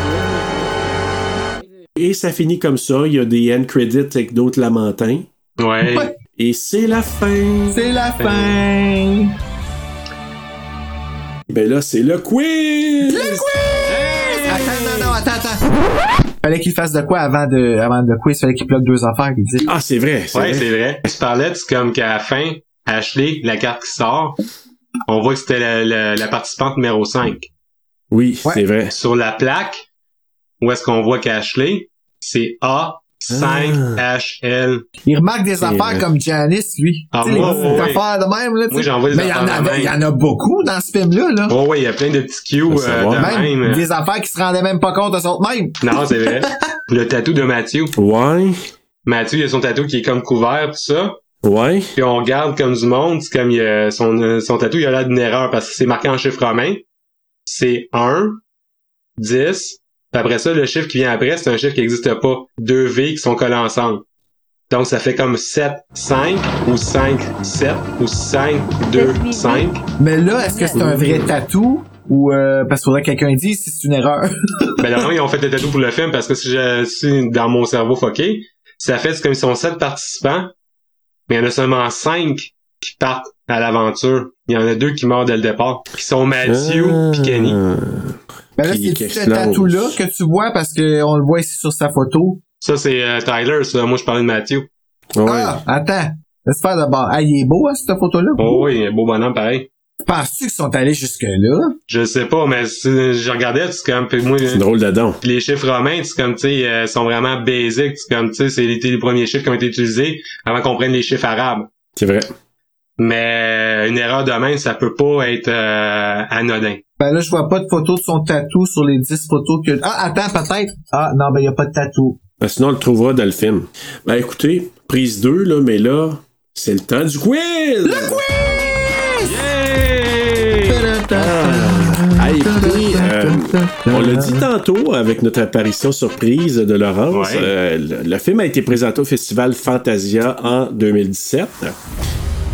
Et ça finit comme ça, il y a des end credits avec d'autres lamentins. Ouais. Ouais. Et c'est la fin. C'est la fin. Ben là, c'est le quiz! Attends, non, non, attends, attends. Fallait qu'il fasse de quoi avant de, avant de quiz? Fallait qu'il bloque deux affaires, qu'il dit. Ah, c'est vrai, c'est Ouais, vrai. c'est vrai. Je parlais, c'est comme qu'à la fin, Ashley, la carte qui sort, on voit que c'était la, la- la participante numéro 5. Oui, Ouais. c'est vrai. Sur la plaque, où est-ce qu'on voit qu'Ashley, c'est A5HL. Il remarque des affaires comme Janice, lui. Ah, les moi, petites ouais. affaires de même, là, Moi, j'en vois des Mais il y en affaires a, il y en a beaucoup dans ce film-là, là. Oh ouais, il y a plein de petits cues Faut euh, savoir. de Même même. des affaires qui se rendaient même pas compte de son même. Non, c'est vrai. <laughs> Le tatou de Mathieu. Ouais, Mathieu, il a son tatou qui est comme couvert, tout ça. ouais. Puis on regarde comme du monde, c'est comme il a- son, euh, son tatou, il a l'air d'une erreur parce que c'est marqué en chiffre romain. C'est 1, 10, puis après ça, le chiffre qui vient après, c'est un chiffre qui n'existe pas. Deux V qui sont collés ensemble. Donc ça fait comme 7, 5, ou 5, 7, ou 5, 2, 5. Mais là, est-ce que c'est un vrai tatou? Ou, euh, parce qu'il faudrait que quelqu'un dise si c'est une erreur? <laughs> Ben là, ils ont fait le tatou pour le film parce que si je si dans mon cerveau foqué, ça fait comme ils sont 7 participants, mais il y en a seulement 5 qui partent à l'aventure. Il y en a deux qui meurent dès le départ, qui sont Matthew Ah. puis Kenny. Mais là, c'est ce tatou-là que tu vois parce qu'on le voit ici sur sa photo? Ça, c'est euh, Tyler, ça. Moi, je parlais de Matthew. Ouais. Ah, attends. Laisse faire de bord. Ah, il est beau, hein, cette photo-là? Oh oui, un beau bonhomme pareil. Penses-tu qu'ils sont allés jusque-là? Je sais pas, mais je regardais, c'est comme, moi, C'est drôle dedans. les chiffres romains, c'est comme, tu sais, euh, sont vraiment basiques, c'est comme, tu sais, c'est les, les premiers chiffres qui ont été utilisés avant qu'on prenne les chiffres arabes. C'est vrai. Mais une erreur de même, ça peut pas être euh, anodin. Ben là, je vois pas de photo de son tatou sur les 10 photos que... Ah, attends, peut-être. Ah, non, ben, il y a pas de tatou. Ben, sinon, on le trouvera dans le film. Ben écoutez, prise 2, là, mais là, c'est le temps du quiz! Le quiz! Ah, écoutez, euh, on l'a dit tantôt avec notre apparition surprise de Laurence. Ouais. euh, le, le film a été présenté au festival Fantasia en 2017.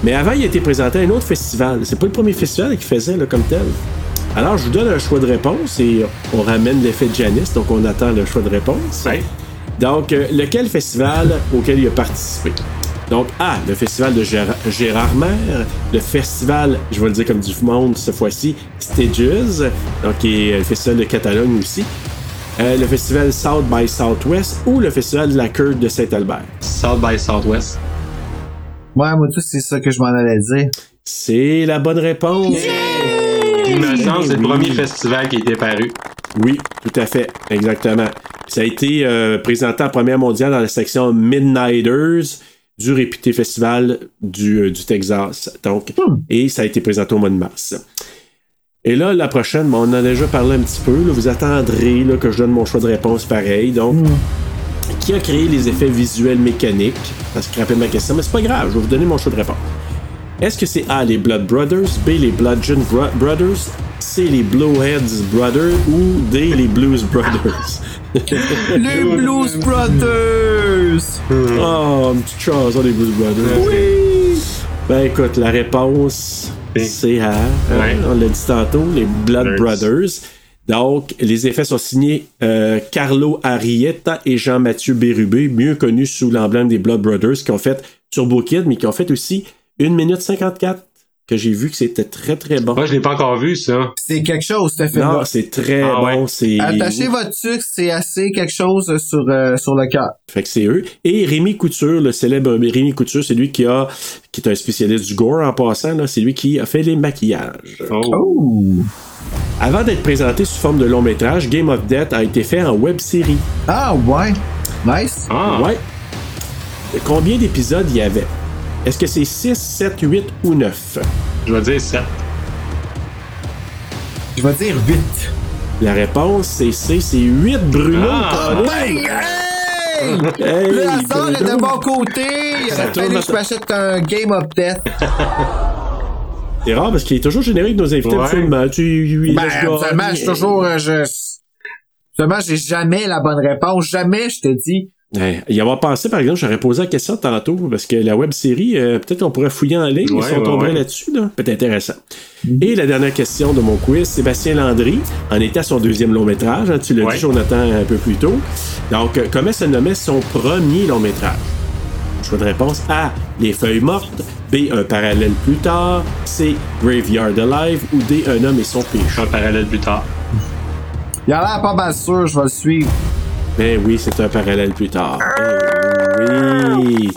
Mais avant, il a été présenté à un autre festival. C'est pas le premier festival qu'il faisait là, comme tel. Alors, je vous donne un choix de réponse et on ramène l'effet de Janice, donc on attend le choix de réponse. Donc, euh, lequel festival auquel il a participé? Donc, A, le festival de Gérard, Gérard Maire, le festival, je vais le dire comme du monde cette fois-ci, Stages, donc qui est le festival de Catalogne aussi, euh, le festival South by Southwest ou le festival de la Cure de Saint-Albert? South by Southwest. Ouais, moi, tout, c'est ça que je m'en allais dire. C'est la bonne réponse. Il me semble que c'est le Oui. premier festival qui a été paru. Oui, tout à fait, exactement. Ça a été euh, présenté en première mondiale dans la section Midnighters du réputé festival du, euh, du Texas. Donc, et ça a été présenté au mois de mars. Et là, la prochaine, bon, on en a déjà parlé un petit peu. là. vous attendrez là, que je donne mon choix de réponse pareil. Donc, qui a créé les effets visuels mécaniques? Parce que rappelle ma question, mais c'est pas grave, je vais vous donner mon choix de réponse. Est-ce que c'est A, les Blood Brothers, B, les Bludgeon Bro- Brothers, C, les Blowheads Brothers ou D, les Blues Brothers? <laughs> Les Blues Brothers! <laughs> Oh, une petite chanson des Blues Brothers. Oui! Ben écoute, la réponse, c'est A. Ouais. On l'a dit tantôt, les Blood Brothers. Donc, les effets sont signés euh, Carlo Arietta et Jean-Mathieu Bérubé, mieux connus sous l'emblème des Blood Brothers, qui ont fait Turbo Kid, mais qui ont fait aussi 1 minute 54, que j'ai vu que c'était très très bon. Moi, je l'ai pas encore vu, ça. C'est quelque chose, ce film Non, c'est très Ah ouais. bon. C'est Attachez votre sucre, c'est assez quelque chose sur, euh, sur le cœur. Fait que c'est eux. Et Rémi Couture, le célèbre Rémi Couture, c'est lui qui a qui est un spécialiste du gore en passant. là. C'est lui qui a fait les maquillages. Oh! Avant d'être présenté sous forme de long métrage, Game of Death a été fait en web série. Ah, ouais. Nice. Ah. Ouais. Combien d'épisodes il y avait? Est-ce que c'est 6, 7, 8 ou 9? Je vais dire 7. Je vais dire 8. La réponse, c'est C, c'est 8, Bruno. Ah. Colin. Hey! Hey, le hasard est de mon côté! Il Ça tourne fallu dans que je m'achète un Game of Death. <laughs> C'est rare parce qu'il est toujours générique de nos invités Ouais. absolument. Tu, Ben, seulement, je toujours, euh, je... Seulement, j'ai jamais la bonne réponse. Jamais, je te dis. Ouais, y avoir pensé, par exemple, j'aurais posé la question tantôt, parce que la web série, euh, peut-être qu'on pourrait fouiller en ligne Ouais, si on ouais, tomberait ouais. là-dessus. Là. Peut-être intéressant. Et la dernière question de mon quiz, Sébastien Landry en était à son deuxième long métrage. hein, tu l'as dit, Jonathan, un peu plus tôt. Donc, euh, comment se nommait son premier long métrage? Choix de réponse A. Les feuilles mortes. B. Un parallèle plus tard. C. Graveyard Alive. Ou D. Un homme et son péché. Un parallèle plus tard. Il a l'air pas mal sûr, je vais le suivre. Ben oui, c'est un parallèle plus tard. Ben oui.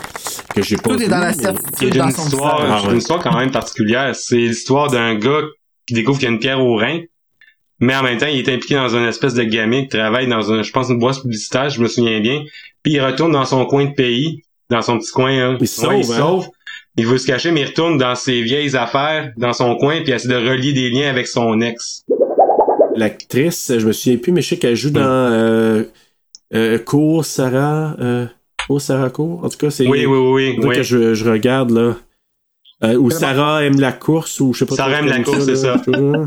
Que j'ai pas Tout est dans la certitude une dans son histoire. Ah ouais. une histoire quand même particulière. C'est l'histoire d'un gars qui découvre qu'il y a une pierre au rein, mais en même temps, il est impliqué dans une espèce de gamique, qui travaille dans un, je pense, une boîte publicitaire, je me souviens bien. Puis il retourne dans son coin de pays, dans son petit coin. hein. Il se Ouais, il sauve, hein? sauve. Il veut se cacher, mais il retourne dans ses vieilles affaires, dans son coin, puis essaie de relier des liens avec son ex. L'actrice, je me souviens plus, mais je sais qu'elle joue dans euh, euh, Cours Sarah. Euh, Cours Sarah Cours? En tout cas, c'est. Oui, oui, oui, oui. que je, je regarde là. Euh, ou Sarah aime la course, ou je sais pas Sarah aime la course, c'est là.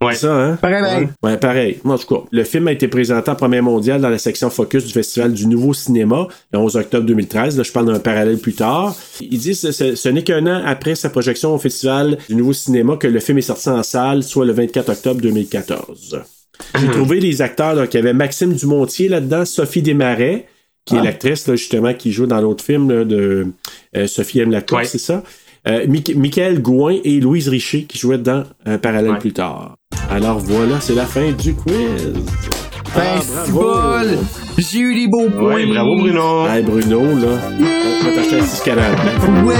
Ouais. C'est ça, hein? Pareil, Ouais, pareil. Moi, en tout cas, le film a été présenté en première mondiale dans la section Focus du Festival du Nouveau Cinéma le 11 octobre 2013. Là, je parle d'un parallèle plus tard. Il dit que ce, ce n'est qu'un an après sa projection au Festival du Nouveau Cinéma que le film est sorti en salle, soit le 24 octobre 2014. J'ai trouvé les acteurs, donc il y avait Maxime Dumontier là-dedans, Sophie Desmarais, qui est l'actrice, là, justement, qui joue dans l'autre film là, de euh, Sophie aime la course, Ouais. c'est ça? Euh, Michael Gouin et Louise Richer qui jouaient dans un parallèle Ouais. plus tard. Alors voilà, c'est la fin du quiz. Ah. J'ai eu les beaux points. Oui, bravo Bruno. Hey, Bruno, là. Va t'acheter un 6 Ouais.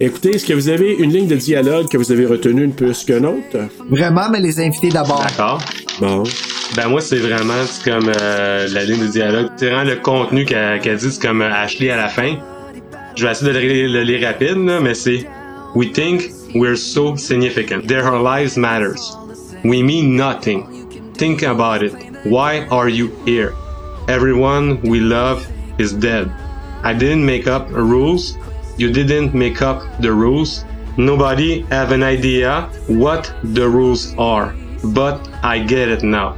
Écoutez, est-ce que vous avez une ligne de dialogue que vous avez retenue une plus qu'une autre? Vraiment, mais les invités d'abord. D'accord. Bon. Ben moi c'est vraiment c'est comme euh, la ligne de dialogue. C'est vraiment le contenu qu'elle qu'elle dit, c'est comme euh, Ashley à la fin. Je vais essayer de le, lire- le lire rapide, là, mais c'est We think we're so significant. That our lives matters. We mean nothing. Think about it. Why are you here? Everyone we love is dead. I didn't make up rules. You didn't make up the rules. Nobody have an idea what the rules are. But I get it now.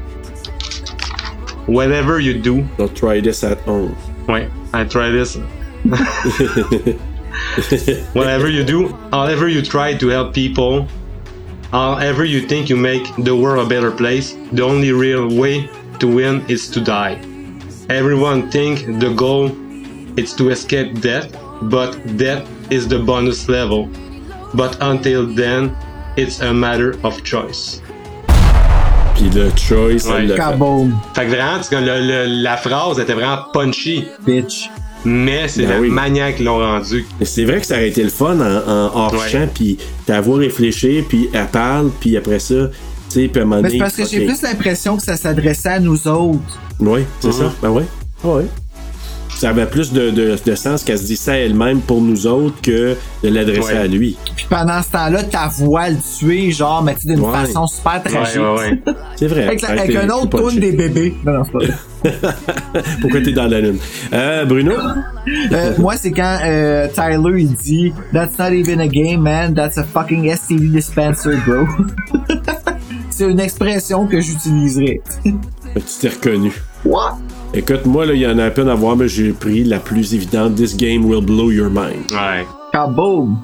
Whatever you do. Don't try this at home. Wait, I try this. <laughs> <laughs> Whatever you do, however you try to help people, however you think you make the world a better place, the only real way to win is to die. Everyone think the goal is to escape death, but death is the bonus level. But until then, it's a matter of choice. Puis le choice, Ouais. elle l'a fait. Kaboom. Fait que vraiment, c'est comme le- le- la phrase était vraiment punchy. Bitch. Mais c'est Ben la oui. manière qu'ils l'ont rendu. Mais C'est vrai que ça aurait été le fun en, en hors-champ, puis ta voix réfléchir, puis elle parle, puis après ça, tu sais, Mais c'est parce que j'ai plus l'impression que ça s'adressait à nous autres. Oui, c'est Mhm. ça. Ben ouais. Ouais. Ça avait plus de, de, de sens qu'elle se dise ça elle-même pour nous autres que de l'adresser Ouais. à lui. Puis pendant ce temps-là, ta voix le tuer, genre, mais tu sais, d'une Ouais. façon super tragique. Ouais, ouais, ouais. <laughs> C'est vrai. Avec, un autre tourne des bébés. Non, non, c'est pas vrai. <laughs> Pourquoi t'es dans la lune? Euh, Bruno? Euh, moi, c'est quand euh, Tyler il dit That's not even a game, man. That's a fucking STD dispenser, bro. <laughs> c'est une expression que j'utiliserais. Tu t'es reconnu. What? Écoute, moi, là, il y en a à peine à voir, mais j'ai pris la plus évidente. This game will blow your mind. Ouais. Kaboom!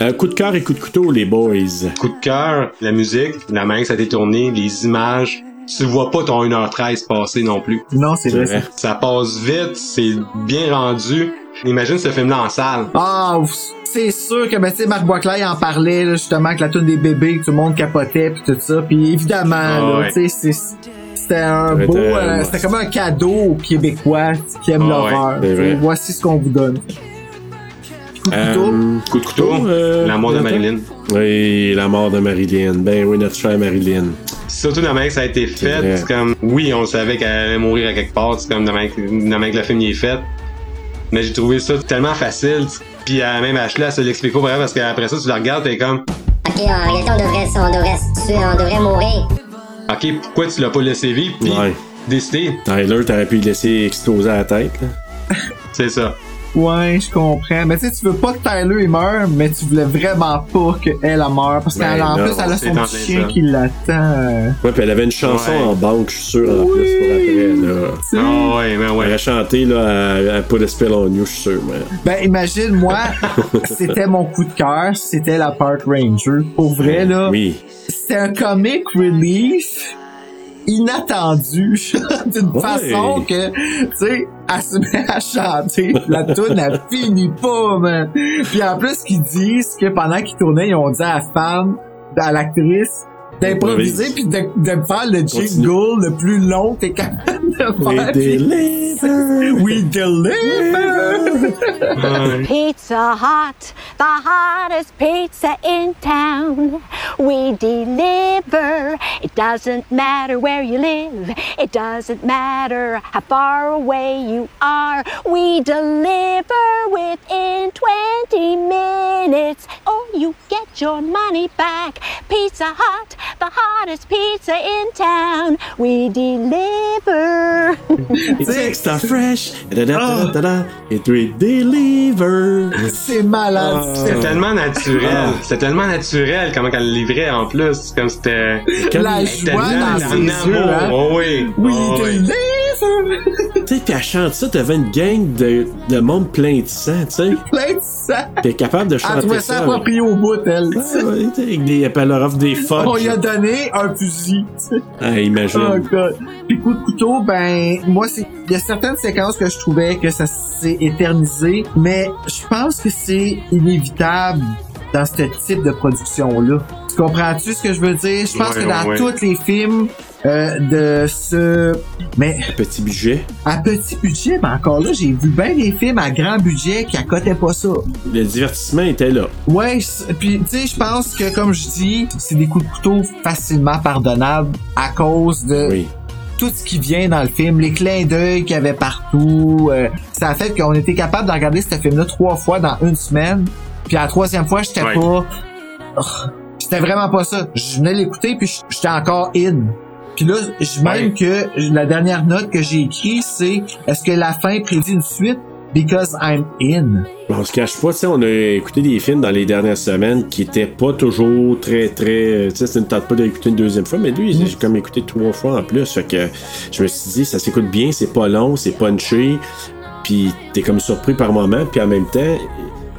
Euh, coup de cœur et coup de couteau, les boys. Coup de cœur, la musique, la main que ça a été tourné, les images. Tu vois pas ton 1h13 passer non plus. Non, c'est vrai. vrai. ça. Passe vite, c'est bien rendu. Imagine ce film-là en salle. Ah, c'est sûr que, ben, tu sais, Marc Boisclair en parlait, là, justement, que la tune des bébés, que tout le monde capotait, pis tout ça. Puis évidemment, là, ouais. tu sais, c'est- c'était un beau, euh, c'était comme un cadeau aux Québécois qui aiment Ah, l'horreur. ouais. Voici ce qu'on vous donne. Coup de couteau. Euh, coup de couteau. euh, La mort de? Marilyn. Oui, la mort de Marilyn. Ben oui, notre chère Marilyn. Surtout manière que ça a été fait, c'est comme, oui, on savait qu'elle allait mourir à quelque part, c'est comme manière que, que le film y est fait. Mais j'ai trouvé ça tellement facile, puis euh, même Ashley, elle se l'explique pas vraiment parce qu'après ça, tu la regardes, t'es comme, Ok, en réalité, on devrait, on devrait se tuer, on devrait mourir. Ok, pourquoi tu l'as pas laissé vivre, puis Ouais. décider, Tyler, t'aurais pu le laisser exploser à la tête. là. <laughs> c'est ça. Ouais, je comprends. Mais tu sais, tu veux pas que Tyler il meure, mais tu voulais vraiment pas qu'elle elle meure. Parce Ben qu'elle en non, plus, elle a son petit chien ça. qui l'attend. Ouais, puis elle avait une chanson Ouais. en banque, je suis sûr, en plus, pour après, là. Ah ouais, ben Elle ouais. aurait chanté, là, à, à Put a Spell on You, je suis sûr, mais... Ben, imagine, moi, <laughs> c'était mon coup de cœur, c'était la Park Ranger. Pour vrai, là, Oui. C'était un comic relief inattendu, <laughs> d'une Ouais. façon que, tu sais, elle se met à chanter, la tune elle finit pas, man. Puis en plus, qu'ils disent que pendant qu'ils tournaient, ils ont dit à la femme, à l'actrice, d'improviser puis de, de faire le jingle le plus long que t'es capable de We faire. puis- deliver. We deliver! Pizza Hut, the hottest pizza in town. We deliver. It doesn't matter where you live. It doesn't matter how far away you are. We deliver within 20 minutes. Or you get your money back. Pizza Hut, the hottest pizza in town. We deliver. <laughs> It's extra fresh. Da, da, da, da, da. It will deliver. C'est malade. Ah. C'est tellement naturel. Ah. C'est tellement naturel comment qu'elle le livrait en plus. C'est Comme c'était. La joie dans ses amour. yeux, hein? Oh oui. We Oh Tu sais, puis elle chante ça, t'avais une gang de, de monde plein de sang, tu sais. <laughs> Plein de sang. T'es capable de Elle chanter trouvait ça ça. approprié au bout, elle. Ouais, avec des, elle offre des fudge. On lui a donné un fusil, tu sais. Ah, imagine. Oh god. Puis coup de couteau, ben moi c'est il y a certaines séquences que je trouvais que ça s'est éternisé, mais je pense que c'est inévitable dans ce type de production là. Comprends-tu ce que je veux dire? Je pense Ouais, que dans ouais. tous les films euh, de ce... Mais Petit budget. à petit budget, mais encore là, j'ai vu bien des films à grand budget qui accotaient pas ça. Le divertissement était là. Ouais, puis tu sais, je pense que comme je dis, c'est des coups de couteau facilement pardonnables à cause de Oui. tout ce qui vient dans le film, les clins d'œil qu'il y avait partout. euh, ça a fait qu'on était capable de regarder ce film-là trois fois dans une semaine. Puis à la troisième fois, j'étais Ouais. pas... Oh, C'était vraiment pas ça. Je venais l'écouter puis j'étais encore in. Puis là, je- même que la dernière note que j'ai écrite, c'est est-ce que la fin prédit une suite? Because I'm in. On se cache pas, tu sais, on a écouté des films dans les dernières semaines qui étaient pas toujours très, très. Tu sais, ça ne tente pas d'écouter une deuxième fois, mais lui, j'ai comme écouté trois fois en plus. Fait que je me suis dit, ça s'écoute bien, c'est pas long, c'est punché, puis t'es comme surpris par moment, puis en même temps,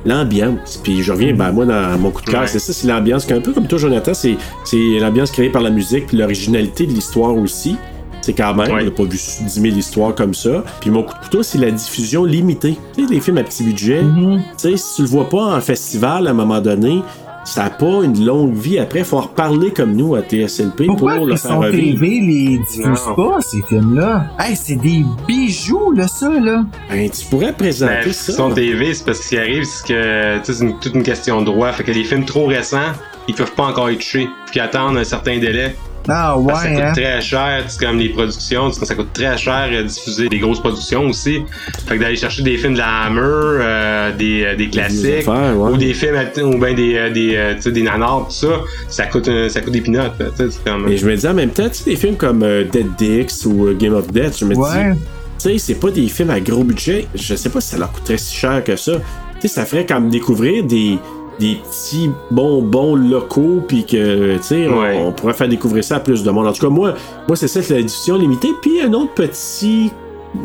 l'ambiance. Puis je reviens, ben moi, dans mon coup de cœur, Ouais. c'est ça, c'est l'ambiance. Un peu comme toi, Jonathan, c'est c'est l'ambiance créée par la musique, puis l'originalité de l'histoire aussi. C'est quand même, Ouais. on n'a pas vu 10 000 histoires comme ça. Puis mon coup de couteau, c'est la diffusion limitée. Tu sais, les films à petit budget, tu sais, si tu le vois pas en festival à un moment donné, ça n'a pas une longue vie. Après, il faut en reparler comme nous à TSLP Pourquoi pour le ils faire sont revivre. TV les diffusent Non. pas, ces films-là? Hey, c'est des bijoux, là, ça, là. Ben, tu pourrais présenter Ben, ça. Son TV, c'est parce qu'il arrive, c'est que tu sais, c'est une- toute une question de droit. Fait que les films trop récents, ils peuvent pas encore être touchés. Faut qu'ils attendent un certain délai. Ah, ouais, Parce que ça coûte hein. très cher, c'est comme les productions, ça coûte très cher euh, diffuser des grosses productions aussi. Fait que d'aller chercher des films de la Hammer, euh, des, euh, des classiques, affaires, ouais. ou des films à- ou ben des euh, des tu sais, des nanars, tout ça, ça coûte ça coûte des pinottes. Tu sais, c'est comme Et je me dis en même temps, tu sais, des films comme euh, Dead Dicks ou euh, Game of Death, je me Ouais. dis, tu sais, c'est pas des films à gros budget. Je sais pas si ça leur coûterait si cher que ça. Tu sais, ça ferait comme découvrir des, des petits bonbons locaux, puis que, tu sais, on- Ouais. on, pourrait faire découvrir ça à plus de monde. En tout cas, moi, moi c'est ça, c'est l'édition limitée. Puis un autre petit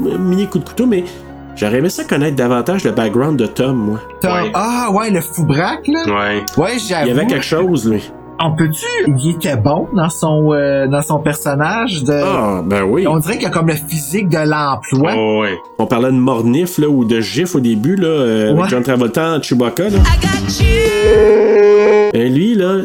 euh, mini coup de couteau, mais j'aurais aimé ça connaître davantage le background de Tom, moi. Tom- Ouais. Ah, ouais, le foubraque, là. Ouais. Ouais, j'avoue. Il y avait quelque chose, lui. On peut-tu? Il était bon dans son, euh, dans son personnage de... Ah, ben oui. On dirait qu'il y a comme le physique de l'emploi. Oh, ouais. On parlait de Mornif là, ou de Gif au début, là, euh, Ouais. avec John Travolta en Chewbacca. Là. Et lui, là,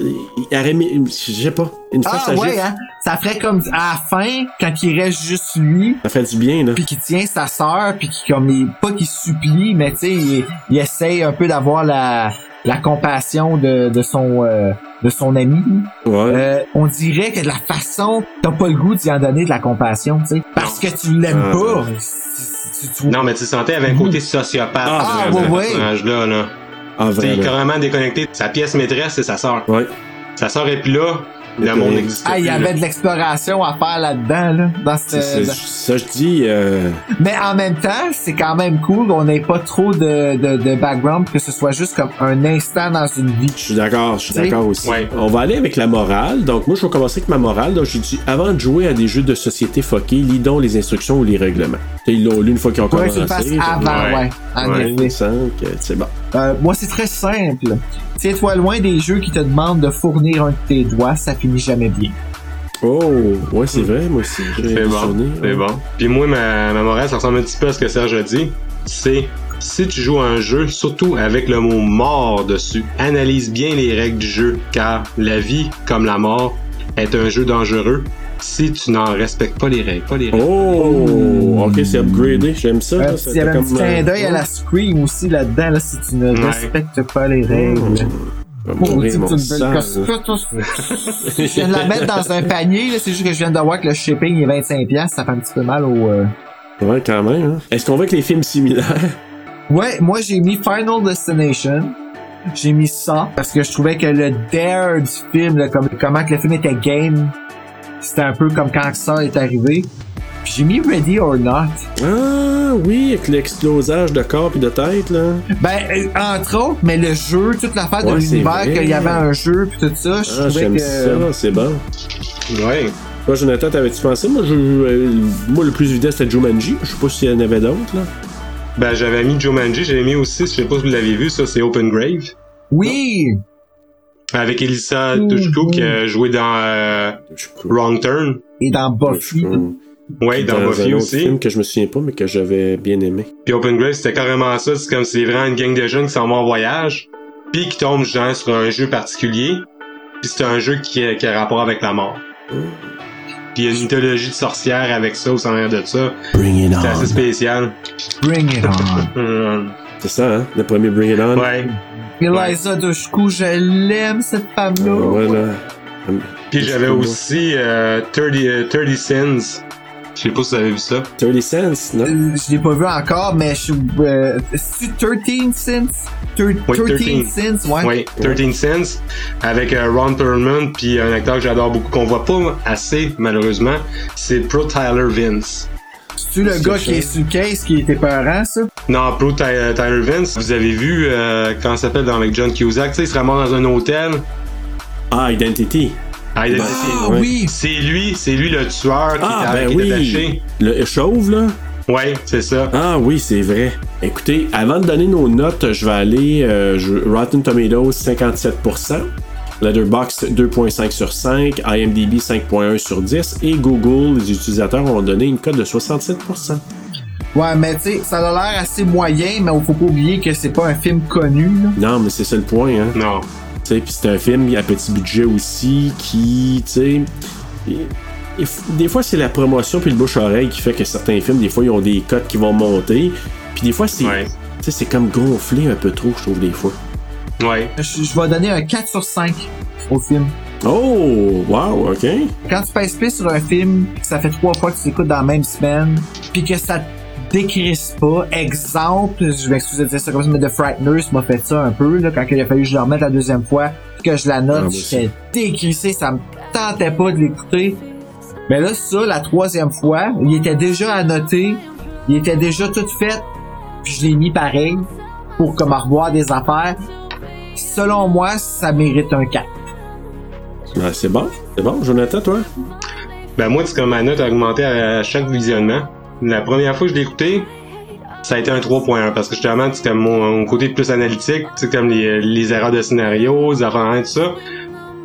il aurait mis, je sais pas, une face Ah ouais, Gif. hein? Ça ferait comme à la fin, quand il reste juste lui, Ça ferait du bien, là. puis qu'il tient sa sœur, puis qu'il comme il, pas qu'il supplie, mais tu sais, il, il essaye un peu d'avoir la la compassion de, de son euh, de son ami. Ouais. Euh, on dirait que de la façon, t'as pas le goût d'y en donner de la compassion, tu sais, parce que tu l'aimes Ah, pas. tu- Non, mais tu sentais, avait un côté sociopathe Ah, dans ouais, ce ouais. personnage-là. Là. Ah, carrément déconnecté. Sa pièce maîtresse, c'est sa sœur. Ouais. Sa sœur est plus là, le monde n'existe Ah, il y plus, avait de l'exploration à faire là-dedans, là, dans ça, je dis, euh, Mais en même temps, c'est quand même cool qu'on n'ait pas trop de, de, de background, que ce soit juste comme un instant dans une vie. je suis d'accord, je suis d'accord aussi. Ouais. On va aller avec la morale. Donc, moi, je vais commencer avec ma morale. Donc, j'ai dit, avant de jouer à des jeux de société fuckés, lis donc les instructions ou les règlements. Ils l'ont lu une fois qu'ils ont Ouais, commencé. fasses fait- avant, Ouais. ouais. En Ouais. euh, c'est bon. Euh, moi, c'est très simple. Tiens-toi loin des jeux qui te demandent de fournir un de tes doigts, ça finit jamais bien. Oh, ouais, c'est vrai, moi aussi. C'est bon, c'est ouais. bon. Puis moi, ma, ma morale, ça ressemble un petit peu à ce que Serge a dit. C'est si tu joues à un jeu, surtout avec le mot mort dessus, analyse bien les règles du jeu, car la vie, comme la mort, est un jeu dangereux si tu n'en respectes pas les règles. Pas les règles. Oh, ok, c'est upgradé, j'aime ça. Euh, il y avait un petit clin euh, d'œil à la Scream aussi là-dedans, là, si tu ne Ouais. respectes pas les règles. Oh, mourir, c'est une belle. Je viens de la mettre dans un panier, c'est juste que je viens de voir que le shipping est 25$, ça fait un petit peu mal au... euh, Ouais, quand même. Hein. Est-ce qu'on voit que les films similaires? Ouais, moi j'ai mis Final Destination. J'ai mis ça parce que je trouvais que le dare du film, là, comme, comment que le film était game, c'était un peu comme quand ça est arrivé. Puis j'ai mis Ready or Not. Ah, oui, avec l'explosage de corps et de tête, là. Ben, euh, entre autres, mais le jeu, toute l'affaire de Ouais, c'est l'univers, qu'il y avait un jeu puis tout ça, je Ah, trouvais j'aime que... ça, c'est bon. Ouais. Toi, Jonathan, t'avais-tu pensé? Moi, je, euh, moi, le plus évident, c'était Jumanji. Je sais pas s'il y en avait d'autres, là. Ben, j'avais mis Jumanji, j'avais mis aussi, je sais pas si vous l'avez vu, ça, c'est Open Grave. Oui! Avec Elisa Mhm. Dushku qui a joué dans euh, Wrong Turn. Et dans Buffy. Ouais, dans, Buffy un autre aussi. film que je me souviens pas, mais que j'avais bien aimé. Puis Open Grave, c'était carrément ça. C'est comme c'est vraiment une gang de jeunes qui s'en vont en voyage, puis qui tombent genre sur un jeu particulier. Puis c'est un jeu qui a, qui a rapport avec la mort. Puis il y a une mythologie de sorcière avec ça au centre de ça. Bring it C'est on. assez spécial. Bring it on. Euh, <laughs> C'est ça, hein? Le premier Bring It On. ouais. Eliza Dushku, je l'aime, cette femme-là. Voilà. Puis j'avais aussi euh, 30, euh, 30 Sins. Je sais pas si vous avez vu ça. 30 cents, non? Euh, Je l'ai pas vu encore, mais je suis. Euh, c'est 13 cents? Thir- Oui, 13 cents, ouais. Oui, 13 Cents, avec euh, Ron Perlman, puis un acteur que j'adore beaucoup, qu'on voit pas assez, malheureusement, c'est Pro Tyler Vince. C'est-tu le gars qui est sur le case qui était peurant, ça? Non, Pro Ty- euh, Tyler Vince, vous avez vu, euh, comment ça s'appelle dans avec John Cusack, tu sais, il se ramasse dans un hôtel. Ah, Identity. Ah, il est- Ah, oui! C'est lui, c'est lui le tueur qui, Ah, est- ben qui est oui. attaché. Le chauve, là? Ouais, c'est ça. Ah oui, c'est vrai. Écoutez, avant de donner nos notes, je vais aller euh, je- Rotten Tomatoes 57%, Letterboxd 2.5 sur 5, IMDb 5.1 sur 10 et Google, les utilisateurs ont donné une cote de 67%. Ouais, mais tu sais, ça a l'air assez moyen, mais faut pas oublier que c'est pas un film connu, là. Non, mais c'est ça le point, hein. Non. Tu sais, puis c'est un film à petit budget aussi qui, tu sais, il- il des fois c'est la promotion puis le bouche-oreille qui fait que certains films, des fois ils ont des cotes qui vont monter, puis des fois c'est, Ouais. tu sais, c'est comme gonflé un peu trop, je trouve des fois. Ouais. Je, je vais donner un 4 sur 5 au film. Oh, wow, ok. Quand tu pèses plus sur un film, que ça fait trois fois que tu l'écoutes dans la même semaine, puis que ça te décrisse pas. Exemple, je m'excuse de dire ça comme ça, mais The Frighteners m'a fait ça un peu, là, quand il a fallu que je le remette la deuxième fois, que je la Ah, note, aussi. j'étais décrissé, ça me tentait pas de l'écouter. Mais là, ça, la troisième fois, il était déjà annoté, il était déjà tout fait, puis je l'ai mis pareil, pour comme revoir des affaires. Selon moi, ça mérite un 4. Ben, c'est bon, c'est bon. Jonathan, toi? Ben moi, c'est comme ma note a augmenté à chaque visionnement. La première fois que je l'ai écouté, ça a été un 3.1 parce que justement, c'est comme mon, côté plus analytique, c'est comme les, erreurs de scénario, les affaires tout ça.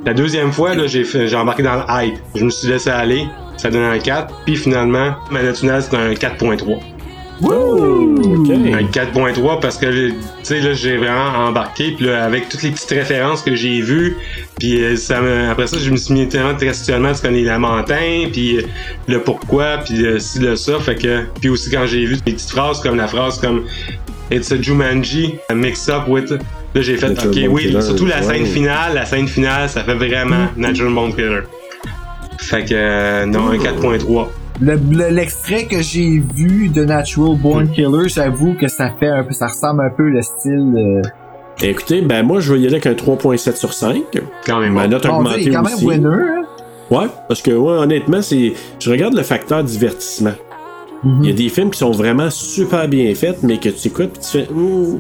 La deuxième fois, là, j'ai embarqué dans le hype. Je me suis laissé aller, ça donnait un 4, puis finalement, ma note finale, c'était un 4.3. Oh, ok. Un 4.3 parce que tu sais là j'ai vraiment embarqué puis là avec toutes les petites références que j'ai vues puis euh, ça me, après ça je me suis mis tellement de questionnements tu connais la montagne puis euh, le pourquoi puis euh, ci le ça fait que puis aussi quand j'ai vu des petites phrases comme la phrase comme It's a Jumanji a mix up with là j'ai fait Natural ok oui Killer, surtout la scène ouais. finale la scène finale ça fait vraiment Natural Born Killer fait que euh, non un 4.3 Le- le- L'extrait que j'ai vu de Natural Born Killer, j'avoue que ça fait un peu, ça ressemble un peu le style. euh, Écoutez, ben moi je vais y aller avec un 3.7 sur 5. quand même Ma note a Bon, Dieu, augmenté il est quand aussi. même winner. hein? Ouais, parce que ouais, honnêtement, c'est. Je regarde le facteur divertissement. Mhm. Il y a des films qui sont vraiment super bien faits, mais que tu écoutes puis tu fais. Hmm,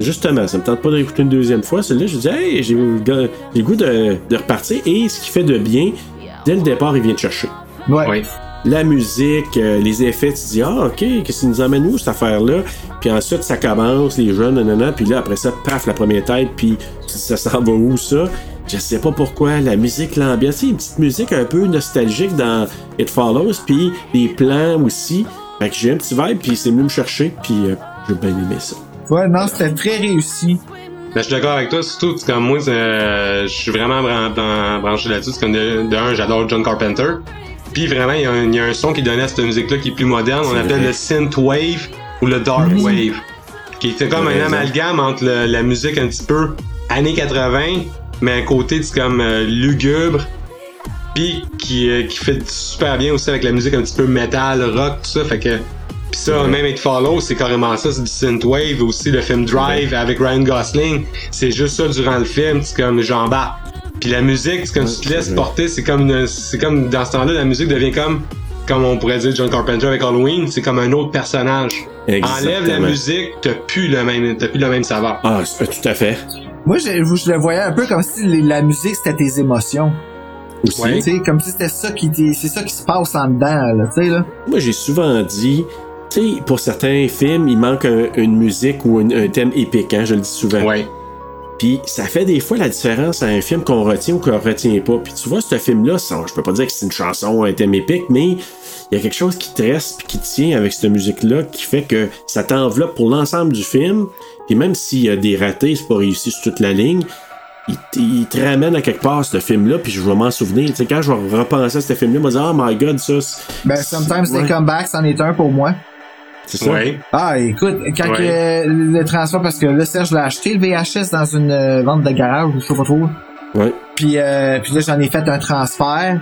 justement, ça me tente pas de réécouter une deuxième fois. Celui-là, je dis, hey, j'ai le goût de, de repartir. Et ce qui fait de bien, dès le départ, il vient te chercher. Ouais. Oui. La musique, euh, les effets, tu dis, ah, ok, qu'est-ce qui nous amène où cette affaire-là? Puis ensuite, ça commence, les jeunes, nanana, puis là, après ça, paf, la première tête, puis ça s'en va où ça? Je sais pas pourquoi, la musique, l'ambiance, c'est une petite musique un peu nostalgique dans It Follows, puis les plans aussi. Fait que j'ai un petit vibe, puis c'est venu me chercher, puis euh, j'ai bien aimé ça. Ouais, non, c'était très réussi. Ben, je suis d'accord avec toi, surtout c'est comme moi, euh, je suis vraiment bran- bran- branché là-dessus. C'est comme de, de un, j'adore John Carpenter. Puis vraiment, il y, a un, il y a un son qui donnait à cette musique-là qui est plus moderne. On appelle vrai. le synth wave ou le dark wave, qui était comme un amalgame entre le- la musique un petit peu années 80, mais un côté c'est comme euh, lugubre. Puis qui, euh, qui fait super bien aussi avec la musique un petit peu metal, rock, tout ça. Fait que Pis ça, même It Follow, c'est carrément ça, c'est du synthwave. Aussi, le film Drive avec Ryan Gosling, c'est juste ça durant le film, c'est comme j'embarque. Puis la musique, c'est comme Ouais, tu te laisses porter, c'est comme, une- c'est comme dans ce temps-là, la musique devient comme, comme on pourrait dire John Carpenter avec Halloween, c'est comme un autre personnage. Enlève la Exactement. musique, t'as plus le même, t'as plus le même saveur. Ah, c'est- tout à fait. Moi, je, je le voyais un peu comme si les- la musique c'était tes émotions. Aussi. Comme si c'était ça qui c'est ça qui se passe en dedans, là, tu sais, là. Moi, j'ai souvent dit, tu sais, pour certains films, il manque un- une musique ou un, un thème épique, hein, je le dis souvent. Ouais. Puis ça fait des fois la différence à un film qu'on retient ou qu'on retient pas. Puis tu vois, ce film-là, ça- je peux pas dire que c'est une chanson ou un thème épique, mais il y a quelque chose qui te reste puis qui tient avec cette musique-là qui fait que ça t'enveloppe pour l'ensemble du film. Puis même s'il y a des ratés, c'est pas réussi sur toute la ligne, il, te ramène à quelque part, ce film-là, puis je vais m'en souvenir. Tu sais, quand je vais repenser à ce film-là, je vais dire, oh my god, ça. Ben, Sometimes Ouais. They Come Back, c'en est un pour moi. C'est ça? Ouais. Ah, écoute, quand que le transfert, parce que là, Serge l'a acheté, le VHS, dans une euh, vente de garage, ou je sais pas trop. Ouais. Puis, euh, puis là, j'en ai fait un transfert.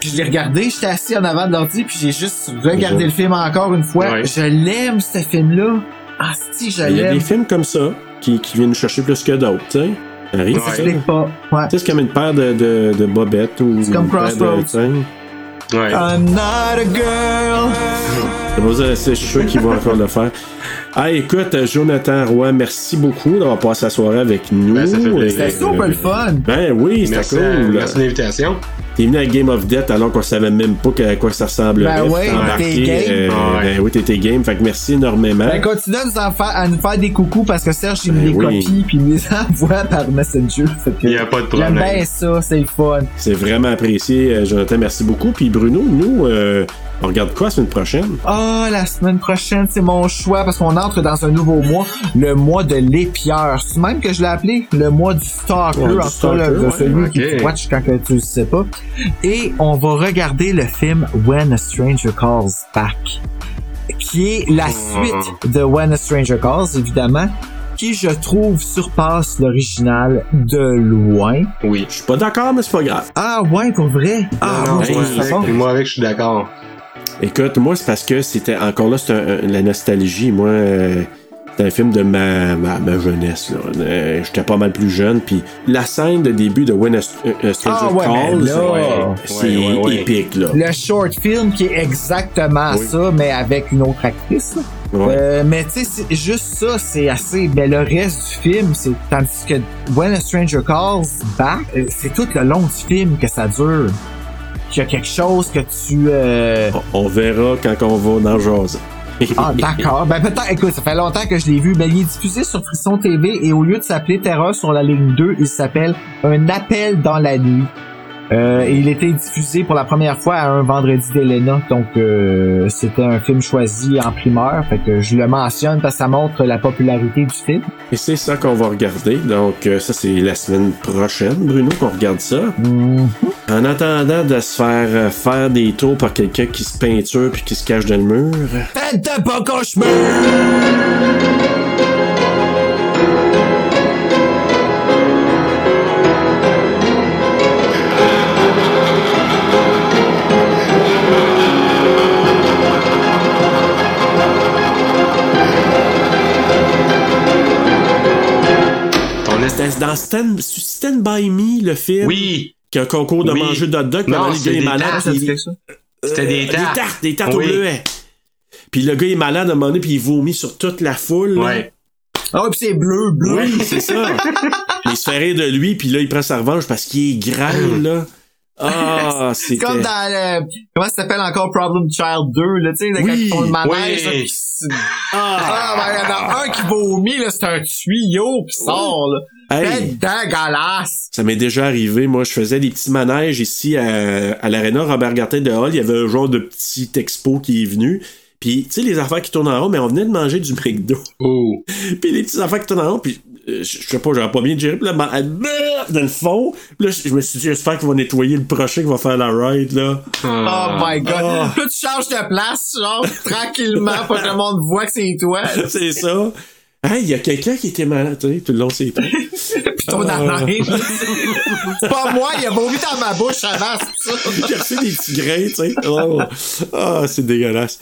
Puis je l'ai regardé, j'étais assis en avant de l'ordi, puis j'ai juste regardé Déjà. le film encore une fois. Ouais. Je l'aime, ce film-là. Ah, si, je Il y a l'aime. des films comme ça qui, qui viennent nous chercher plus que d'autres, tu sais. Ça arrive, Ça ça. s'explique pas. Ouais. Tu sais, c'est comme une paire de, de, de bobettes ou C'est comme Crossroads. Ouais. I'm not a girl. C'est pour ça, c'est- je suis sûr qu'ils vont encore le faire. Ah, écoute, Jonathan Roy, merci beaucoup d'avoir passé la soirée avec nous. Ben, plaisir. C'était super le fun. Ben oui, c'était cool. merci de l'invitation. T'es venu à Game of Death alors qu'on savait même pas à quoi ça ressemblerait. Ben embarqué, t'es game. euh, Ouais. Ben oui, t'étais game. Fait que merci énormément. Ben, continue à nous, en faire, à nous faire des coucous parce que Serge, il me Ben les oui. copie puis il me les <laughs> envoie par Messenger. Il y a pas de J'aime problème. bien ça, c'est le fun. C'est vraiment apprécié, euh, Jonathan. Merci beaucoup. Puis Bruno, nous, euh, on regarde quoi la semaine prochaine? Ah, la semaine prochaine, c'est mon choix parce qu'on entre dans un nouveau mois, le mois de l'épieur. C'est même que je l'ai appelé le mois du stalker, Ouais, du en tout cas, stalker, ouais, celui qui ok. te watch quand que tu le sais pas. Et on va regarder le film When a Stranger Calls Back, qui est la suite de When a Stranger Calls, évidemment, qui, je trouve, surpasse l'original de loin. Oui. Je suis pas d'accord, mais c'est pas grave. Ah ouais, pour vrai? Ah, non, moi, non, bon. moi avec, je suis d'accord. Écoute, moi, c'est parce que c'était encore là, c'est la nostalgie. Moi, euh, c'est un film de ma, ma, ma jeunesse. là. Euh, J'étais pas mal plus jeune. Puis la scène de début de When a, a Stranger Ah ouais, Calls, c'est ouais, ouais, ouais. épique. Là. Le short film qui est exactement Oui. ça, mais avec une autre actrice. Euh, mais tu sais, juste ça, c'est assez. Mais le reste du film, c'est tandis que When a Stranger Calls Back, euh, c'est tout le long du film que ça dure. Qu'il y a quelque chose que tu. euh, On verra quand on va dans Jazz. Ah, d'accord. Ben, peut-être, écoute, ça fait longtemps que je l'ai vu. Ben, il est diffusé sur Frisson TV et au lieu de s'appeler Terreur sur la ligne 2, il s'appelle Un appel dans la nuit. Euh, il était diffusé pour la première fois à un vendredi d'Elena. Donc, euh, c'était un film choisi en primeur. Fait que je le mentionne parce que ça montre la popularité du film. Et c'est ça qu'on va regarder. Donc, euh, ça, c'est la semaine prochaine, Bruno, qu'on regarde ça. En attendant de se faire euh, faire des tours par quelqu'un qui se peinture puis qui se cache dans le mur. Faites pas C'était dans Stand, Stand By Me, le film. Oui. Qui a un concours de Oui. manger d'hot dog. puis Non, le gars est des malade. chose? C'était des Euh, tartes. Des tartes, des tartes Oui. au bleuet. Puis le gars est malade à un moment donné, puis il vomit sur toute la foule. Ouais. Ah, oui, puis c'est bleu, bleu. Oui, c'est ça. <laughs> il se fait rire de lui, puis là, il prend sa revanche parce qu'il est grêle, là. Ah, <laughs> C'est comme dans le, comment ça s'appelle encore Problem Child 2, là, tu sais, là, quand Oui, ils font le manège, oui. là, pis c'est- ah, ben, il y en a un qui vomit, là, c'est un tuyau qui sort, là. Hey. C'est dégueulasse! Ça m'est déjà arrivé. Moi, je faisais des petits manèges ici à, à l'aréna Robert Gartin de Hall. Il y avait un genre de petit expo qui est venu. Puis, tu sais, les affaires qui tournent en rond, mais on venait de manger du McDo. Oh. <laughs> puis les petites affaires qui tournent en rond, puis euh, je sais pas, j'aurais pas bien géré. Puis là, dans le fond. Là, je me suis dit, j'espère qu'ils vont nettoyer le prochain qui va faire la ride, là. Oh my god! Ah. Là, tu changes de place, genre, tranquillement, pour que le monde voit que c'est toi. <laughs> C'est ça. Hey, il y a quelqu'un qui était malade, tu sais, tout le long, c'est Ah. arrêt. C'est pas moi, il a vomi dans ma bouche avant, c'est ça. <laughs> J'ai reçu des petits grains, tu sais. Oh. Ah, c'est dégueulasse.